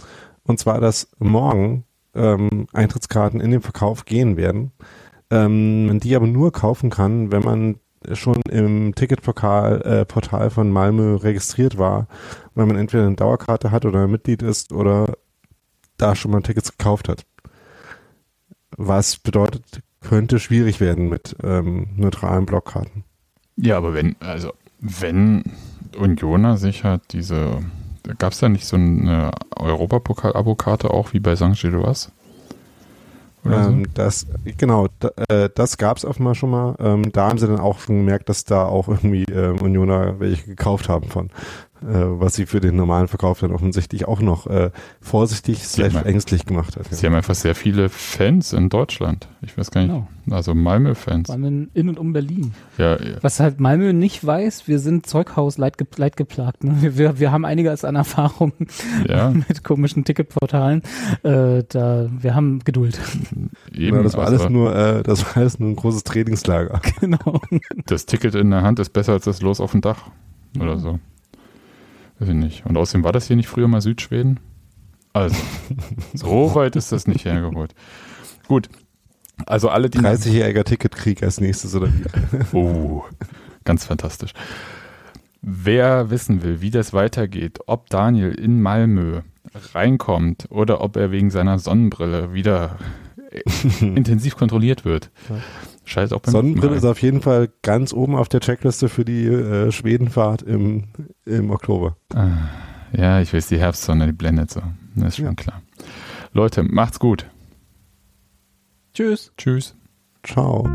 Speaker 3: und zwar, dass morgen ähm, Eintrittskarten in den Verkauf gehen werden. Ähm, man die aber nur kaufen kann, wenn man schon im Ticketportal äh, Portal von Malmö registriert war, weil man entweder eine Dauerkarte hat oder ein Mitglied ist oder da schon mal Tickets gekauft hat. Was bedeutet, könnte schwierig werden mit ähm, neutralen Blockkarten.
Speaker 1: Ja, aber wenn, also, wenn Unioner sich hat diese, gab es da nicht so eine Europapokal-Abokarte auch wie bei St. Gilloise?
Speaker 3: Ähm, das, genau, da, äh, das gab es offenbar schon mal. Ähm, da haben sie dann auch schon gemerkt, dass da auch irgendwie ähm, Unioner welche gekauft haben von, äh, was sie für den normalen Verkauf dann offensichtlich auch noch äh, vorsichtig slash ängstlich gemacht hat.
Speaker 1: so? Sie haben einfach sehr viele Fans in Deutschland. Ich weiß gar nicht,
Speaker 2: Genau.
Speaker 1: also Malmö-Fans.
Speaker 2: Allem in, und um Berlin.
Speaker 1: Ja, ja.
Speaker 2: Was halt Malmö nicht weiß, wir sind Zeughaus leidge leidgeplagt. Ne? Wir, wir, wir haben einiges an Erfahrung
Speaker 1: ja *laughs*
Speaker 2: mit komischen Ticketportalen. Äh, da, wir haben Geduld.
Speaker 1: eben.
Speaker 3: Ja, das war
Speaker 1: also,
Speaker 3: alles nur, äh, das war alles nur ein großes Trainingslager. *laughs*
Speaker 2: genau.
Speaker 1: das Ticket in der Hand ist besser als das Los auf dem Dach. Oder so. Weiß ich nicht. Und außerdem war das hier nicht früher mal Südschweden? Also, *laughs* so weit ist das nicht hergeholt. Gut. Also alle, die
Speaker 3: 30-jähriger Ticketkrieg als nächstes oder wie? *laughs*
Speaker 1: Oh, ganz fantastisch. Wer wissen will, wie das weitergeht, ob Daniel in Malmö reinkommt oder ob er wegen seiner Sonnenbrille wieder äh, *laughs* intensiv kontrolliert wird, schaltet auch beim
Speaker 3: Sonnenbrille ist auf jeden Fall ganz oben auf der Checkliste für die äh, Schwedenfahrt im, im Oktober.
Speaker 1: Ah, Ja, ich weiß, die Herbstsonne, die blendet so. Das ist schon
Speaker 3: Ja.
Speaker 1: klar. Leute, macht's gut.
Speaker 2: Tschüss.
Speaker 1: Tschüss.
Speaker 3: Ciao.